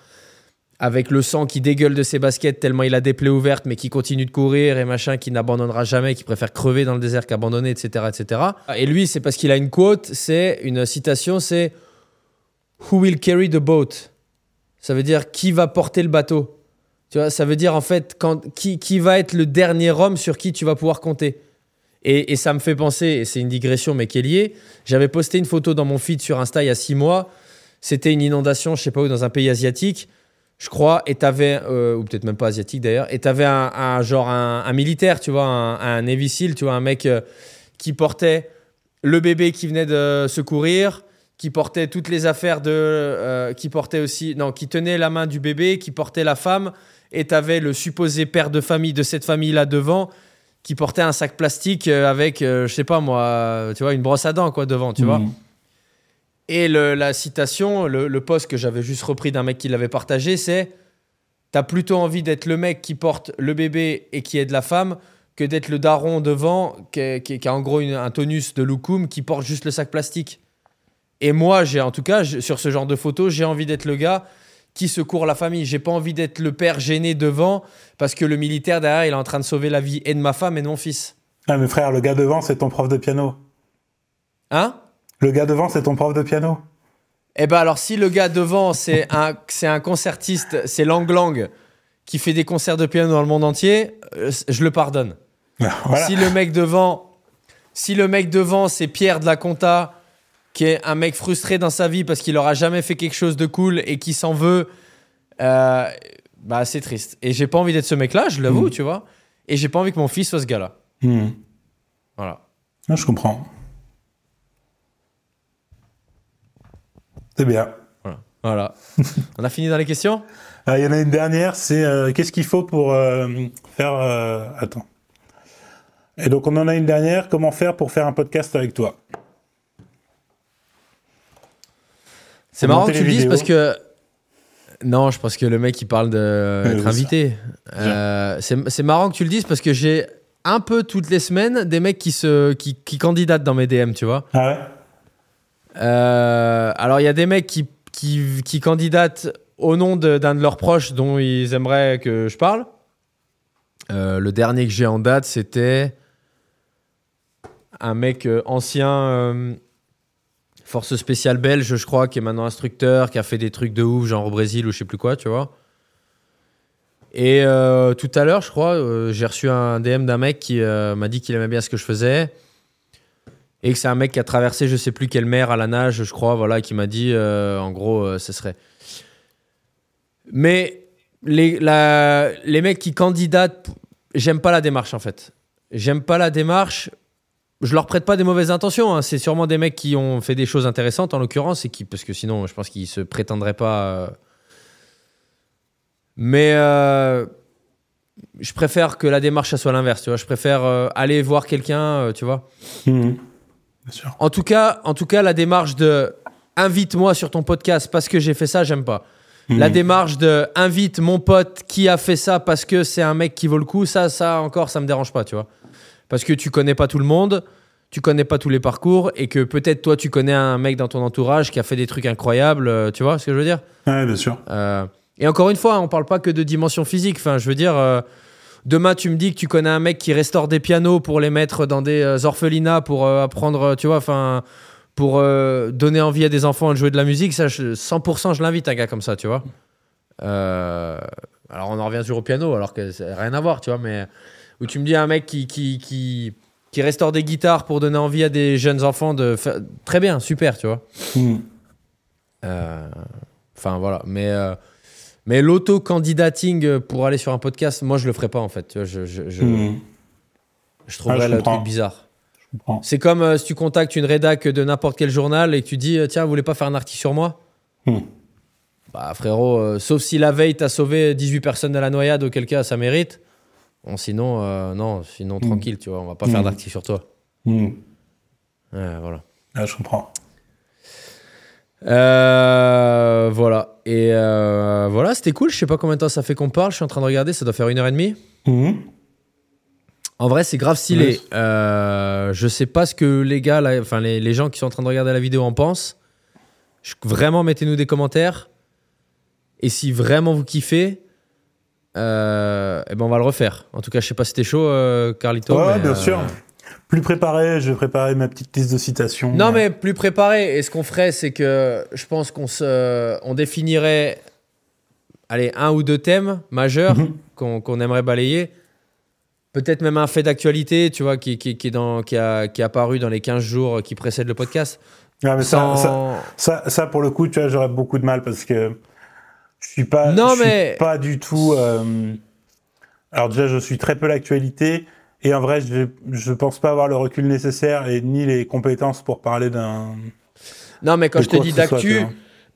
avec le sang qui dégueule de ses baskets tellement il a des plaies ouvertes, mais qui continue de courir et machin, qui n'abandonnera jamais, qui préfère crever dans le désert qu'abandonner, etc., etc. Et lui, c'est parce qu'il a une quote, c'est une citation, c'est Who will carry the boat? Ça veut dire qui va porter le bateau. Tu vois, ça veut dire en fait quand, qui, qui va être le dernier homme sur qui tu vas pouvoir compter. Et, et ça me fait penser, et c'est une digression mais qui est liée, j'avais posté une photo dans mon feed sur Insta il y a six mois, c'était une inondation, je sais pas où, dans un pays asiatique je crois, et t'avais, euh, ou peut-être même pas asiatique d'ailleurs, et t'avais un, un genre un, militaire, tu vois, un, un tu vois, un mec euh, qui portait le bébé qui venait de secourir, qui portait toutes les affaires de, euh, qui portait aussi, non, qui tenait la main du bébé, qui portait la femme, et t'avais le supposé père de famille de cette famille là devant, qui portait un sac plastique euh, avec, euh, je sais pas moi, euh, tu vois, une brosse à dents quoi devant, tu vois. Mhm. Et le- la citation, le, le post que j'avais juste repris d'un mec qui l'avait partagé, c'est T'as plutôt envie d'être le mec qui porte le bébé et qui aide la femme que d'être le daron devant qui, a- qui- qui a en gros une- un tonus de loukoum qui porte juste le sac plastique. Et moi, j'ai en tout cas, sur ce genre de photos, j'ai envie d'être le gars qui secourt la famille. J'ai pas envie d'être le père gêné devant parce que le militaire derrière, il est en train de sauver la vie et de ma femme et de mon fils. Ah, mais frère, le gars devant, c'est ton prof de piano. Hein? Le gars devant, c'est ton prof de piano. Eh ben alors si le gars devant c'est un c'est un concertiste, c'est Lang Lang qui fait des concerts de piano dans le monde entier, euh, je le pardonne. Voilà. Si le mec devant si le mec devant c'est Pierre de la Conta qui est un mec frustré dans sa vie parce qu'il aura jamais fait quelque chose de cool et qui s'en veut euh, bah c'est triste. Et j'ai pas envie d'être ce mec-là, je l'avoue, Mm. tu vois. Et j'ai pas envie que mon fils soit ce gars-là. Mhm. Voilà. Ah, je comprends. C'est bien. Voilà. Voilà. On a fini dans les questions? Ah, Il y en a une dernière, c'est euh, qu'est-ce qu'il faut pour euh, faire... Attends. Et donc on en a une dernière, comment faire pour faire un podcast avec toi? C'est marrant que tu le dises parce que. Non, je pense que le mec il parle d'être invité. Euh, c'est marrant que tu le dises parce que j'ai un peu toutes les semaines des mecs qui, se, qui, qui candidatent dans mes DM, tu vois. Ah ouais? Euh, alors il y a des mecs qui, qui, qui candidatent au nom d'un de, leurs proches dont ils aimeraient que je parle. Euh, le dernier que j'ai en date, c'était un mec ancien force spéciale belge, je crois, qui est maintenant instructeur, qui a fait des trucs de ouf, genre au Brésil ou je sais plus quoi, tu vois. Et euh, tout à l'heure, je crois, euh, j'ai reçu un DM d'un mec qui euh, m'a dit qu'il aimait bien ce que je faisais. Et que c'est un mec qui a traversé je sais plus quelle mer à la nage, je crois, voilà, qui m'a dit, en gros, ce serait. Mais les, les mecs qui candidatent, j'aime pas la démarche en fait. J'aime pas la démarche. Je leur prête pas des mauvaises intentions. hein. C'est sûrement des mecs qui ont fait des choses intéressantes en l'occurrence, et qui, parce que sinon, je pense qu'ils se prétendraient pas. euh. Mais euh, je préfère que la démarche ça soit l'inverse. Tu vois, je préfère euh, aller voir quelqu'un, tu vois. Bien sûr. En tout cas, en tout cas, la démarche de invite-moi sur ton podcast parce que j'ai fait ça, j'aime pas. La Mhm. démarche de invite mon pote qui a fait ça parce que c'est un mec qui vaut le coup, ça, ça encore, ça me dérange pas, tu vois. Parce que tu connais pas tout le monde, tu connais pas tous les parcours et que peut-être toi tu connais un mec dans ton entourage qui a fait des trucs incroyables, euh, tu vois ce que je veux dire? Ouais, bien sûr. euh, et encore une fois, on parle pas que de dimension physique. Enfin, je veux dire, euh, demain, tu me dis que tu connais un mec qui restaure des pianos pour les mettre dans des orphelinats pour apprendre, tu vois, enfin, pour donner envie à des enfants de jouer de la musique. Ça, je- 100%, je l'invite, un gars comme ça, tu vois. Euh, alors, on en revient sur au piano, alors que ça n'a rien à voir, tu vois, mais où tu me dis un mec qui, qui, qui, qui restaure des guitares pour donner envie à des jeunes enfants de faire. Très bien, super, tu vois. Mhm. Euh, Enfin voilà, mais euh, mais l'auto-candidating pour aller sur un podcast, moi je le ferai pas en fait. Tu vois, je, je, je, je trouverais Ah, le truc bizarre. C'est comme euh, si tu contactes une rédac de n'importe quel journal et que tu dis euh, tiens, vous voulez pas faire un article sur moi? Mhm. Bah frérot, euh, sauf si la veille t'as sauvé 18 personnes de la noyade, auquel cas ça mérite. Bon, sinon, euh, non, sinon Mm. tranquille, tu vois, on va pas faire Mm. d'article sur toi. Hmm. Ouais, voilà. Ah, je comprends. Euh, voilà. Et euh, voilà, c'était cool. Je sais pas combien de temps ça fait qu'on parle. Je suis en train de regarder. Ça doit faire une heure et demie. Hmm. En vrai, c'est grave stylé. Euh, je sais pas ce que les gars, là, enfin les, les gens qui sont en train de regarder la vidéo en pensent. Je- vraiment, mettez-nous des commentaires. Et si vraiment vous kiffez, euh, eh ben on va le refaire. En tout cas, je sais pas si t'es chaud, euh, Carlito. Ouais, mais, bien euh, sûr. Plus préparé, je vais préparer ma petite liste de citations. Non, mais plus préparé. Et ce qu'on ferait, c'est que je pense qu'on se, on définirait, allez, un ou deux thèmes majeurs Mhm. qu'on aimerait balayer. Peut-être même un fait d'actualité, tu vois, qui, qui, qui est dans, qui, a, qui est apparu dans les 15 jours qui précèdent le podcast. Ah, mais Sans- ça, ça, ça, pour le coup, tu vois, j'aurais beaucoup de mal parce que je suis pas, Non, je suis mais- pas du tout. euh, Alors déjà, je suis très peu l'actualité et en vrai, je, je pense pas avoir le recul nécessaire et ni les compétences pour parler d'un. Non, mais quand de je te dis d'actu,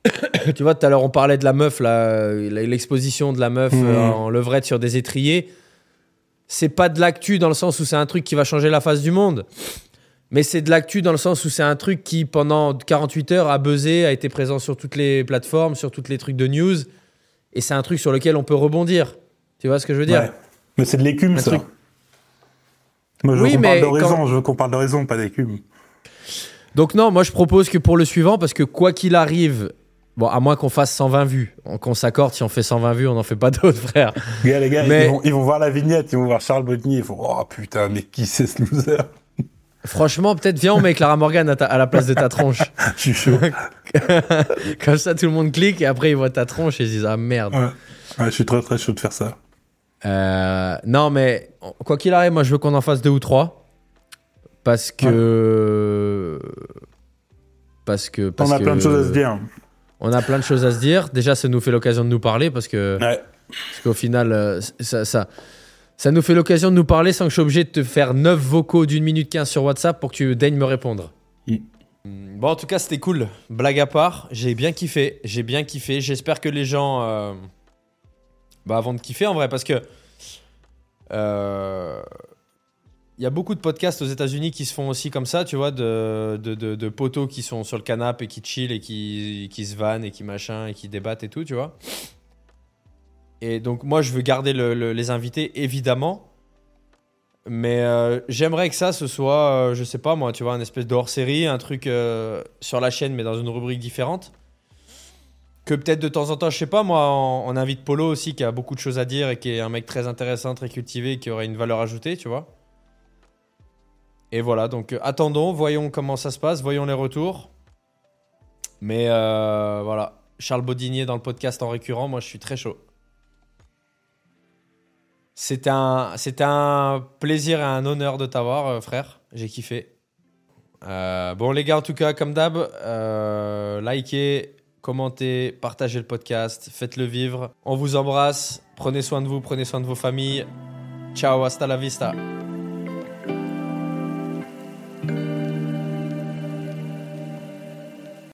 tu vois. tout à l'heure, on parlait de la meuf, l'exposition de la meuf Mhm. euh, en levrette sur des étriers. C'est pas de l'actu dans le sens où c'est un truc qui va changer la face du monde. Mais c'est de l'actu dans le sens où c'est un truc qui, pendant 48 heures, a buzzé, a été présent sur toutes les plateformes, sur toutes les trucs de news. Et c'est un truc sur lequel on peut rebondir. Tu vois ce que je veux dire? Ouais. Mais c'est de l'écume, ça. truc- Moi, je veux qu'on parle d'horizon, quand- je veux qu'on parle d'horizon, pas d'écume. Donc non, moi je propose que pour le suivant, parce que quoi qu'il arrive, bon, à moins qu'on fasse 120 vues, qu'on s'accorde, si on fait 120 vues, on n'en fait pas d'autres, frère. Les gars, les gars, Mais- ils, vont, ils vont voir la vignette, ils vont voir Charles Bodny, ils font Oh putain, mais qui c'est ce loser? Franchement, peut-être viens, on met Clara Morgan à, ta- à la place de ta tronche. Je suis chaud. Comme ça, tout le monde clique et après ils voient ta tronche et ils se disent Ah merde. Ouais. Ouais, je suis très très chaud de faire ça. Euh, non, mais quoi qu'il arrive, moi je veux qu'on en fasse deux ou trois. Parce que. Parce que. Parce On a que- plein de choses à se dire. On a plein de choses à se dire. Déjà, ça nous fait l'occasion de nous parler parce que. Ouais. Parce qu'au final, euh, ça, ça, ça nous fait l'occasion de nous parler sans que je sois obligé de te faire 9 vocaux d'une minute 15 sur WhatsApp pour que tu daignes me répondre. Mm. Mm, Bon, en tout cas, c'était cool. Blague à part, j'ai bien kiffé. J'ai bien kiffé. J'espère que les gens euh, bah, vont de kiffer en vrai parce que. euh, Il y a beaucoup de podcasts aux États-Unis qui se font aussi comme ça, tu vois, de, de, de, de potos qui sont sur le canapé et qui chill et qui, qui se vannent et qui machin et qui débattent et tout, tu vois. Et donc, moi, je veux garder le- le- les invités, évidemment. Mais euh, j'aimerais que ça, ce soit, euh, je sais pas moi, tu vois, un espèce de hors-série, un truc euh, sur la chaîne, mais dans une rubrique différente. Que peut-être de temps en temps, je sais pas moi, on, on invite Polo aussi, qui a beaucoup de choses à dire et qui est un mec très intéressant, très cultivé, qui aurait une valeur ajoutée, tu vois. Et voilà, donc attendons, voyons comment ça se passe, voyons les retours. Mais voilà, Charles Baudinier dans le podcast en récurrent, moi je suis très chaud. C'était un, un plaisir et un honneur de t'avoir, euh, frère. J'ai kiffé. Euh, bon, les gars, en tout cas, comme d'hab, euh, likez, commentez, partagez le podcast, faites-le vivre. On vous embrasse. Prenez soin de vous, prenez soin de vos familles. Ciao, hasta la vista.